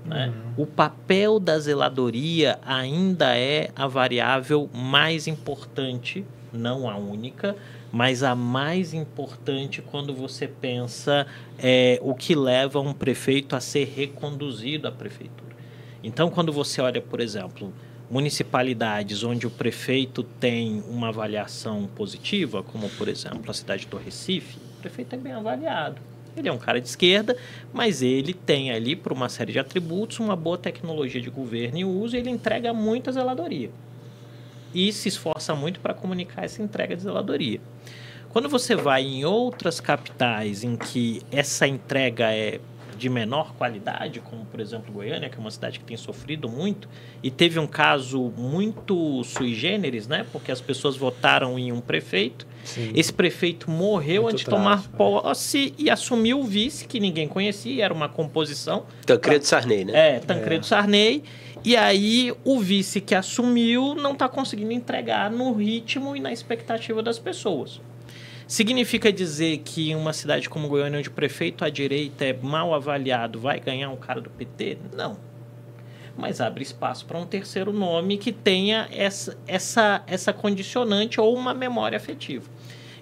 né? O papel da zeladoria ainda é a variável mais importante, não a única, mas a mais importante quando você pensa é, o que leva um prefeito a ser reconduzido à prefeitura. Então, quando você olha, por exemplo, municipalidades onde o prefeito tem uma avaliação positiva, como por exemplo a cidade do Recife, o prefeito é bem avaliado. Ele é um cara de esquerda, mas ele tem ali, por uma série de atributos, uma boa tecnologia de governo e uso, e ele entrega muita zeladoria. E se esforça muito para comunicar essa entrega de zeladoria. Quando você vai em outras capitais em que essa entrega é de menor qualidade, como por exemplo Goiânia, que é uma cidade que tem sofrido muito, e teve um caso muito sui generis, né? Porque as pessoas votaram em um prefeito, esse prefeito morreu Muito antes de tomar trágico, posse e assumiu o vice, que ninguém conhecia, era uma composição. Tancredo Sarney, né? É, Tancredo Sarney. E aí o vice que assumiu não está conseguindo entregar no ritmo e na expectativa das pessoas. Significa dizer que em uma cidade como Goiânia, onde o prefeito à direita é mal avaliado, vai ganhar um cara do PT? Não. Mas abre espaço para um terceiro nome que tenha essa, essa, essa condicionante ou uma memória afetiva.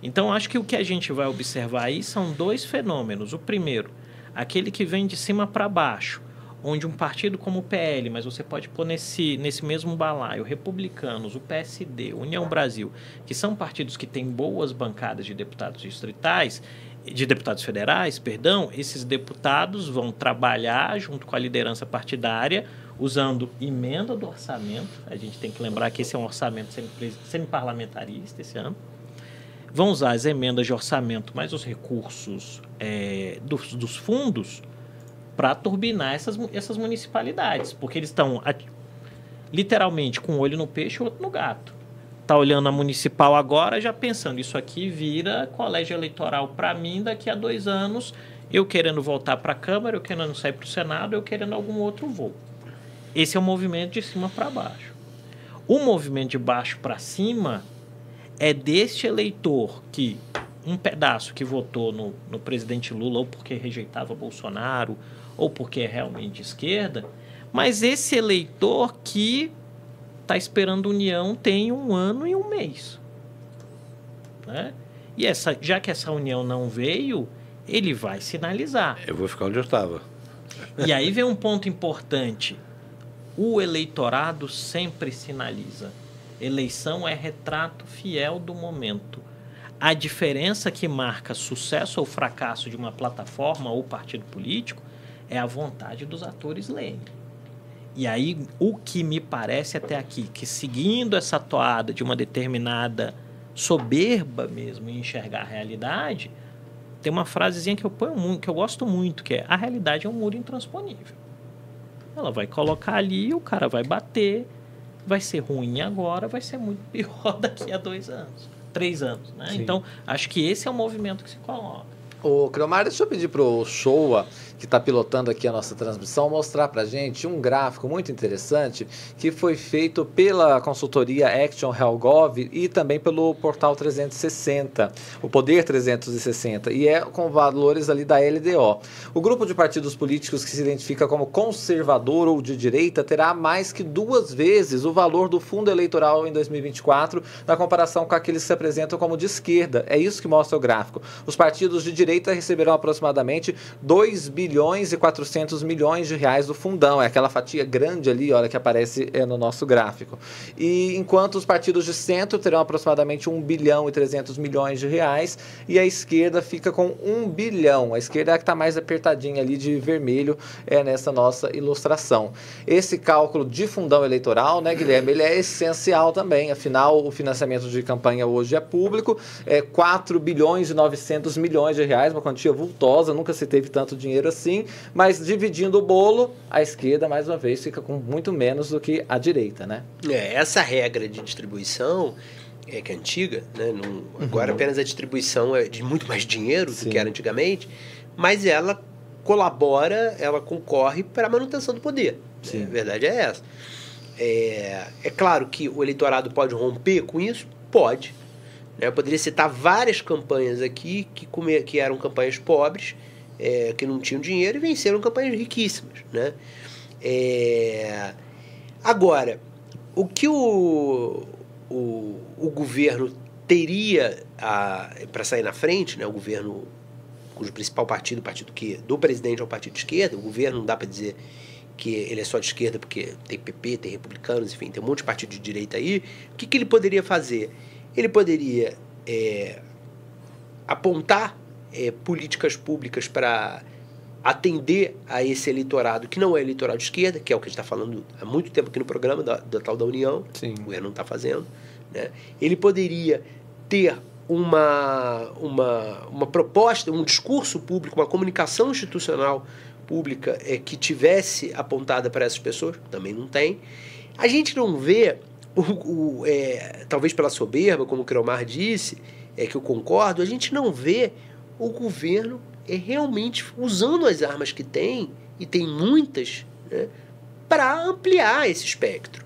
Então, acho que o que a gente vai observar aí são dois fenômenos. O primeiro, aquele que vem de cima para baixo, onde um partido como o PL, mas você pode pôr nesse, nesse mesmo balaio, republicanos, o PSD, União Brasil, que são partidos que têm boas bancadas de deputados distritais, de deputados federais, perdão, esses deputados vão trabalhar junto com a liderança partidária, usando emenda do orçamento. A gente tem que lembrar que esse é um orçamento semi-parlamentarista esse ano. Vão usar as emendas de orçamento, mais os recursos é, dos, dos fundos para turbinar essas, essas municipalidades, porque eles estão literalmente com um olho no peixe e outro no gato. Tá olhando a municipal agora, já pensando, isso aqui vira colégio eleitoral para mim daqui a dois anos, eu querendo voltar para a Câmara, eu querendo sair para o Senado, eu querendo algum outro voo. Esse é o movimento de cima para baixo. O movimento de baixo para cima é deste eleitor que um pedaço que votou no, no presidente Lula ou porque rejeitava Bolsonaro ou porque é realmente de esquerda, mas esse eleitor que está esperando união tem um ano e um mês. Né? E essa, já que essa união não veio, ele vai sinalizar. Eu vou ficar onde eu estava. E aí vem um ponto importante. O eleitorado sempre sinaliza. Eleição é retrato fiel do momento. A diferença que marca sucesso ou fracasso de uma plataforma ou partido político é a vontade dos atores lerem. E aí, o que me parece até aqui, que seguindo essa toada de uma determinada soberba mesmo em enxergar a realidade, tem uma frasezinha que eu ponho muito, que eu gosto muito, que é a realidade é um muro intransponível. Ela vai colocar ali, o cara vai bater, vai ser ruim agora, vai ser muito pior daqui a dois anos, três anos, né? Então, acho que esse é o movimento que se coloca. Ô, Cromar, deixa eu pedir pro Showa que está pilotando aqui a nossa transmissão, mostrar para gente um gráfico muito interessante que foi feito pela consultoria Action Helgov e também pelo portal 360, o Poder 360, e é com valores ali da LDO. O grupo de partidos políticos que se identifica como conservador ou de direita terá mais que duas vezes o valor do fundo eleitoral em 2024 na comparação com aqueles que se apresentam como de esquerda. É isso que mostra o gráfico. Os partidos de direita receberão aproximadamente 2 bilhões bilhões e 400 milhões de reais do fundão. É aquela fatia grande ali, olha, que aparece é, no nosso gráfico. E enquanto os partidos de centro terão aproximadamente 1 bilhão e 300 milhões de reais e a esquerda fica com 1 bilhão. A esquerda é a que está mais apertadinha ali de vermelho é nessa nossa ilustração. Esse cálculo de fundão eleitoral, né, Guilherme, ele é essencial também. Afinal, o financiamento de campanha hoje é público, é 4 bilhões e 900 milhões de reais, uma quantia vultosa, nunca se teve tanto dinheiro assim sim, mas dividindo o bolo, a esquerda, mais uma vez, fica com muito menos do que a direita, né? É, essa regra de distribuição é que é antiga, né? Não, agora uhum. apenas a distribuição é de muito mais dinheiro sim. do que era antigamente, mas ela colabora, ela concorre para a manutenção do poder. Sim. A verdade é essa. É, é claro que o eleitorado pode romper com isso? Pode. Né? Eu poderia citar várias campanhas aqui que, que eram campanhas pobres é, que não tinham dinheiro e venceram campanhas riquíssimas. Né? É... Agora, o que o, o, o governo teria para sair na frente, né? o governo cujo principal partido, o partido que do presidente é o partido de esquerda, o governo não dá para dizer que ele é só de esquerda porque tem PP, tem republicanos, enfim, tem um monte de partido de direita aí, o que, que ele poderia fazer? Ele poderia é, apontar é, políticas públicas para atender a esse eleitorado que não é eleitorado de esquerda, que é o que a gente está falando há muito tempo aqui no programa da, da tal da União, Sim. o governo não está fazendo. Né? Ele poderia ter uma, uma, uma proposta, um discurso público, uma comunicação institucional pública é, que tivesse apontada para essas pessoas, também não tem. A gente não vê, o, o é, talvez pela soberba, como o Cromar disse, é que eu concordo, a gente não vê o governo é realmente usando as armas que tem, e tem muitas, né, para ampliar esse espectro.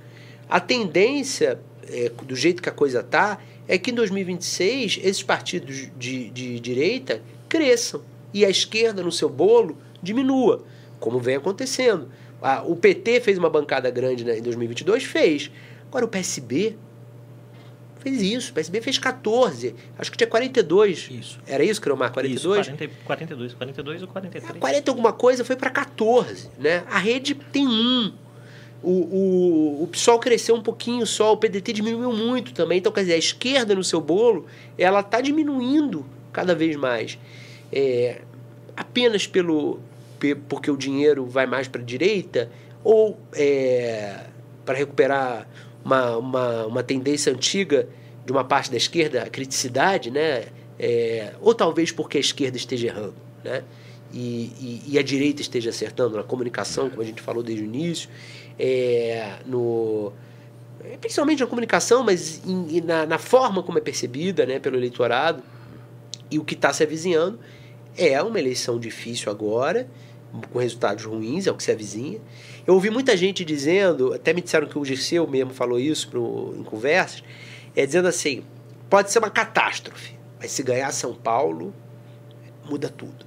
A tendência, é, do jeito que a coisa está, é que em 2026 esses partidos de, de direita cresçam e a esquerda no seu bolo diminua, como vem acontecendo. Ah, o PT fez uma bancada grande né, em 2022? Fez. Agora o PSB fez isso. O PSB fez 14. Acho que tinha 42. Isso. Era isso, Cromar? 42? Isso, 40, 42, 42 ou 43. 40 alguma coisa foi para 14, né? A rede tem um. O, o, o PSOL cresceu um pouquinho só, o PDT diminuiu muito também. Então, quer dizer, a esquerda no seu bolo, ela está diminuindo cada vez mais. É, apenas pelo pe- porque o dinheiro vai mais para a direita ou é, para recuperar uma, uma, uma tendência antiga de uma parte da esquerda, a criticidade, né? É, ou talvez porque a esquerda esteja errando, né? E, e, e a direita esteja acertando na comunicação, como a gente falou desde o início, é, no, principalmente na comunicação, mas em- na, na forma como é percebida né, pelo eleitorado e o que está se avizinhando. É uma eleição difícil agora, com resultados ruins, é o que se avizinha. Eu ouvi muita gente dizendo, até me disseram que o Dirceu mesmo falou isso pro, em conversas, é dizendo assim, pode ser uma catástrofe, mas se ganhar São Paulo, muda tudo.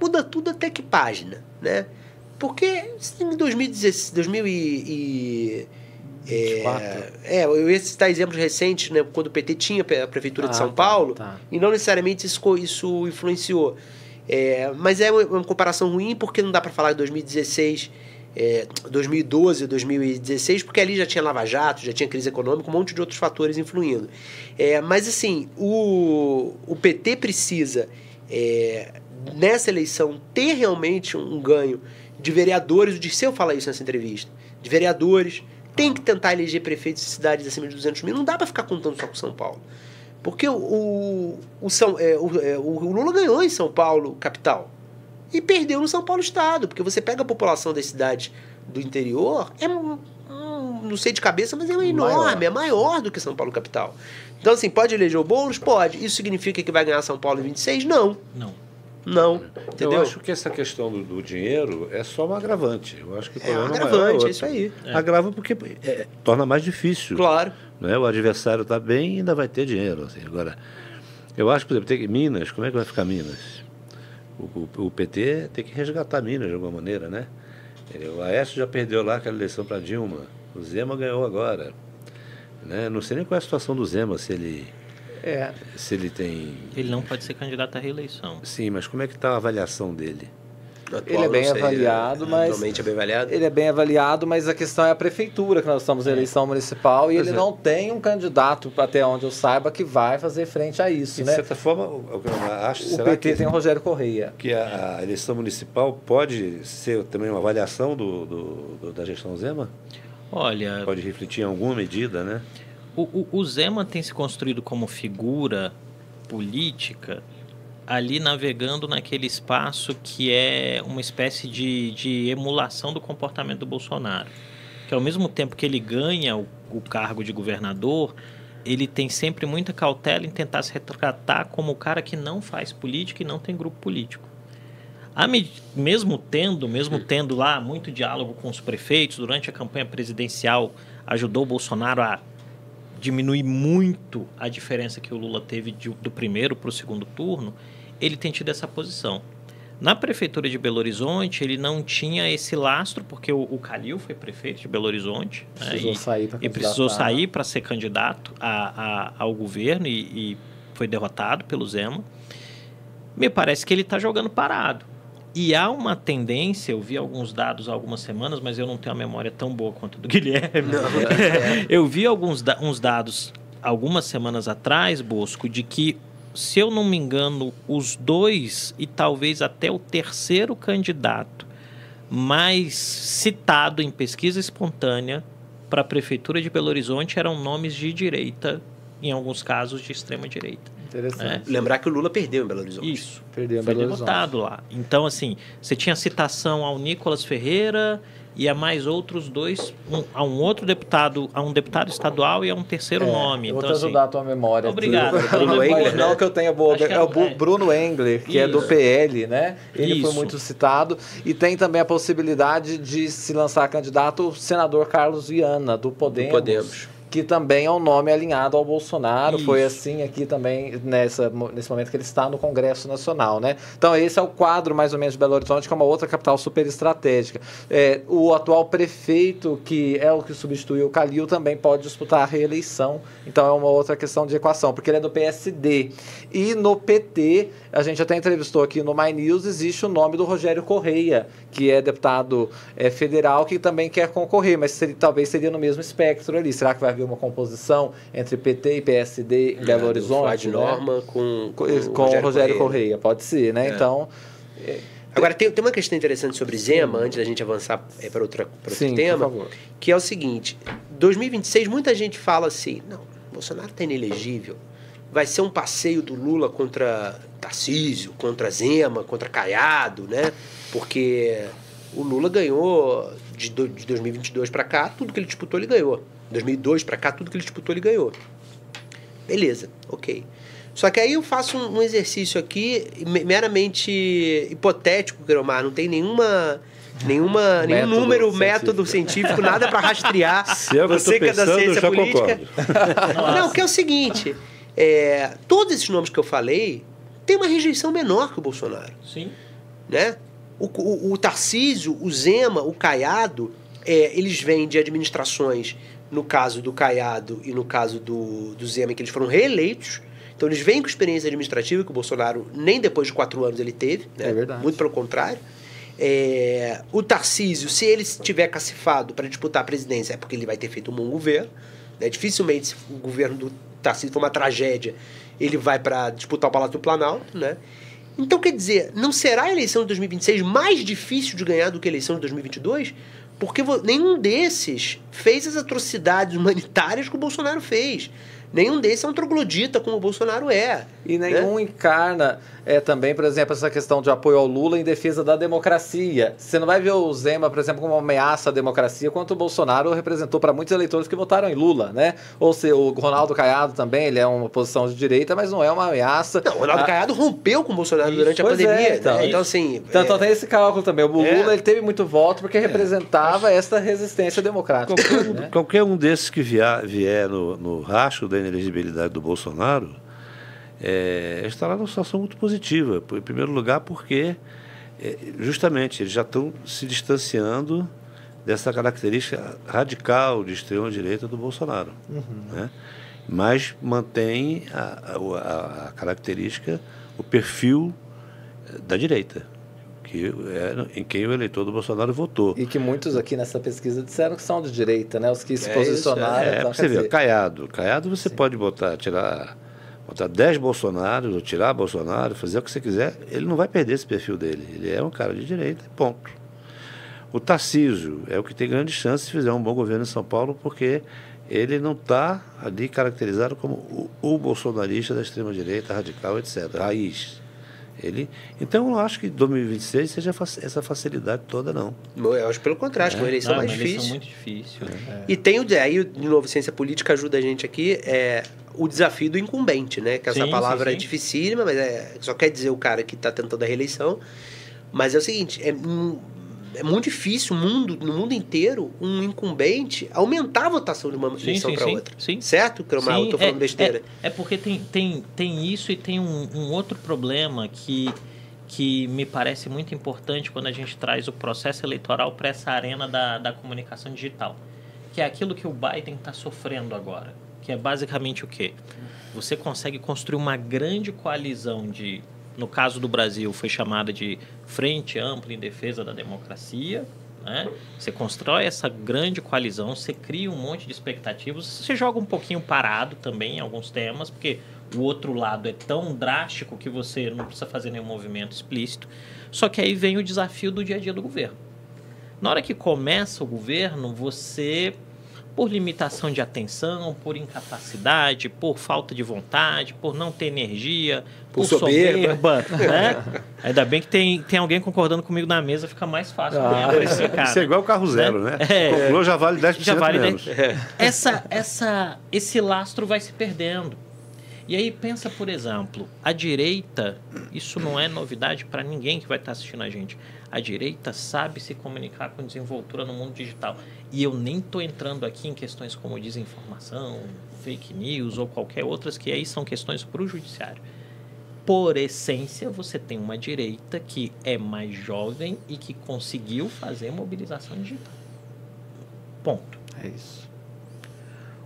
Muda tudo até que página, né? Porque em 2016, 2000 e, e é, é, eu ia citar exemplos recentes, né? Quando o PT tinha a prefeitura de Ah, São tá, Paulo, tá. e não necessariamente isso, isso influenciou. É, mas é uma, uma comparação ruim porque não dá para falar de 2016, é, 2012, 2016, porque ali já tinha Lava Jato, já tinha crise econômica, um monte de outros fatores influindo. É, mas assim, o, o PT precisa, é, nessa eleição, ter realmente um ganho de vereadores, o Dirceu fala isso nessa entrevista, de vereadores, tem que tentar eleger prefeitos de cidades acima de 200 mil, não dá para ficar contando só com São Paulo. Porque o, o, São, é, o, é, o Lula ganhou em São Paulo, capital, e perdeu no São Paulo Estado, porque você pega a população das cidades do interior, é um- um- não sei de cabeça, mas é enorme, é maior do que São Paulo capital. Então, assim, pode eleger o Boulos? Pode. Isso significa que vai ganhar São Paulo em 26? Não. Não. Não. Entendeu? Eu acho que essa questão do, do dinheiro é só um agravante. Eu acho que o É um problema maior agravante, outro. é isso aí. Agrava porque é, torna mais difícil. Claro. Né? O adversário está bem e ainda vai ter dinheiro. assim. Agora, eu acho, por exemplo, tem que, Minas, como é que vai ficar Minas? O, o- PT tem que resgatar Minas de alguma maneira, né? Ele- O Aécio já perdeu lá aquela eleição para Dilma. O Zema ganhou agora. Né? Não sei nem qual é a situação do Zema, se ele, É, se ele tem. Ele não pode ser candidato à reeleição. Sim, mas como é que está a avaliação dele? Atual, Ele é bem sei, avaliado, mas- Atualmente é bem avaliado. ele é bem avaliado, mas a questão é a prefeitura, que nós estamos em eleição municipal, e Pois ele é. não tem um candidato, até onde eu saiba, que vai fazer frente a isso, De né? certa forma, o, o que eu acho, O será PT que, tem o Rogério Correia. que a, a eleição municipal pode ser também uma avaliação do, do- do- da gestão Zema? Olha, Pode refletir em alguma medida, né? O, o, o Zema tem se construído como figura política ali navegando naquele espaço que é uma espécie de, de emulação do comportamento do Bolsonaro. Que ao mesmo tempo que ele ganha o, o cargo de governador, ele tem sempre muita cautela em tentar se retratar como o cara que não faz política e não tem grupo político. A me- mesmo tendo, mesmo tendo lá muito diálogo com os prefeitos durante a campanha presidencial, ajudou o Bolsonaro a diminuir muito a diferença que o Lula teve de- do primeiro para o segundo turno, ele tem tido essa posição. Na prefeitura de Belo Horizonte, ele não tinha esse lastro, porque o, o Calil foi prefeito de Belo Horizonte. né, Precisou e- sair para e precisou sair para ser candidato a, a- ao governo e, e foi derrotado pelo Zema. Me parece que ele está jogando parado. E há uma tendência, eu vi alguns dados há algumas semanas, mas eu não tenho a memória tão boa quanto a do Guilherme. eu vi alguns da- uns dados algumas semanas atrás, Bosco, de que, se eu não me engano, os dois e talvez até o terceiro candidato mais citado em pesquisa espontânea para a prefeitura de Belo Horizonte eram nomes de direita, em alguns casos de extrema direita. Interessante. Lembrar que o Lula perdeu em Belo Horizonte. Isso. Perdeu em Foi Belo Horizonte. derrotado lá. Então, assim, você tinha citação ao Nicolas Ferreira, e a mais outros dois, um, a um outro deputado, a um deputado estadual e a um terceiro nome. É, Eu vou Então, te ajudar a tua memória. Obrigado. Bruno Engler, Não que eu tenha boa. É, é o Bu- é. Bruno Engler, que é do Isso. PL, né? Ele foi Isso. muito citado. E tem também a possibilidade de se lançar candidato o senador Carlos Viana, do Podemos. Podemos. Que também é um nome alinhado ao Bolsonaro. Isso. Foi assim aqui também, nessa, nesse momento que ele está no Congresso Nacional, né? Então, esse é o quadro, mais ou menos, de Belo Horizonte, que é uma outra capital super estratégica. É, o atual prefeito, que é o que substituiu o Calil, também pode disputar a reeleição. Então, é uma outra questão de equação, porque ele é do PSD. E no PT, a gente até entrevistou aqui no My News, existe o nome do Rogério Correia, que é deputado é, federal, que também quer concorrer, mas seria- talvez seria no mesmo espectro ali. Será que vai haver uma composição entre PT e PSD em Belo do Horizonte? Fuad né? Norma com, Com, com o Rogério, Correia. pode ser, né? É. Então, Agora, tem, tem uma questão interessante sobre Zema, antes da gente avançar é, para outra, para outro sim, tema, que é o seguinte: 2026, muita gente fala assim, não, Bolsonaro está inelegível. Vai ser um passeio do Lula contra Tarcísio, contra Zema, contra Caiado, né? Porque o Lula ganhou de, do- de 2022 para cá, tudo que ele disputou, ele ganhou. 2002 para cá, tudo que ele disputou, ele ganhou. Beleza, ok. Só que aí eu faço um, um exercício aqui me- meramente hipotético, Gromar. Não tem nenhuma, nenhuma nenhum Método número, científico. método científico, nada para rastrear. Se é eu Você que é da ciência política. Não, que é o seguinte: é, todos esses nomes que eu falei têm uma rejeição menor que o Bolsonaro Sim. né? O, o, o Tarcísio, o Zema, o Caiado, é, eles vêm de administrações, no caso do Caiado e no caso do, do Zema, que eles foram reeleitos. Então eles vêm com experiência administrativa que o Bolsonaro nem depois de quatro anos ele teve. Né? É verdade. Muito pelo contrário. É, o Tarcísio, se ele estiver cacifado para disputar a presidência, é porque ele vai ter feito um bom governo. Né? Dificilmente, se o governo do Tarcísio for uma tragédia, ele vai para disputar o Palácio do Planalto. Né? Então, quer dizer, não será a eleição de 2026 mais difícil de ganhar do que a eleição de 2022? Porque nenhum desses fez as atrocidades humanitárias que o Bolsonaro fez. Nenhum desses é um troglodita como o Bolsonaro é. E né? nenhum encarna é, também, por exemplo, essa questão de apoio ao Lula em defesa da democracia. Você não vai ver o Zema, por exemplo, como uma ameaça à democracia, quanto o Bolsonaro representou para muitos eleitores que votaram em Lula, né? Ou se o Ronaldo Caiado também, ele é uma posição de direita, mas não é uma ameaça. Não, o Ronaldo Ah, Caiado rompeu com o Bolsonaro Isso, durante a é, pandemia. então. né? então assim. Então, é, então tem esse cálculo também. O É. Lula ele teve muito voto porque representava essa resistência democrática. Qualquer, né? qualquer um desses que vier, vier no, no rastro da inelegibilidade do Bolsonaro é, estará numa situação muito positiva. Em primeiro lugar, porque é, justamente eles já estão se distanciando dessa característica radical de extrema-direita do Bolsonaro. né? Mas mantém a, a- a- característica, o perfil eh, da direita, que é em quem o eleitor do Bolsonaro votou. E que muitos aqui nessa pesquisa disseram que são de direita, né? Os que se É posicionaram. É, então, pra você dizer, Caiado. Caiado você pode botar, tirar, botar 10 Bolsonaros, ou tirar Bolsonaro, fazer o que você quiser, ele não vai perder esse perfil dele. Ele é um cara de direita, ponto. O Tarcísio é o que tem grande chance se fizer um bom governo em São Paulo, porque ele não está ali caracterizado como o, o bolsonarista da extrema-direita, radical, etc. Raiz. Ele, então, eu não acho que 2026 seja essa facilidade toda, não. Eu acho pelo contrário, acho que é uma eleição Não, é mais uma eleição difícil. muito difícil. E tem o aí, de novo, ciência política ajuda a gente aqui, é o desafio do incumbente, né? Que essa Sim, palavra sim, é sim. dificílima, mas é, só quer dizer o cara que está tentando a reeleição. Mas é o seguinte, é, é muito difícil, mundo, no mundo inteiro, um incumbente aumentar a votação de uma eleição para outra. sim. Certo, Cromar? Eu tô falando é, besteira. É, é porque tem, tem, tem isso e tem um, um outro problema que, que me parece muito importante quando a gente traz o processo eleitoral para essa arena da, da comunicação digital. Que é aquilo que o Biden está sofrendo agora. Que é basicamente o quê? Você consegue construir uma grande coalizão de, no caso do Brasil, foi chamada de Frente Ampla em Defesa da Democracia, né? Você constrói essa grande coalizão, você cria um monte de expectativas, você joga um pouquinho parado também em alguns temas, porque o outro lado é tão drástico que você não precisa fazer nenhum movimento explícito. Só que aí vem o desafio do dia a dia do governo. Na hora que começa o governo, você por limitação de atenção, por incapacidade, por falta de vontade, por não ter energia, Por por, soberba. soberba, né? Ainda bem que tem, tem alguém concordando comigo na mesa, fica mais fácil Ah, para explicar. Isso é igual o carro zero, né? É. Comprou, já vale 10% Já vale menos. essa, essa, esse lastro vai se perdendo. E aí pensa, por exemplo, a direita, isso não é novidade para ninguém que vai estar assistindo a gente. A direita sabe se comunicar com desenvoltura no mundo digital. E eu nem estou entrando aqui em questões como desinformação, fake news ou qualquer outras que aí são questões para o judiciário. Por essência, você tem uma direita que é mais jovem e que conseguiu fazer mobilização digital. Ponto É isso.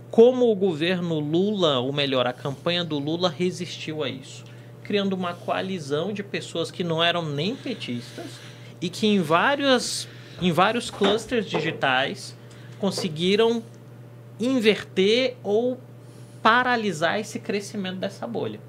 como o governo Lula, ou melhor, a campanha do Lula resistiu a isso, criando uma coalizão de pessoas que não eram nem petistas e que em vários, em vários clusters digitais conseguiram inverter ou paralisar esse crescimento dessa bolha.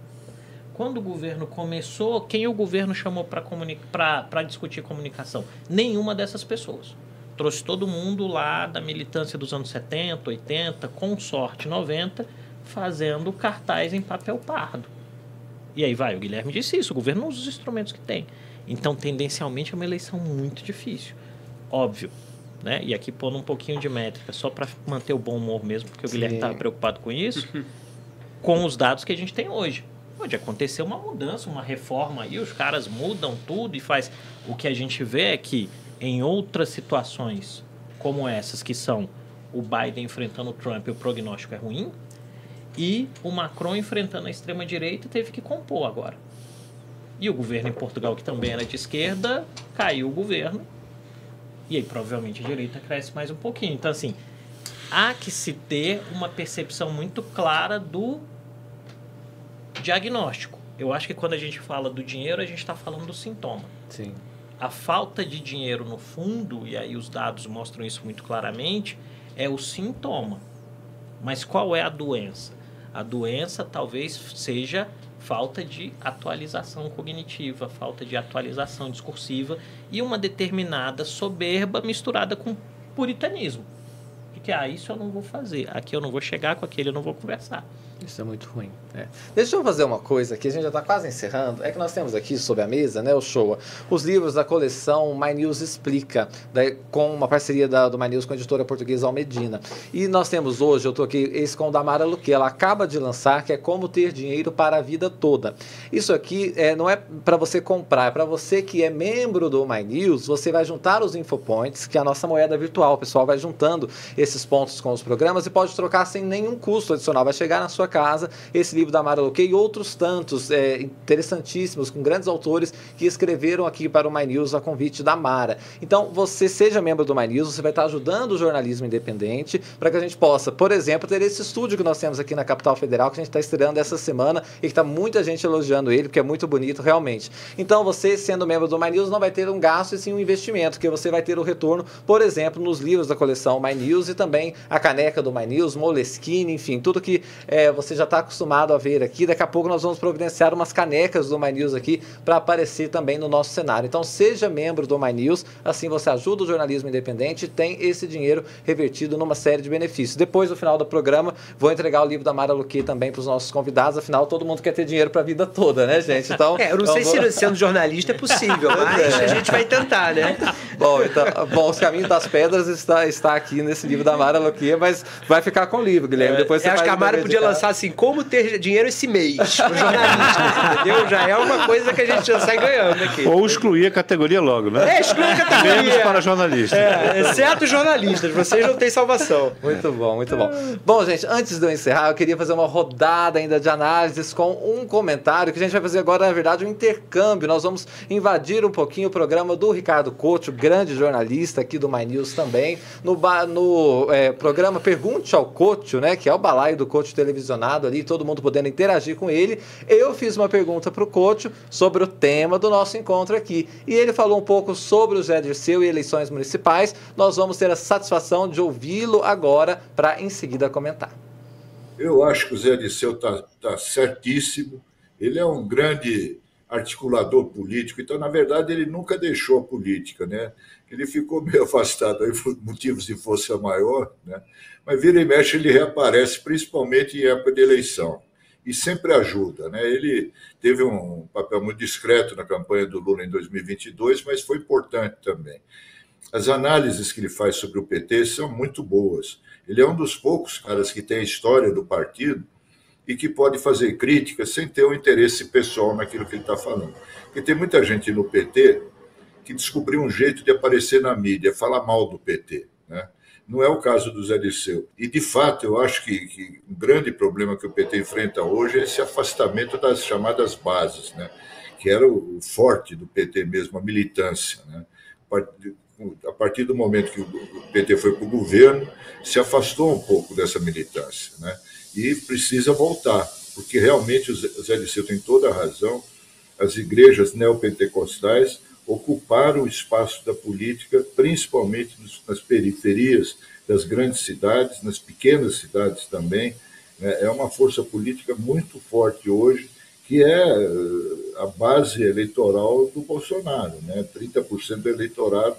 Quando o governo começou, quem o governo chamou para discutir comunicação? Nenhuma dessas pessoas trouxe todo mundo lá da militância dos anos 70, 80, com sorte 90, fazendo cartaz em papel pardo. E aí vai, o Guilherme disse isso, o governo usa os instrumentos que tem. Então, tendencialmente, é uma eleição muito difícil. Óbvio. Né? E aqui pondo um pouquinho de métrica, só para manter o bom humor mesmo, porque o Sim. Guilherme estava preocupado com isso, com os dados que a gente tem hoje. Pode acontecer uma mudança, uma reforma aí, os caras mudam tudo e faz. O que a gente vê é que em outras situações como essas, que são o Biden enfrentando o Trump e o prognóstico é ruim, e o Macron enfrentando a extrema-direita teve que compor agora. E o governo em Portugal, que também era de esquerda, caiu o governo, e aí provavelmente a direita cresce mais um pouquinho. Então, assim, há que se ter uma percepção muito clara do diagnóstico. Eu acho que quando a gente fala do dinheiro, a gente está falando do sintoma Sim. a falta de dinheiro no fundo, e aí os dados mostram isso muito claramente, é o sintoma. Mas qual é a doença? A doença talvez seja falta de atualização cognitiva, falta de atualização discursiva e uma determinada soberba misturada com puritanismo. De que, ah, isso eu não vou fazer, aqui eu não vou chegar, com aquele eu não vou conversar. Isso é muito ruim. é. Deixa eu fazer uma coisa aqui, a gente já está quase encerrando. É que nós temos aqui sobre a mesa, né, o show, os livros da coleção My News Explica, da- com uma parceria da, do My News com a editora portuguesa Almedina. E nós temos hoje, eu estou aqui, esse com o da Mara Luque, ela acaba de lançar, que é Como Ter Dinheiro para a Vida Toda. Isso aqui é, não é para você comprar, é para você que é membro do My News, você vai juntar os infopoints, que é a nossa moeda virtual. O pessoal vai juntando esses pontos com os programas e pode trocar sem nenhum custo adicional. Vai chegar na sua casa esse livro da Mara Luque e outros tantos é, interessantíssimos, com grandes autores que escreveram aqui para o My News a convite da Mara. Então, você seja membro do My News, você vai estar ajudando o jornalismo independente para que a gente possa, por exemplo, ter esse estúdio que nós temos aqui na Capital Federal, que a gente está estreando essa semana e que está muita gente elogiando ele, porque é muito bonito realmente. Então, você sendo membro do My News não vai ter um gasto e sim um investimento, que você vai ter o retorno, por exemplo, nos livros da coleção My News e também a caneca do My News, Moleskine, enfim, tudo que é, você já está acostumado a ver aqui. Daqui a pouco nós vamos providenciar umas canecas do My News aqui para aparecer também no nosso cenário. Então, seja membro do My News, assim você ajuda o jornalismo independente e tem esse dinheiro revertido numa série de benefícios. Depois, no final do programa, vou entregar o livro da Mara Luque também para os nossos convidados. Afinal, todo mundo quer ter dinheiro para a vida toda, né, gente? Então, É, eu não sei vou- se sendo jornalista é possível, mas a gente vai tentar, né? Bom, então, bom, os caminhos das pedras está, está aqui nesse livro da Mara Luque, mas vai ficar com o livro, Guilherme. Depois você eu acho que a Mara podia casa. Assim, como ter dinheiro esse mês, os jornalistas, entendeu? Já é uma coisa que a gente já sai ganhando aqui. Ou excluir a categoria logo, né? É, exclui a Menos categoria. para jornalistas. É, exceto os jornalistas, vocês não têm salvação. Muito bom, muito bom. Bom, gente, antes de eu encerrar, eu queria fazer uma rodada ainda de análises com um comentário que a gente vai fazer agora, na verdade, um intercâmbio. Nós vamos invadir um pouquinho o programa do Ricardo Couto, grande jornalista aqui do My News também, no, no é, programa Pergunte ao Couto, né, que é o balaio do Couto ali, todo mundo podendo interagir com ele. Eu fiz uma pergunta para o Couto sobre o tema do nosso encontro aqui. E ele falou um pouco sobre o Zé Dirceu e eleições municipais. Nós vamos ter a satisfação de ouvi-lo agora para em seguida comentar. Eu acho que o Zé Disseu está tá certíssimo. Ele é um grande articulador político. Então, na verdade, ele nunca deixou a política, né? Ele ficou meio afastado aí por motivos de força maior, né? Mas vira e mexe ele reaparece, principalmente em época de eleição. E sempre ajuda, né? Ele teve um papel muito discreto na campanha do Lula em 2022, mas foi importante também. As análises que ele faz sobre o PT são muito boas. Ele é um dos poucos caras que tem a história do partido e que pode fazer críticas sem ter um interesse pessoal naquilo que ele está falando. Porque tem muita gente no PT que descobriu um jeito de aparecer na mídia, falar mal do PT. Né? Não é o caso do Zé Disseu. E, de fato, eu acho que, que um grande problema que o PT enfrenta hoje é esse afastamento das chamadas bases, né? que era o forte do PT mesmo, a militância. Né? A partir do momento que o PT foi para o governo, se afastou um pouco dessa militância. Né? e precisa voltar, porque realmente o Zé Liceu tem toda a razão. As igrejas neopentecostais ocuparam o espaço da política, principalmente nas periferias das grandes cidades, nas pequenas cidades também. Né? É uma força política muito forte hoje, que é eh, a base eleitoral do Bolsonaro. Né? 30% do eleitorado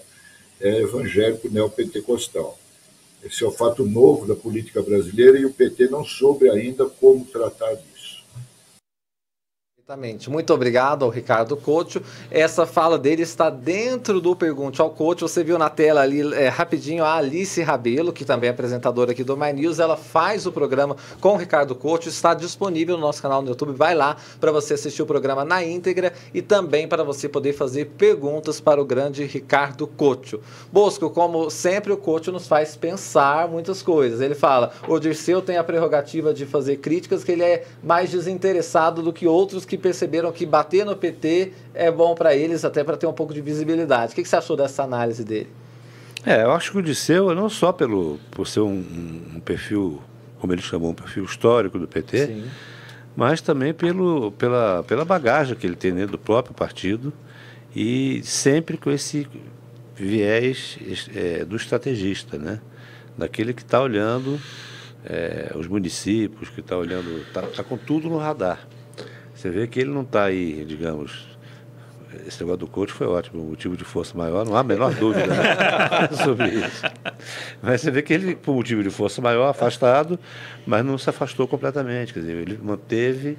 é evangélico neopentecostal. Esse é o fato novo da política brasileira e o PT não soube ainda como tratar disso. Exatamente. Muito obrigado ao Ricardo Couto. Essa fala dele está dentro do Pergunte ao Couto. Você viu na tela ali é, rapidinho a Alice Rabelo, que também é apresentadora aqui do My News. Ela faz o programa com o Ricardo Couto. Está disponível no nosso canal no YouTube. Vai lá para você assistir o programa na íntegra e também para você poder fazer perguntas para o grande Ricardo Couto. Bosco, como sempre, o Couto nos faz pensar muitas coisas. Ele fala: o Dirceu tem a prerrogativa de fazer críticas, que ele é mais desinteressado do que outros que perceberam que bater no PT é bom para eles, até para ter um pouco de visibilidade. O que, que, você achou dessa análise dele? É, eu acho que o Disseu, não só pelo, por ser um, um perfil, como ele chamou, um perfil histórico do PT, Sim. mas também pelo, pela, pela bagagem que ele tem dentro do próprio partido e sempre com esse viés é, do estrategista, né? daquele que está olhando é, os municípios, que está olhando, está tá com tudo no radar. Você vê que ele não está aí, digamos. Esse negócio do coach foi ótimo, motivo de força maior, não há a menor dúvida né, sobre isso. Mas você vê que ele, por motivo de força maior, afastado, mas não se afastou completamente. Quer dizer, ele manteve.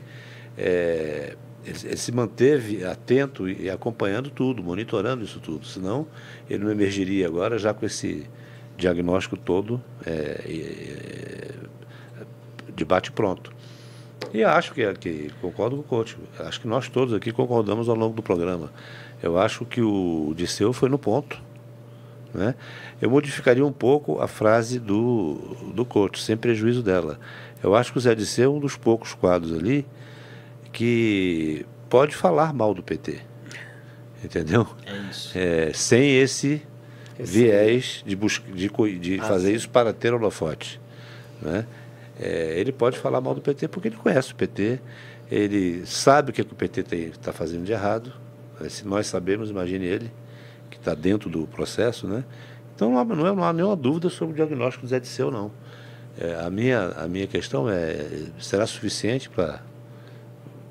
É, ele, ele, se manteve atento e acompanhando tudo, monitorando isso tudo. Senão, ele não emergiria agora já com esse diagnóstico todo é, é, de bate pronto. E acho que, que concordo com o coach. Acho que nós todos aqui concordamos ao longo do programa. Eu acho que o Disseu foi no ponto. Né? Eu modificaria um pouco a frase do, do coach, sem prejuízo dela. Eu acho que o Zé Disseu é um dos poucos quadros ali que pode falar mal do PT. Entendeu? É isso. É, sem esse, esse viés de, de, de ah, fazer sim. isso para ter holofote. Né? É, ele pode falar mal do PT porque ele conhece o PT, ele sabe o que, que o PT está fazendo de errado. É, se nós sabemos, imagine ele, que está dentro do processo, né? Então não não, é, não há nenhuma dúvida sobre o diagnóstico do Zé Disseu, não. É, a, minha, a minha questão é, será suficiente para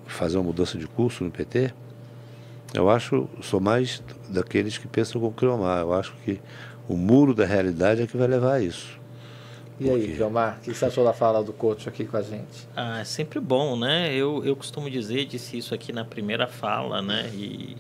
fazer uma mudança de curso no PT? Eu acho, sou mais daqueles que pensam como Criomar. Eu acho que o muro da realidade é que vai levar a isso. E aí, Vilmar, o que você achou da fala do coach aqui com a gente? Ah, é sempre bom, né? Eu, eu costumo dizer, disse isso aqui na primeira fala, né? E,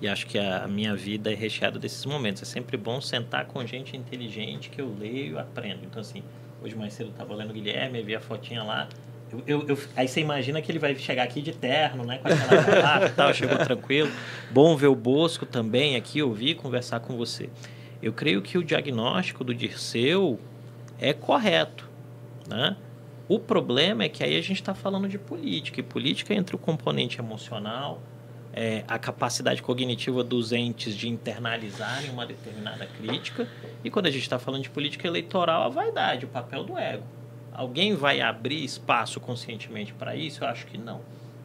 e acho que a minha vida é recheada desses momentos. É sempre bom sentar com gente inteligente que eu leio e aprendo. Então, assim, hoje mais cedo eu estava lendo o Guilherme, vi a fotinha lá. Eu, eu, eu, aí você imagina que ele vai chegar aqui de terno, né? Com aquela e tal, chegou tranquilo. Bom ver o Bosco também aqui, ouvir, conversar com você. Eu creio que o diagnóstico do Dirceu é correto. Né? O problema é que aí a gente está falando de política, e política entre o componente emocional, é, a capacidade cognitiva dos entes de internalizarem uma determinada crítica, e quando a gente está falando de política eleitoral, a vaidade, o papel do ego. Alguém vai abrir espaço conscientemente para isso? Eu acho que não.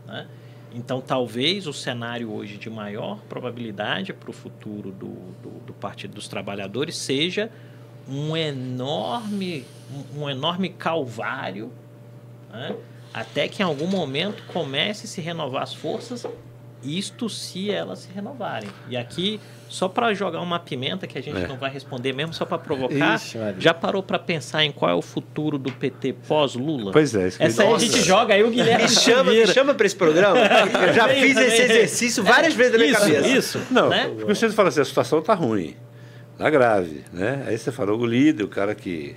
Né? Então, talvez o cenário hoje de maior probabilidade para o futuro do, do, do Partido dos Trabalhadores seja um enorme, um enorme calvário, né? até que em algum momento comece a se renovar as forças Isto se elas se renovarem. E aqui, só para jogar uma pimenta que a gente É. não vai responder mesmo, só para provocar, Ixi, já parou para pensar em qual é o futuro do PT pós-Lula? Pois é, isso que Essa aí a gente joga, aí o Guilherme Me chama, me chama para esse programa. Eu já fiz esse exercício várias vezes na minha isso, cabeça. Isso, Não, né? porque você fala assim, a situação está ruim, está grave, né? Aí você falou o líder, o cara que,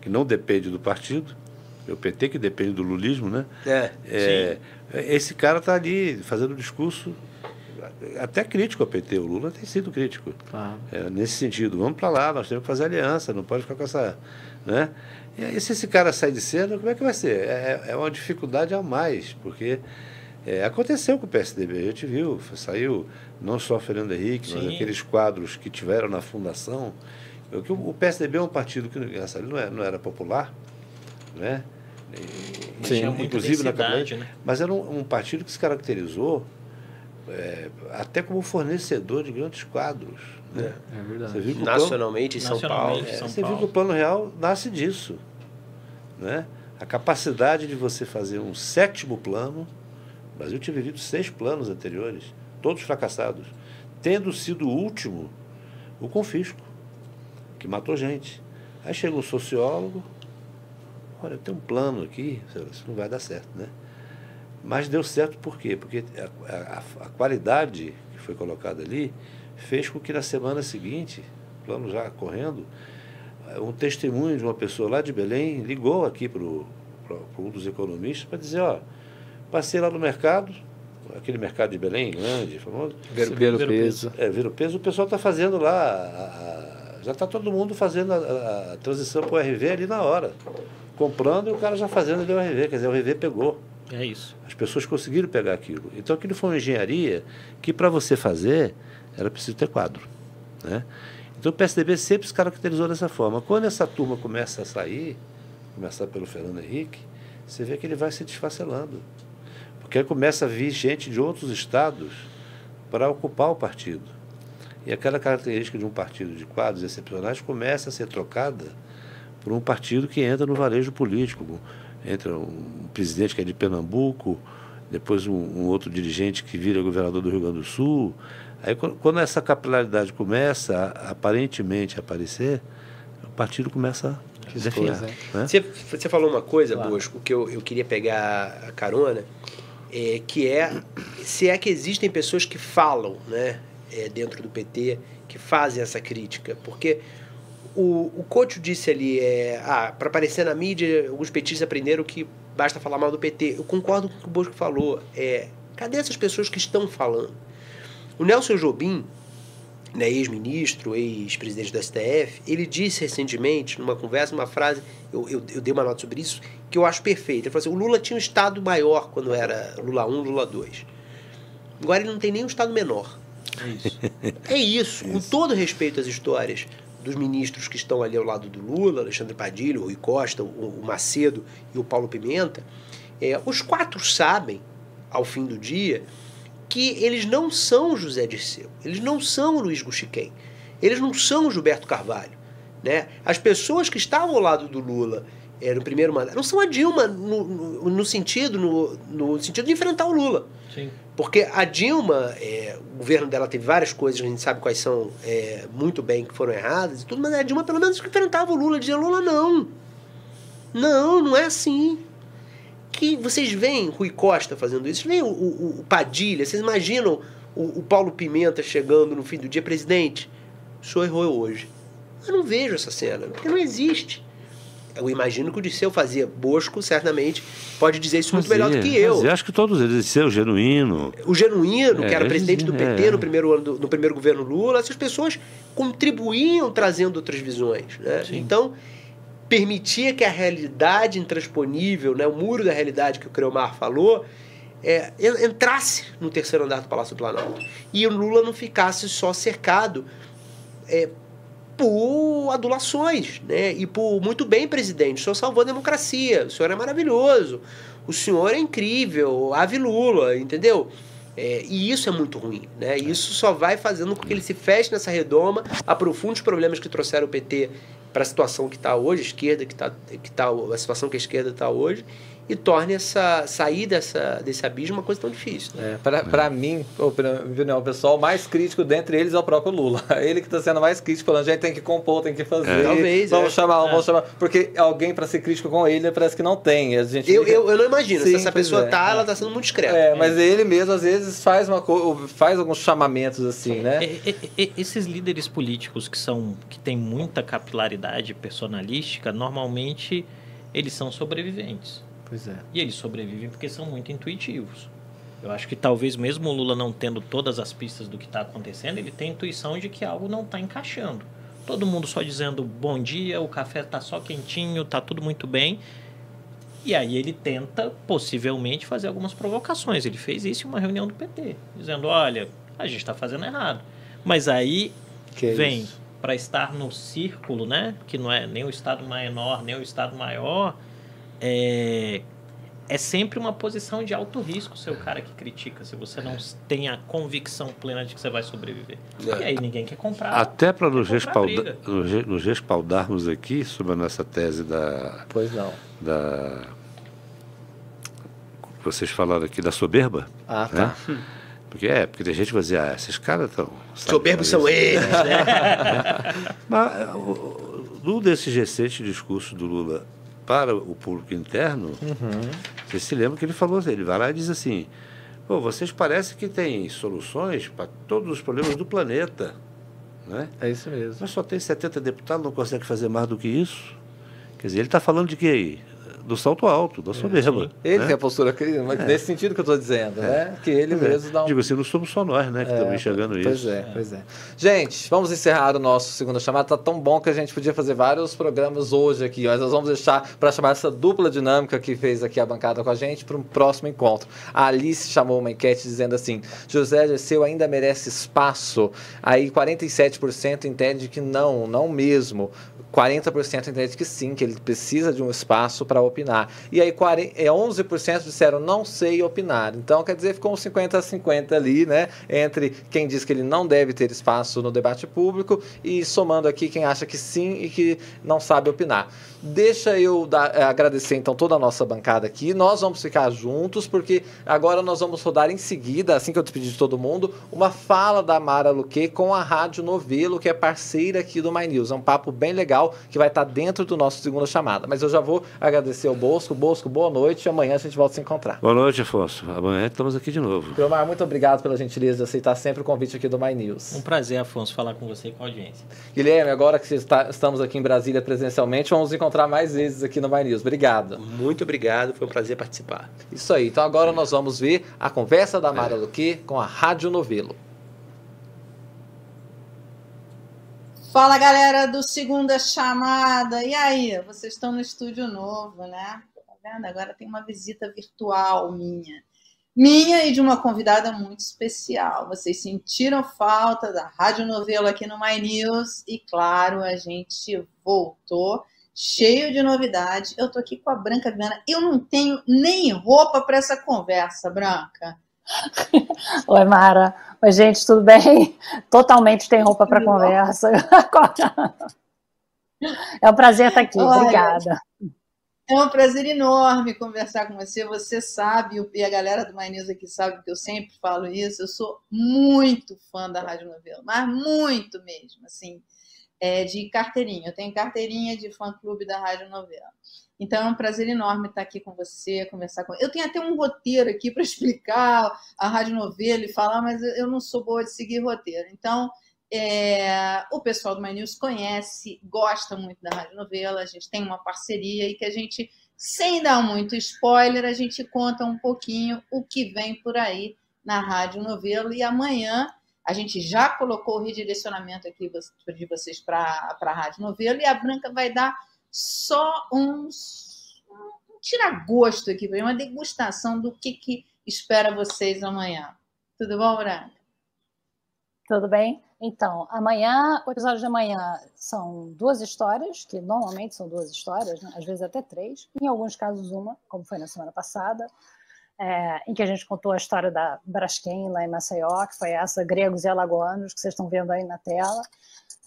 que não depende do partido, é o PT que depende do lulismo, né? É. É, esse cara está ali fazendo um discurso até crítico ao PT. O Lula tem sido crítico. É, nesse sentido, vamos para lá, nós temos que fazer aliança, não pode ficar com essa. Né? E aí, se esse cara sair de cena, como é que vai ser? É, é uma dificuldade a mais, porque é, aconteceu com o PSDB, a gente viu, saiu não só Fernando Henrique, mas Sim. aqueles quadros que tiveram na fundação. O, que o PSDB é um partido que não, é, não era popular, né? E- Sim. Inclusive na campanha, né? mas era um, um partido que se caracterizou é, até como fornecedor de grandes quadros. Né? É verdade. Viu que o plano- Nacionalmente em São Paulo. Nacionalmente. é, São você viu Paulo. que o plano real nasce disso. Né? A capacidade de você fazer um sétimo plano. O Brasil tinha vivido seis planos anteriores, todos fracassados, tendo sido o último o confisco, que matou gente. Aí chega um sociólogo, olha, tem um plano aqui, isso não vai dar certo, né? Mas deu certo por quê? Porque a, a- a qualidade que foi colocada ali fez com que na semana seguinte, plano já correndo, um testemunho de uma pessoa lá de Belém ligou aqui para um dos economistas para dizer, ó, passei lá no mercado, aquele mercado de Belém, grande, famoso, Ver, ver o peso. é, vira o peso, o pessoal está fazendo lá, a- a- já está todo mundo fazendo a, a- a transição para o RV ali na hora, comprando e o cara já fazendo ali o RV, quer dizer, o RV pegou. É isso. As pessoas conseguiram pegar aquilo. Então aquilo foi uma engenharia que para você fazer era preciso ter quadro. Né? Então o PSDB sempre se caracterizou dessa forma. Quando essa turma começa a sair, começar pelo Fernando Henrique, você vê que ele vai se desfacelando. Porque aí começa a vir gente de outros estados para ocupar o partido. E aquela característica de um partido de quadros excepcionais começa a ser trocada por um partido que entra no varejo político. Entra um presidente que é de Pernambuco, depois um, um outro dirigente que vira governador do Rio Grande do Sul. Aí quando, essa capilaridade começa a, aparentemente a aparecer, o partido começa a definhar. coisa, né? Você, você falou uma coisa, Claro. Bosco, que eu, eu queria pegar a carona, é, que é se é que existem pessoas que falam né, é, dentro do PT, que fazem essa crítica. Porque o, o Couto disse ali, é, ah, para aparecer na mídia, alguns petistas aprenderam que basta falar mal do PT. Eu concordo com o que o Bosco falou. É, cadê essas pessoas que estão falando? O Nelson Jobim, né, ex-ministro, ex-presidente do STF, ele disse recentemente, numa conversa, uma frase, eu, eu, eu dei uma nota sobre isso, que eu acho perfeita. Ele falou assim: o Lula tinha um Estado maior quando era Lula 1, Lula 2. Agora ele não tem nem um Estado menor. É isso. É isso, com todo respeito às histórias dos ministros que estão ali ao lado do Lula, Alexandre Padilha, o Rui Costa, o, o Macedo e o Paulo Pimenta, é, os quatro sabem, ao fim do dia, que eles não são José Dirceu, eles não são Luiz Guxiquem, eles não são Gilberto Carvalho. Né? As pessoas que estavam ao lado do Lula é, no primeiro mandato não são a Dilma no, no, no sentido, no, no sentido de enfrentar o Lula. Sim. Porque a Dilma, é, o governo dela teve várias coisas, a gente sabe quais são é, muito bem que foram erradas e tudo, mas a Dilma pelo menos enfrentava o Lula, dizia, Lula não. Não, não é assim. Que vocês veem Rui Costa fazendo isso, vocês veem o, o- o Padilha, vocês imaginam o, o Paulo Pimenta chegando no fim do dia, presidente, o senhor errou hoje. Eu não vejo essa cena, porque não existe. Eu imagino que o Disseu fazia. Bosco, certamente, pode dizer isso muito melhor do que eu. Fazia, acho que todos eles, seu genuíno. O Genuíno, É, que era eles- presidente do PT é. no primeiro ano do, no primeiro governo Lula, essas pessoas contribuíam trazendo outras visões. Né? Então, permitia que a realidade intransponível, né, o muro da realidade que o Creomar falou, é, en- entrasse no terceiro andar do Palácio do Planalto. E o Lula não ficasse só cercado é, por adulações, né? E por muito bem, presidente, o senhor salvou a democracia, o senhor é maravilhoso, o senhor é incrível, ave Lula, entendeu? É, e isso é muito ruim, né? Isso só vai fazendo com que ele se feche nessa redoma, aprofunde os problemas que trouxeram o PT para a situação que está hoje, esquerda que está, que tá, a situação que a esquerda está hoje, e torne essa sair dessa, desse abismo uma coisa tão difícil. Né? É, para mim, opinião pessoal, o mais crítico dentre eles é o próprio Lula. Ele que está sendo mais crítico, falando, a gente tem que compor, tem que fazer. É. Talvez, vamos é. chamar, É. vamos chamar. Porque alguém para ser crítico com ele parece que não tem. A gente Eu, fica- eu, eu não imagino. Sim, Se essa pessoa é. tá, ela tá sendo muito discreta. É, mas ele mesmo às vezes faz uma co- faz alguns chamamentos assim, né? Esses líderes políticos que são que têm muita capilaridade personalística, normalmente eles são sobreviventes. Pois é. E eles sobrevivem porque são muito intuitivos. Eu acho que talvez mesmo o Lula não tendo todas as pistas do que está acontecendo, ele tem a intuição de que algo não está encaixando. Todo mundo só dizendo bom dia, o café está só quentinho, tá tudo muito bem. E aí ele tenta, possivelmente, fazer algumas provocações. Ele fez isso em uma reunião do PT, dizendo, olha, a gente está fazendo errado. Mas aí Que é vem isso. para estar no círculo, né? Que não é nem o estado menor, nem o estado maior. É, é sempre uma posição de alto risco ser o cara que critica, se você não tem a convicção plena de que você vai sobreviver. É. E aí ninguém quer comprar. Até para nos, respalda- nos re- nos respaldarmos aqui sobre a nossa tese da, Pois não. da. Vocês falaram aqui da soberba. Ah, né? tá. Porque é, porque tem gente que vai dizer, ah, esses caras estão. Soberbos são eles, né? Mas num desses recentes discursos do Lula para o público interno, Uhum. você se lembra que ele falou, ele vai lá e diz assim, pô, vocês parecem que têm soluções para todos os problemas do planeta. Né? É isso mesmo. Mas só tem 70 deputados, não consegue fazer mais do que isso. Quer dizer, ele está falando de quê aí? Do salto alto, da soberba. Ele né? tem a postura crítica, mas nesse sentido que eu estou dizendo, né? Que ele Pois é. mesmo dá um Digo assim, não somos só nós, né, que estamos enxergando Pois isso. é, pois é. Gente, vamos encerrar o nosso segunda chamada. Tá tão bom que a gente podia fazer vários programas hoje aqui, mas nós vamos deixar para chamar essa dupla dinâmica que fez aqui a bancada com a gente para um próximo encontro. A Alice chamou uma enquete dizendo assim: José Dirceu ainda merece espaço. Aí 47% entende que não, não mesmo. 40% entende que sim, que ele precisa de um espaço para opinar. E aí 40, é, 11% disseram não sei opinar. Então, quer dizer, ficou um 50 a 50 ali, né? Entre quem diz que ele não deve ter espaço no debate público e somando aqui quem acha que sim e que não sabe opinar. Deixa eu dar- eh, agradecer então toda a nossa bancada aqui. Nós vamos ficar juntos porque agora nós vamos rodar em seguida, assim que eu despedir de todo mundo, uma fala da Mara Luque com a Rádio Novelo, que é parceira aqui do My News. É um papo bem legal que vai estar dentro do nosso segunda chamada. Mas eu já vou agradecer ao Bosco. Bosco, boa noite e amanhã a gente volta a se encontrar. Boa noite, Afonso. Amanhã estamos aqui de novo. Promar, muito obrigado pela gentileza de aceitar sempre o convite aqui do My News. Um prazer, Afonso, falar com você e com a audiência. Guilherme, agora que está- estamos aqui em Brasília presencialmente, vamos nos encontrar mais vezes aqui no My News. Obrigado. Muito obrigado, foi um prazer participar. Isso aí. Então agora nós vamos ver a conversa da Mara Luque com a Rádio Novelo. Fala galera do Segunda Chamada. E aí, vocês estão no estúdio novo, né? Tá vendo? Agora tem uma visita virtual minha. Minha e de uma convidada muito especial. Vocês sentiram falta da Rádio Novelo aqui no My News e, claro, a gente voltou cheio de novidade. Eu tô aqui com a Branca Viana. Eu não tenho nem roupa para essa conversa, Branca. Oi, Mara. Oi, gente, tudo bem? Totalmente tem roupa para conversa. É um prazer estar aqui. Olha, Obrigada. É um prazer enorme conversar com você. Você sabe, e a galera do My News aqui sabe que eu sempre falo isso. Eu sou muito fã da Rádio Novela, mas muito mesmo, assim, é, de carteirinha. Eu tenho carteirinha de fã-clube da Rádio Novela. Então é um prazer enorme estar aqui com você, conversar com. Eu tenho até um roteiro aqui para explicar a Rádio Novela e falar, mas eu não sou boa de seguir roteiro. Então, é, o pessoal do My News conhece, gosta muito da Rádio Novela, a gente tem uma parceria e que a gente, sem dar muito spoiler, a gente conta um pouquinho o que vem por aí na Rádio Novelo. E amanhã a gente já colocou o redirecionamento aqui de vocês para a Rádio Novelo e a Branca vai dar só uns um tira-gosto aqui, uma degustação do que, que espera vocês amanhã. Tudo bom, Branca? Tudo bem? Então, amanhã, o episódio de amanhã são duas histórias, que normalmente são duas histórias, né? às vezes até três, em alguns casos uma, como foi na semana passada, é, em que a gente contou a história da Braskem, lá em Maceió, que foi essa, gregos e alagoanos, que vocês estão vendo aí na tela.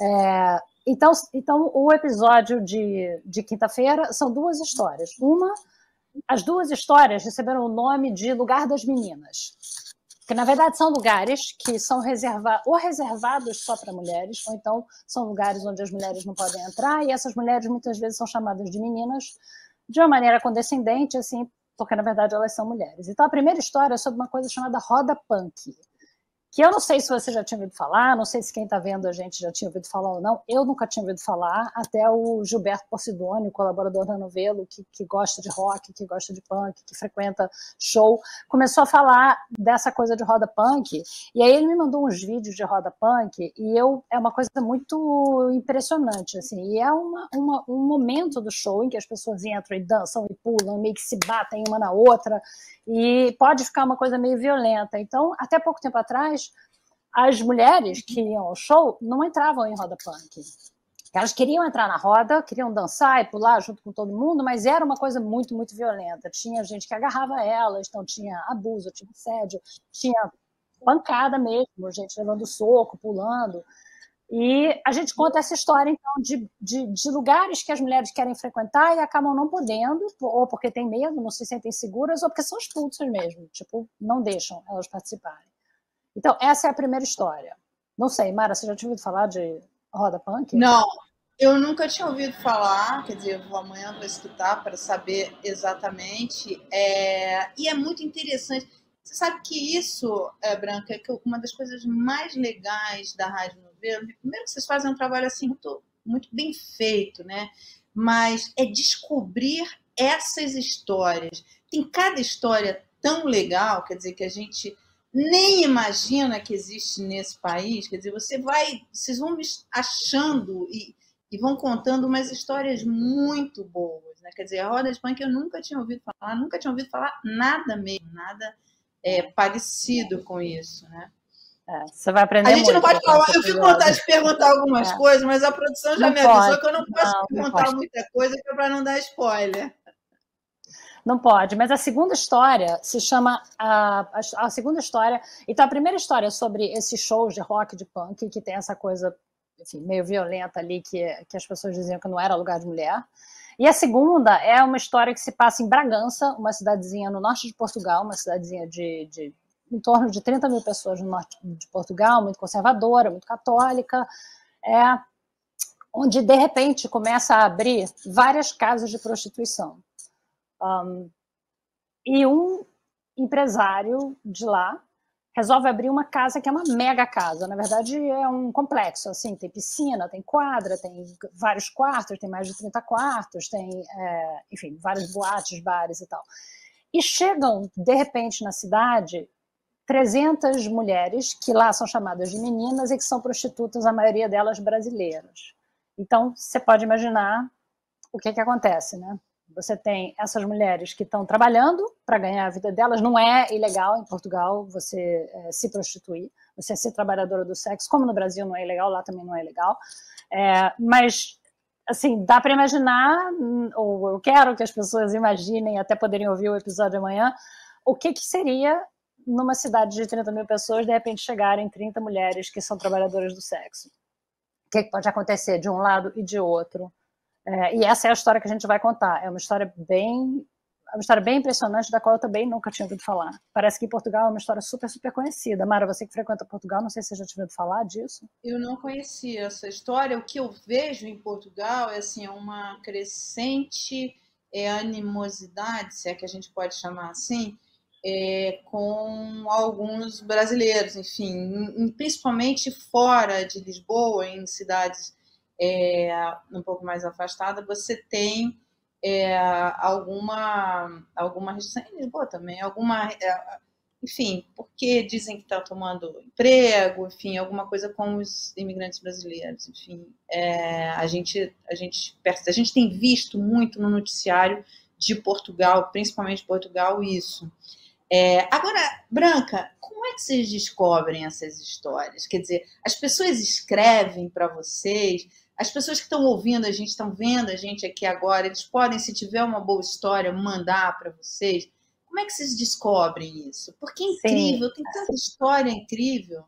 É, então, então, o episódio de, de quinta-feira são duas histórias. Uma as duas histórias receberam o nome de Lugar das Meninas. Que na verdade são lugares que são reservados ou reservados só para mulheres, ou então são lugares onde as mulheres não podem entrar, e essas mulheres muitas vezes são chamadas de meninas de uma maneira condescendente, assim, porque na verdade elas são mulheres. Então a primeira história é sobre uma coisa chamada roda punk que eu não sei se você já tinha ouvido falar, não sei se quem está vendo a gente já tinha ouvido falar ou não, eu nunca tinha ouvido falar, até o Gilberto Porcidoni, colaborador da Novelo, que, que gosta de rock, que gosta de punk, que frequenta show, começou a falar dessa coisa de roda punk, e aí ele me mandou uns vídeos de roda punk, e eu, é uma coisa muito impressionante, assim, e é uma, uma, um momento do show em que as pessoas entram e dançam e pulam, meio que se batem uma na outra, e pode ficar uma coisa meio violenta. Então, até pouco tempo atrás, as mulheres que iam ao show não entravam em roda punk. Elas queriam entrar na roda, queriam dançar e pular junto com todo mundo, mas era uma coisa muito, muito violenta. Tinha gente que agarrava elas, então tinha abuso, tinha assédio, tinha pancada mesmo, gente levando soco, pulando. E a gente conta essa história, então, de, de, de, lugares que as mulheres querem frequentar e acabam não podendo, ou porque têm medo, não se sentem seguras, ou porque são expulsas mesmo, tipo, não deixam elas participarem. Então, essa é a primeira história. Não sei, Mara, você já tinha ouvido falar de roda punk? Não, eu nunca tinha ouvido falar, quer dizer, vou amanhã vou escutar para saber exatamente. É... E é muito interessante. Você sabe que isso, é, Branca, é uma das coisas mais legais da Rádio Novelo. Primeiro, vocês fazem um trabalho assim muito, muito bem feito, né? Mas é descobrir essas histórias. Tem cada história tão legal, quer dizer, que a gente nem imagina que existe nesse país. Quer dizer, você vai, vocês vão achando e, e vão contando umas histórias muito boas, né? Quer dizer, a roda de punk eu nunca tinha ouvido falar, nunca tinha ouvido falar nada mesmo, nada é, parecido com isso, né? É, você vai aprender. A gente não pode falar, eu fico com vontade de perguntar algumas é. coisas, mas a produção já não me avisou pode. que eu não posso não, perguntar não muita coisa é para não dar spoiler. Não pode, mas a segunda história se chama a, a, a, segunda história. Então a primeira história é sobre esses shows de rock, de punk, que tem essa coisa, enfim, meio violenta ali que, que as pessoas diziam que não era lugar de mulher. E a segunda é uma história que se passa em Bragança, uma cidadezinha no norte de Portugal, uma cidadezinha de, de em torno de 30 mil pessoas no norte de Portugal, muito conservadora, muito católica, é, onde de repente começa a abrir várias casas de prostituição. Um, e um empresário de lá resolve abrir uma casa que é uma mega casa. Na verdade, é um complexo, assim, tem piscina, tem quadra, tem vários quartos, tem mais de 30 quartos, tem, é, enfim, vários boates, bares e tal. E chegam, de repente, na cidade, 300 mulheres, que lá são chamadas de meninas e que são prostitutas, a maioria delas brasileiras. Então, você pode imaginar o que, que acontece, né? Você tem essas mulheres que estão trabalhando para ganhar a vida delas. Não é ilegal em Portugal você é, se prostituir, você ser trabalhadora do sexo, como no Brasil não é ilegal, lá também não é ilegal. É, mas, assim, dá para imaginar, ou eu quero que as pessoas imaginem, até poderem ouvir o episódio amanhã, o que, que seria numa cidade de 30 mil pessoas, de repente chegarem 30 mulheres que são trabalhadoras do sexo. O que, que pode acontecer de um lado e de outro? É, e essa é a história que a gente vai contar. É uma história bem é uma história bem impressionante, da qual eu também nunca tinha ouvido falar. Parece que Portugal é uma história super, super conhecida. Mara, você que frequenta Portugal, não sei se você já tinha ouvido falar disso. Eu não conhecia essa história. O que eu vejo em Portugal é assim, uma crescente é, animosidade, se é que a gente pode chamar assim, é, com alguns brasileiros, enfim, principalmente fora de Lisboa, em cidades é, um pouco mais afastada, você tem é, alguma alguma em Lisboa também, alguma é, enfim, porque dizem que está tomando emprego, enfim, alguma coisa com os imigrantes brasileiros, enfim, é, a gente a gente a gente tem visto muito no noticiário de Portugal, principalmente Portugal, isso. É, agora, Branca, como é que vocês descobrem essas histórias? Quer dizer, as pessoas escrevem para vocês, as pessoas que estão ouvindo a gente, estão vendo a gente aqui agora, eles podem, se tiver uma boa história, mandar para vocês. Como é que vocês descobrem isso? Porque é incrível, Sim. tem tanta história incrível.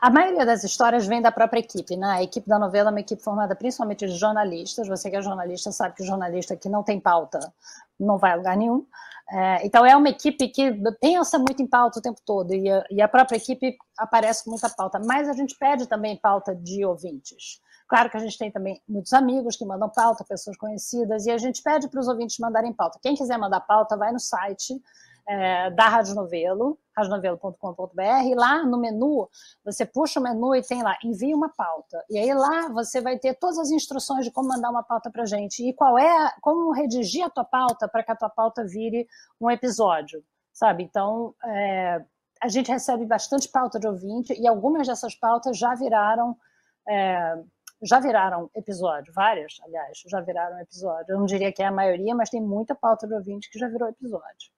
A maioria das histórias vem da própria equipe, né? A equipe da novela é uma equipe formada principalmente de jornalistas. Você que é jornalista sabe que o jornalista que não tem pauta não vai a lugar nenhum. É, então é uma equipe que pensa muito em pauta o tempo todo e a, e a própria equipe aparece com muita pauta. Mas a gente pede também pauta de ouvintes. Claro que a gente tem também muitos amigos que mandam pauta, pessoas conhecidas, e a gente pede para os ouvintes mandarem pauta. Quem quiser mandar pauta, vai no site é, da Rádio Novelo, radionovelo.com.br, e lá no menu, você puxa o menu e tem lá, envia uma pauta. E aí lá você vai ter todas as instruções de como mandar uma pauta para gente e qual é, como redigir a tua pauta para que a tua pauta vire um episódio, sabe? Então, é, a gente recebe bastante pauta de ouvinte e algumas dessas pautas já viraram é, já viraram episódio, várias, aliás, já viraram episódio. Eu não diria que é a maioria, mas tem muita pauta de ouvinte que já virou episódio.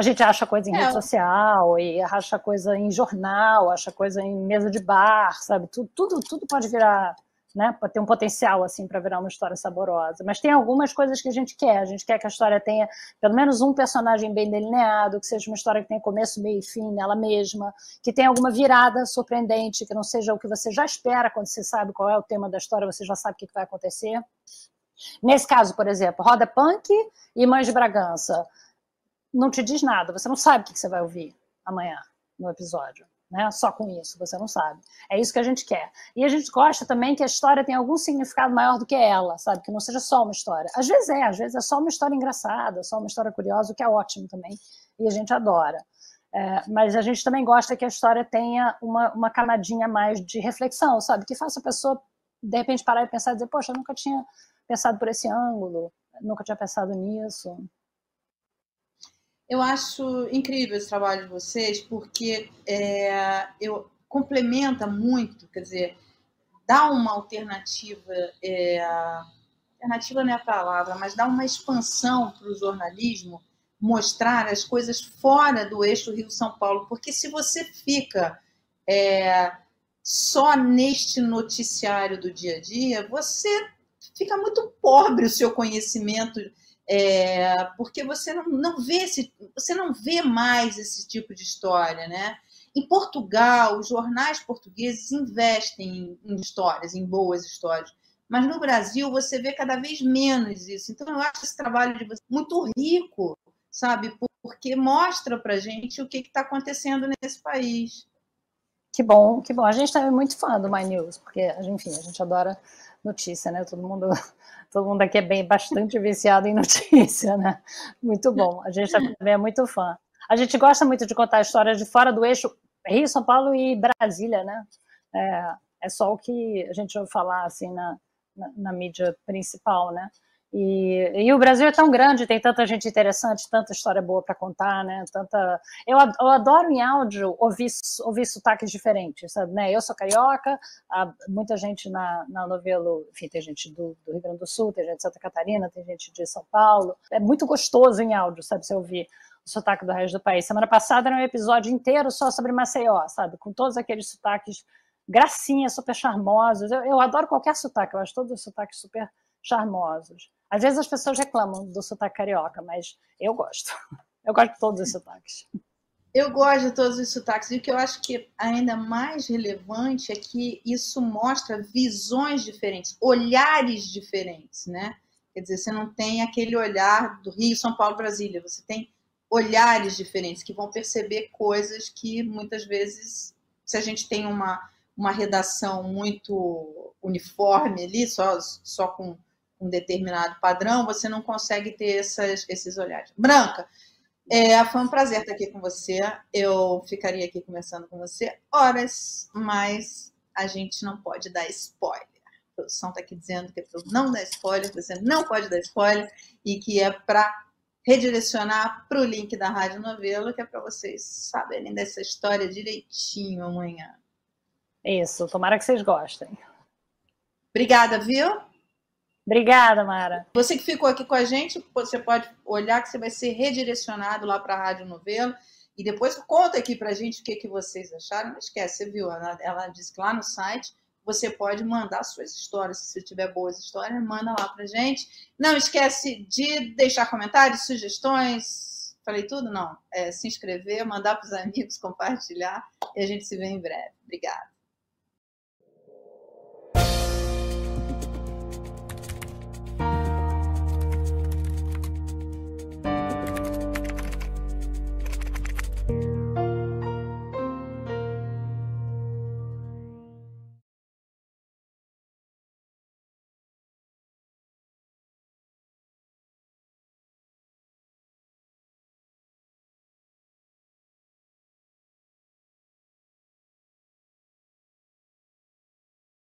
A gente acha coisa em é. rede social, e acha coisa em jornal, acha coisa em mesa de bar, sabe? Tudo, tudo, tudo pode virar, né? Pode ter um potencial assim para virar uma história saborosa. Mas tem algumas coisas que a gente quer. A gente quer que a história tenha pelo menos um personagem bem delineado, que seja uma história que tenha começo, meio e fim nela mesma, que tenha alguma virada surpreendente, que não seja o que você já espera quando você sabe qual é o tema da história, você já sabe o que vai acontecer. Nesse caso, por exemplo, Roda Punk e Mães de Bragança não te diz nada, você não sabe o que você vai ouvir amanhã no episódio. Né? Só com isso, você não sabe. É isso que a gente quer. E a gente gosta também que a história tenha algum significado maior do que ela, sabe? Que não seja só uma história. Às vezes é, às vezes é só uma história engraçada, só uma história curiosa, o que é ótimo também, e a gente adora. É, mas a gente também gosta que a história tenha uma, uma camadinha mais de reflexão, sabe? Que faça a pessoa, de repente, parar e pensar e dizer, poxa, eu nunca tinha pensado por esse ângulo, nunca tinha pensado nisso. Eu acho incrível esse trabalho de vocês, porque é, eu complementa muito, quer dizer, dá uma alternativa, é, alternativa não é a palavra, mas dá uma expansão para o jornalismo mostrar as coisas fora do eixo Rio-São Paulo, porque se você fica é, só neste noticiário do dia a dia, você fica muito pobre o seu conhecimento é, porque você não, não vê esse, você não vê mais esse tipo de história, né? Em Portugal, os jornais portugueses investem em, histórias, em boas histórias, mas no Brasil você vê cada vez menos isso. Então eu acho esse trabalho de vocês muito rico, sabe? Porque mostra para gente o que está acontecendo nesse país. Que bom, que bom. A gente é muito fã do My News, porque, enfim, a gente adora notícia, né? Todo mundo todo mundo aqui é bem bastante viciado em notícia, né? Muito bom. A gente também é muito fã. A gente gosta muito de contar histórias de fora do eixo Rio, São Paulo e Brasília, né? É, é só o que a gente ouve falar assim na, na, na mídia principal, né? E, e, o Brasil é tão grande, tem tanta gente interessante, tanta história boa para contar, né? Tanta. Eu, adoro em áudio ouvir, ouvir sotaques diferentes, sabe? Né? Eu sou carioca, há muita gente na, na novela, enfim, tem gente do, do, Rio Grande do Sul, tem gente de Santa Catarina, tem gente de São Paulo. É muito gostoso em áudio, sabe? Você ouvir o sotaque do resto do país. Semana passada era um episódio inteiro só sobre Maceió, sabe? Com todos aqueles sotaques gracinhas, super charmosos. Eu, eu adoro qualquer sotaque, eu acho todos os sotaques super charmosos. Às vezes as pessoas reclamam do sotaque carioca, mas eu gosto. Eu gosto de todos os sotaques. Eu gosto de todos os sotaques. E o que eu acho que ainda mais relevante é que isso mostra visões diferentes, olhares diferentes, né? Quer dizer, você não tem aquele olhar do Rio, São Paulo, Brasília. Você tem olhares diferentes que vão perceber coisas que muitas vezes, se a gente tem uma, uma redação muito uniforme ali, só, só com um determinado padrão, você não consegue ter essas, esses olhares. Branca, é, foi um prazer estar aqui com você. Eu ficaria aqui conversando com você horas, mas a gente não pode dar spoiler. A produção está aqui dizendo que é não dar spoiler, você não pode dar spoiler, e que é para redirecionar para o link da Rádio Novelo, que é para vocês saberem dessa história direitinho amanhã. Isso, tomara que vocês gostem. Obrigada, viu? Obrigada, Mara. Você que ficou aqui com a gente, você pode olhar que você vai ser redirecionado lá para a Rádio Novelo. E depois conta aqui para a gente o que, que vocês acharam. Não esquece, você viu? Ela, ela disse que lá no site você pode mandar suas histórias. Se tiver boas histórias, manda lá para gente. Não esquece de deixar comentários, sugestões, Falei tudo? Não. É, se inscrever, mandar para os amigos, compartilhar e a gente se vê em breve. Obrigada.